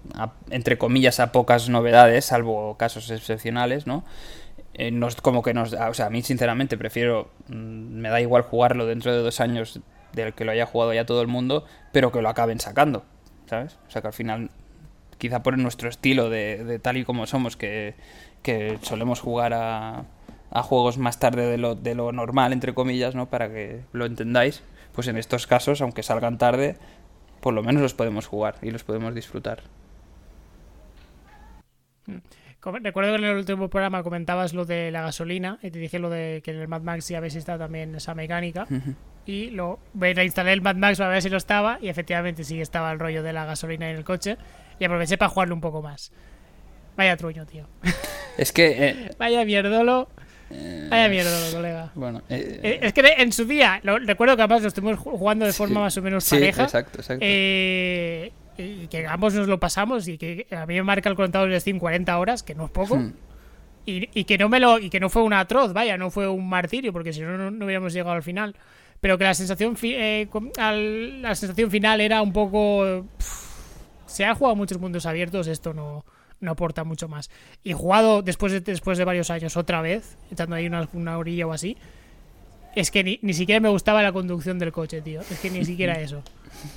B: entre comillas, a pocas novedades, salvo casos excepcionales, ¿no? Eh, nos, como que nos... O sea, a mí sinceramente prefiero... Mm, me da igual jugarlo dentro de dos años del que lo haya jugado ya todo el mundo, pero que lo acaben sacando, ¿sabes? O sea, que al final, quizá por nuestro estilo de, de tal y como somos, que, que solemos jugar a a juegos más tarde de lo, de lo normal, entre comillas, ¿no? Para que lo entendáis. Pues en estos casos, aunque salgan tarde, por lo menos los podemos jugar y los podemos disfrutar.
A: Mm. Recuerdo que en el último programa comentabas lo de la gasolina y te dije lo de que en el Mad Max ya si está también esa mecánica. Y lo instalé el Mad Max para ver si lo estaba y efectivamente sí estaba el rollo de la gasolina en el coche y aproveché para jugarlo un poco más. Vaya truño, tío.
B: Es que... Eh,
A: Vaya mierdolo. Vaya mierda, colega.
B: Bueno, eh,
A: eh, es que en su día, lo, recuerdo que además lo estuvimos jugando de forma más o menos
B: sí,
A: pareja.
B: Exacto, exacto.
A: Eh, y que ambos nos lo pasamos y que a mí me marca el contador de Steam 40 horas, que no es poco. Hmm. Y, que no me lo y que no fue un atroz, vaya, no fue un martirio, porque si no, no, hubiéramos llegado al final. Pero que la sensación, la sensación final era un poco. se ha jugado muchos mundos abiertos, esto no no aporta mucho más. Y jugado después de, después de varios años otra vez, echando ahí una, una orilla o así, es que ni, ni, siquiera me gustaba la conducción del coche, tío. Es que ni siquiera eso.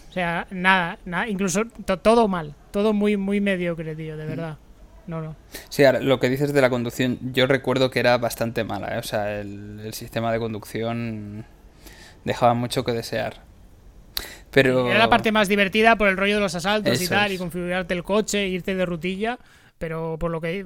A: O sea, nada, nada incluso todo mal. Todo muy, muy mediocre, tío, de verdad. No, no.
B: Sí, ahora, lo que dices de la conducción, yo recuerdo que era bastante mala, ¿eh? O sea, el, el sistema de conducción dejaba mucho que desear. Pero...
A: Era la parte más divertida por el rollo de los asaltos y tal, y configurarte el coche, irte de rutilla, pero por lo que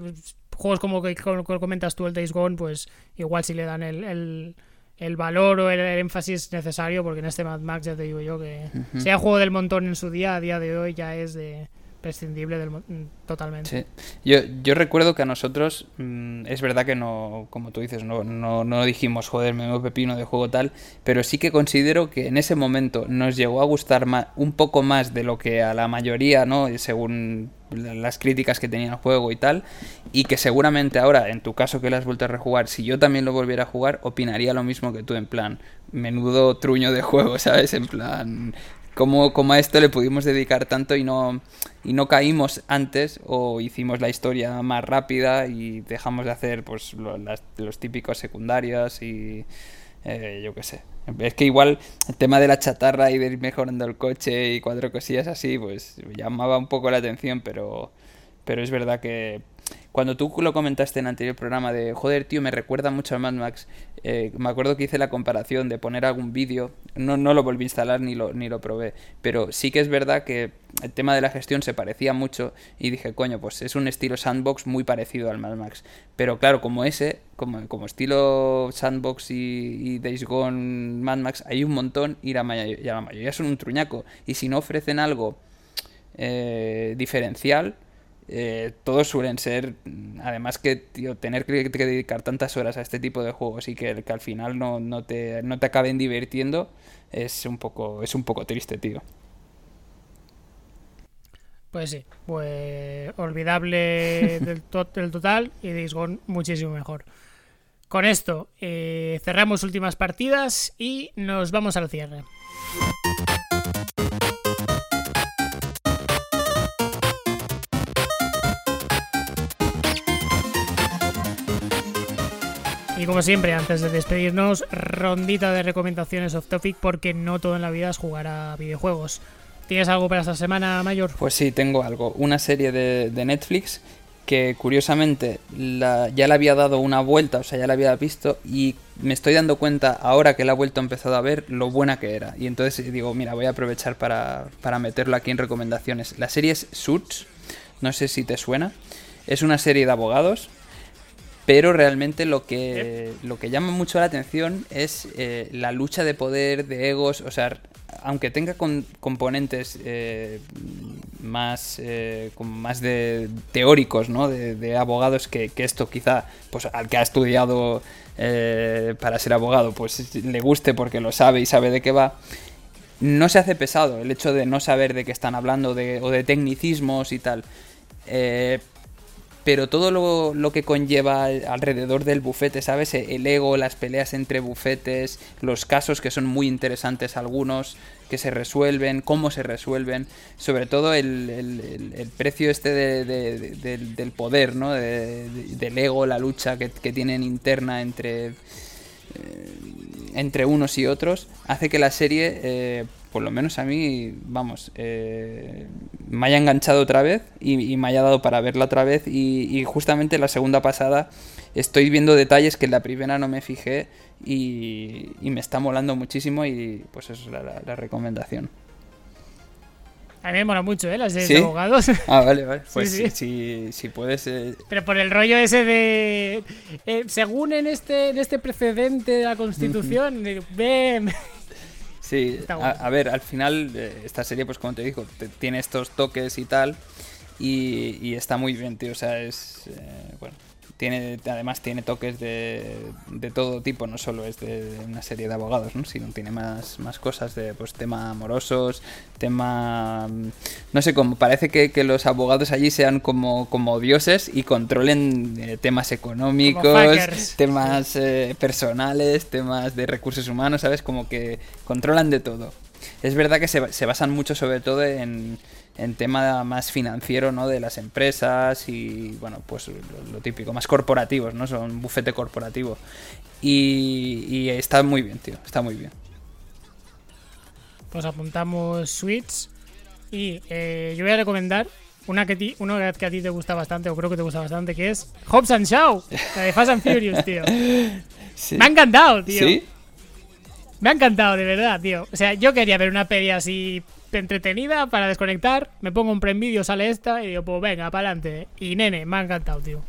A: juegos como que, comentas tú, el Days Gone, pues igual si le dan el, el, valor o el, énfasis necesario, porque en este Mad Max ya te digo yo que sea juego del montón en su día, a día de hoy ya es de prescindible del, mm, totalmente.
B: Yo, yo recuerdo que a nosotros, mm, es verdad que no, como tú dices, no, no, no dijimos, joder, me pepino de juego tal, pero sí que considero que en ese momento nos llegó a gustar más, un poco más de lo que a la mayoría, ¿no? Según las críticas que tenía el juego y tal, y que seguramente ahora, en tu caso que lo has vuelto a rejugar, si yo también lo volviera a jugar, opinaría lo mismo que tú, en plan, menudo truño de juego, ¿sabes? En plan, cómo, a esto le pudimos dedicar tanto y no, y no caímos antes o hicimos la historia más rápida y dejamos de hacer pues los típicos secundarios y eh, yo qué sé. Es que igual el tema de la chatarra y de ir mejorando el coche y cuatro cosillas así, pues llamaba un poco la atención, pero, pero es verdad que cuando tú lo comentaste en el anterior programa de, joder, tío, me recuerda mucho a Mad Max, eh, me acuerdo que hice la comparación de poner algún vídeo, no, no lo volví a instalar ni lo, ni lo probé, pero sí que es verdad que el tema de la gestión se parecía mucho y dije, coño, pues es un estilo sandbox muy parecido al Mad Max. Pero claro, como ese, como, como estilo sandbox y, Days Gone Mad Max, hay un montón y la, mayoría, la mayoría son un truñaco. Y si no ofrecen algo eh, diferencial, eh, todos suelen ser, además que tener que, dedicar tantas horas a este tipo de juegos y que, que al final no, no, te, no te acaben divirtiendo, es un poco, es un poco triste, tío.
A: Pues sí, pues olvidable del, total y Days Gone muchísimo mejor. Con esto eh, cerramos últimas partidas y nos vamos al cierre. Y como siempre, antes de despedirnos, rondita de recomendaciones off topic porque no todo en la vida es jugar a videojuegos. ¿Tienes algo para esta semana, Mayor?
B: Pues sí, tengo algo. Una serie de, Netflix que curiosamente ya le había dado una vuelta, o sea, ya la había visto y me estoy dando cuenta ahora que la he vuelto a empezado a ver lo buena que era. Y entonces digo, mira, voy a aprovechar para, para meterlo aquí en recomendaciones. La serie es Suits, no sé si te suena. Es una serie de abogados pero realmente lo que, lo que llama mucho la atención es eh, la lucha de poder, de egos, o sea, aunque tenga componentes eh, más, eh, más de teóricos, ¿no? De, abogados que, esto quizá, pues al que ha estudiado para ser abogado, pues le guste porque lo sabe y sabe de qué va, no se hace pesado el hecho de no saber de qué están hablando de, o de tecnicismos y tal. Eh, pero todo lo, que conlleva alrededor del bufete, ¿sabes? E, el ego, las peleas entre bufetes, los casos que son muy interesantes algunos, que se resuelven, cómo se resuelven, sobre todo el, precio este del, poder, ¿no? del ego, la lucha que, tienen interna entre, eh, entre unos y otros, hace que la serie... Eh, por lo menos a mí, vamos, eh, me haya enganchado otra vez y, me haya dado para verla otra vez. Y, justamente la segunda pasada estoy viendo detalles que en la primera no me fijé y, me está molando muchísimo y pues eso es la, recomendación.
A: A mí me mola mucho, ¿eh? Las de abogados.
B: Ah, vale, vale. Pues sí, Si, puedes. Eh,
A: Pero por el rollo ese de. Eh, según en este, en este precedente de la Constitución, ven.
B: Sí, a, ver, al final eh, esta serie, pues como te digo, tiene estos toques y tal. Y, y, está muy bien, tío. O sea, es. Eh, bueno, tiene, además tiene toques de, de, todo tipo, no solo es de una serie de abogados, ¿no? sino tiene más, más cosas de pues tema amorosos, tema no sé, como parece que, que los abogados allí sean como, como dioses y controlen eh, temas económicos, temas eh, personales, temas de recursos humanos, ¿sabes? Como que controlan de todo. Es verdad que se, se basan mucho sobre todo en en tema más financiero, ¿no? De las empresas y, bueno, pues lo, típico, más corporativos, ¿no? Son un bufete corporativo. Y, está muy bien, tío, está muy bien.
A: Pues apuntamos Switch y eh, yo voy a recomendar una que, ti, una que a ti te gusta bastante, o creo que te gusta bastante, que es Hobbs and Shaw, la de Fast and Furious, tío. Me ha encantado, tío. ¿Sí? Me ha encantado, de verdad, tío. O sea, yo quería ver una peli así entretenida para desconectar. Me pongo un pre vídeo, sale esta y digo, pues venga, para adelante. Y nene, me ha encantado, tío.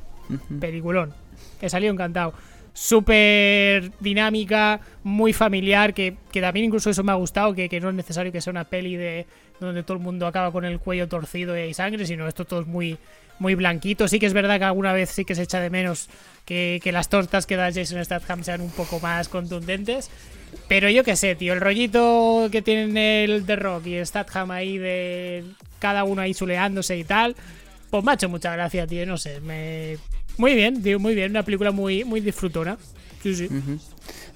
A: Peliculón. He salido encantado. Súper dinámica, muy familiar, que, también incluso eso me ha gustado, que, no es necesario que sea una peli de donde todo el mundo acaba con el cuello torcido y hay sangre, sino esto todo es muy, muy blanquito. Sí que es verdad que alguna vez sí que se echa de menos que, que las tortas que da Jason Statham sean un poco más contundentes. Pero yo qué sé, tío, el rollito que tienen el The Rock y el Statham ahí de cada uno ahí chuleándose y tal, pues me ha hecho mucha gracia, tío, no sé, me... Muy bien, tío, muy bien, una película muy, muy disfrutona. Sí, sí.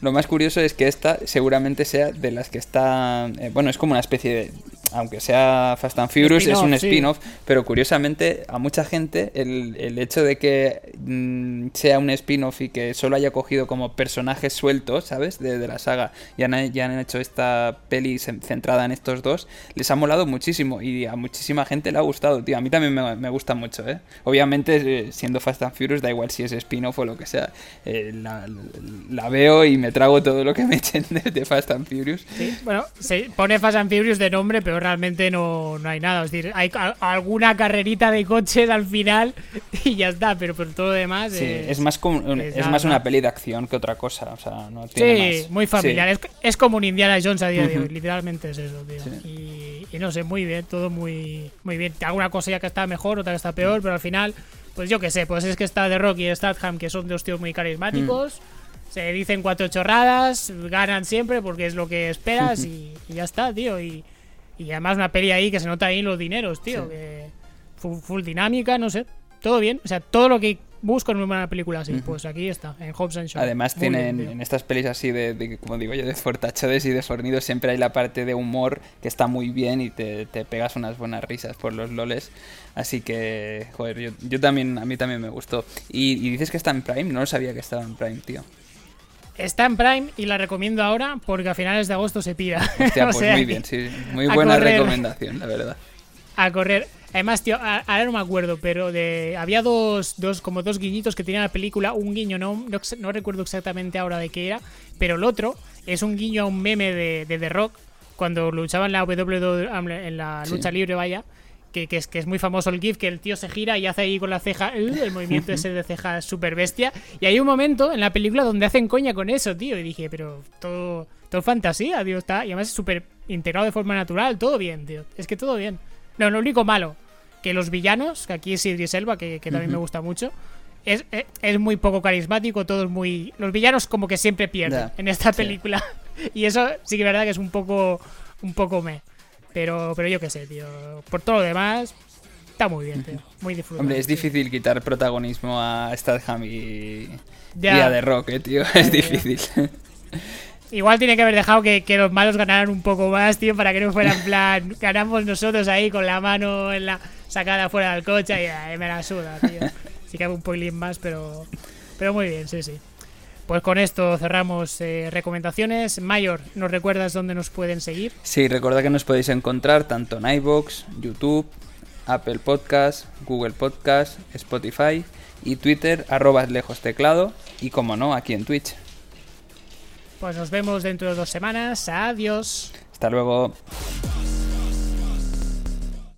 B: Lo más curioso es que esta seguramente sea de las que está... Eh, bueno, es como una especie de aunque sea Fast and Furious, es un spin-off, pero curiosamente a mucha gente el, el hecho de que mm, sea un spin-off y que solo haya cogido como personajes sueltos, ¿sabes? De, la saga, y han, ya han hecho esta peli centrada en estos dos, les ha molado muchísimo y a muchísima gente le ha gustado, tío. A mí también me, gusta mucho, ¿eh? Obviamente, eh, siendo Fast and Furious, da igual si es spin-off o lo que sea. Eh, la, veo y me trago todo lo que me echen de, Fast and Furious.
A: Sí, bueno, se pone Fast and Furious de nombre, pero realmente no, hay nada. Es decir, hay alguna carrerita de coches al final y ya está, pero por todo lo demás.
B: Sí, es, más, es, más una peli de acción que otra cosa. O sea, no tiene
A: sí, muy familiar. Es, como un Indiana Jones a día de hoy, literalmente es eso, tío. Y, no sé, muy bien, todo muy, muy bien. Alguna cosa ya que está mejor, otra que está peor, pero al final, pues yo qué sé, pues es que está de Rocky y Statham, que son dos tíos muy carismáticos se dicen cuatro chorradas, ganan siempre porque es lo que esperas y, ya está, tío. Y, y además una peli ahí que se nota ahí los dineros, tío. Que full, dinámica, no sé. Todo bien. O sea, todo lo que busco en una película así. Pues aquí está, en Hobbs and Shaw.
B: Además tienen en estas pelis así de, como digo yo, de fortachodes y de fornidos, siempre hay la parte de humor que está muy bien y te, pegas unas buenas risas por los loles. Así que, joder, yo, yo también, a mí también me gustó. Y, y dices que está en Prime, no lo sabía que estaba en Prime, tío.
A: Está en Prime y la recomiendo ahora porque a finales de agosto se pira.
B: Hostia, pues muy bien, sí. Muy buena recomendación, la verdad.
A: A correr. Además, tío, ahora no me acuerdo, pero de había dos, dos como dos guiñitos que tenía la película. Un guiño, no, no, recuerdo exactamente ahora de qué era, pero el otro es un guiño a un meme de, de The Rock cuando luchaba en la WWE, en la lucha libre, vaya que, es, que es muy famoso el GIF, que el tío se gira y hace ahí con la ceja el movimiento ese de ceja super bestia. Y hay un momento en la película donde hacen coña con eso, tío. Y dije, pero todo, todo fantasía, tío. Está, y además es súper integrado de forma natural, todo bien, tío. Es que todo bien. No, lo único malo, que los villanos, que aquí es Idris Elba, que, también me gusta mucho. Es, es, muy poco carismático, todo es muy... Los villanos como que siempre pierden en esta película. Y eso sí que es verdad que es un poco un poco me. Pero, pero yo qué sé, tío. Por todo lo demás, está muy bien, tío. Muy disfrutable.
B: Hombre, es difícil quitar protagonismo a Statham y, ya. a The Rock, eh, tío. Es difícil.
A: Igual tiene que haber dejado que, los malos ganaran un poco más, tío, para que no fuera en plan, ganamos nosotros ahí con la mano en la sacada fuera del coche y ahí me la suda, tío. Sí que hago un poquilín más, pero, pero muy bien, sí, sí. Pues con esto cerramos eh, recomendaciones. Mayor, ¿nos recuerdas dónde nos pueden seguir?
B: Sí, recuerda que nos podéis encontrar tanto en iBox, YouTube, Apple Podcast, Google Podcast, Spotify y Twitter, arroba lejos teclado y como no, aquí en Twitch.
A: Pues nos vemos dentro de dos semanas. Adiós.
B: Hasta luego.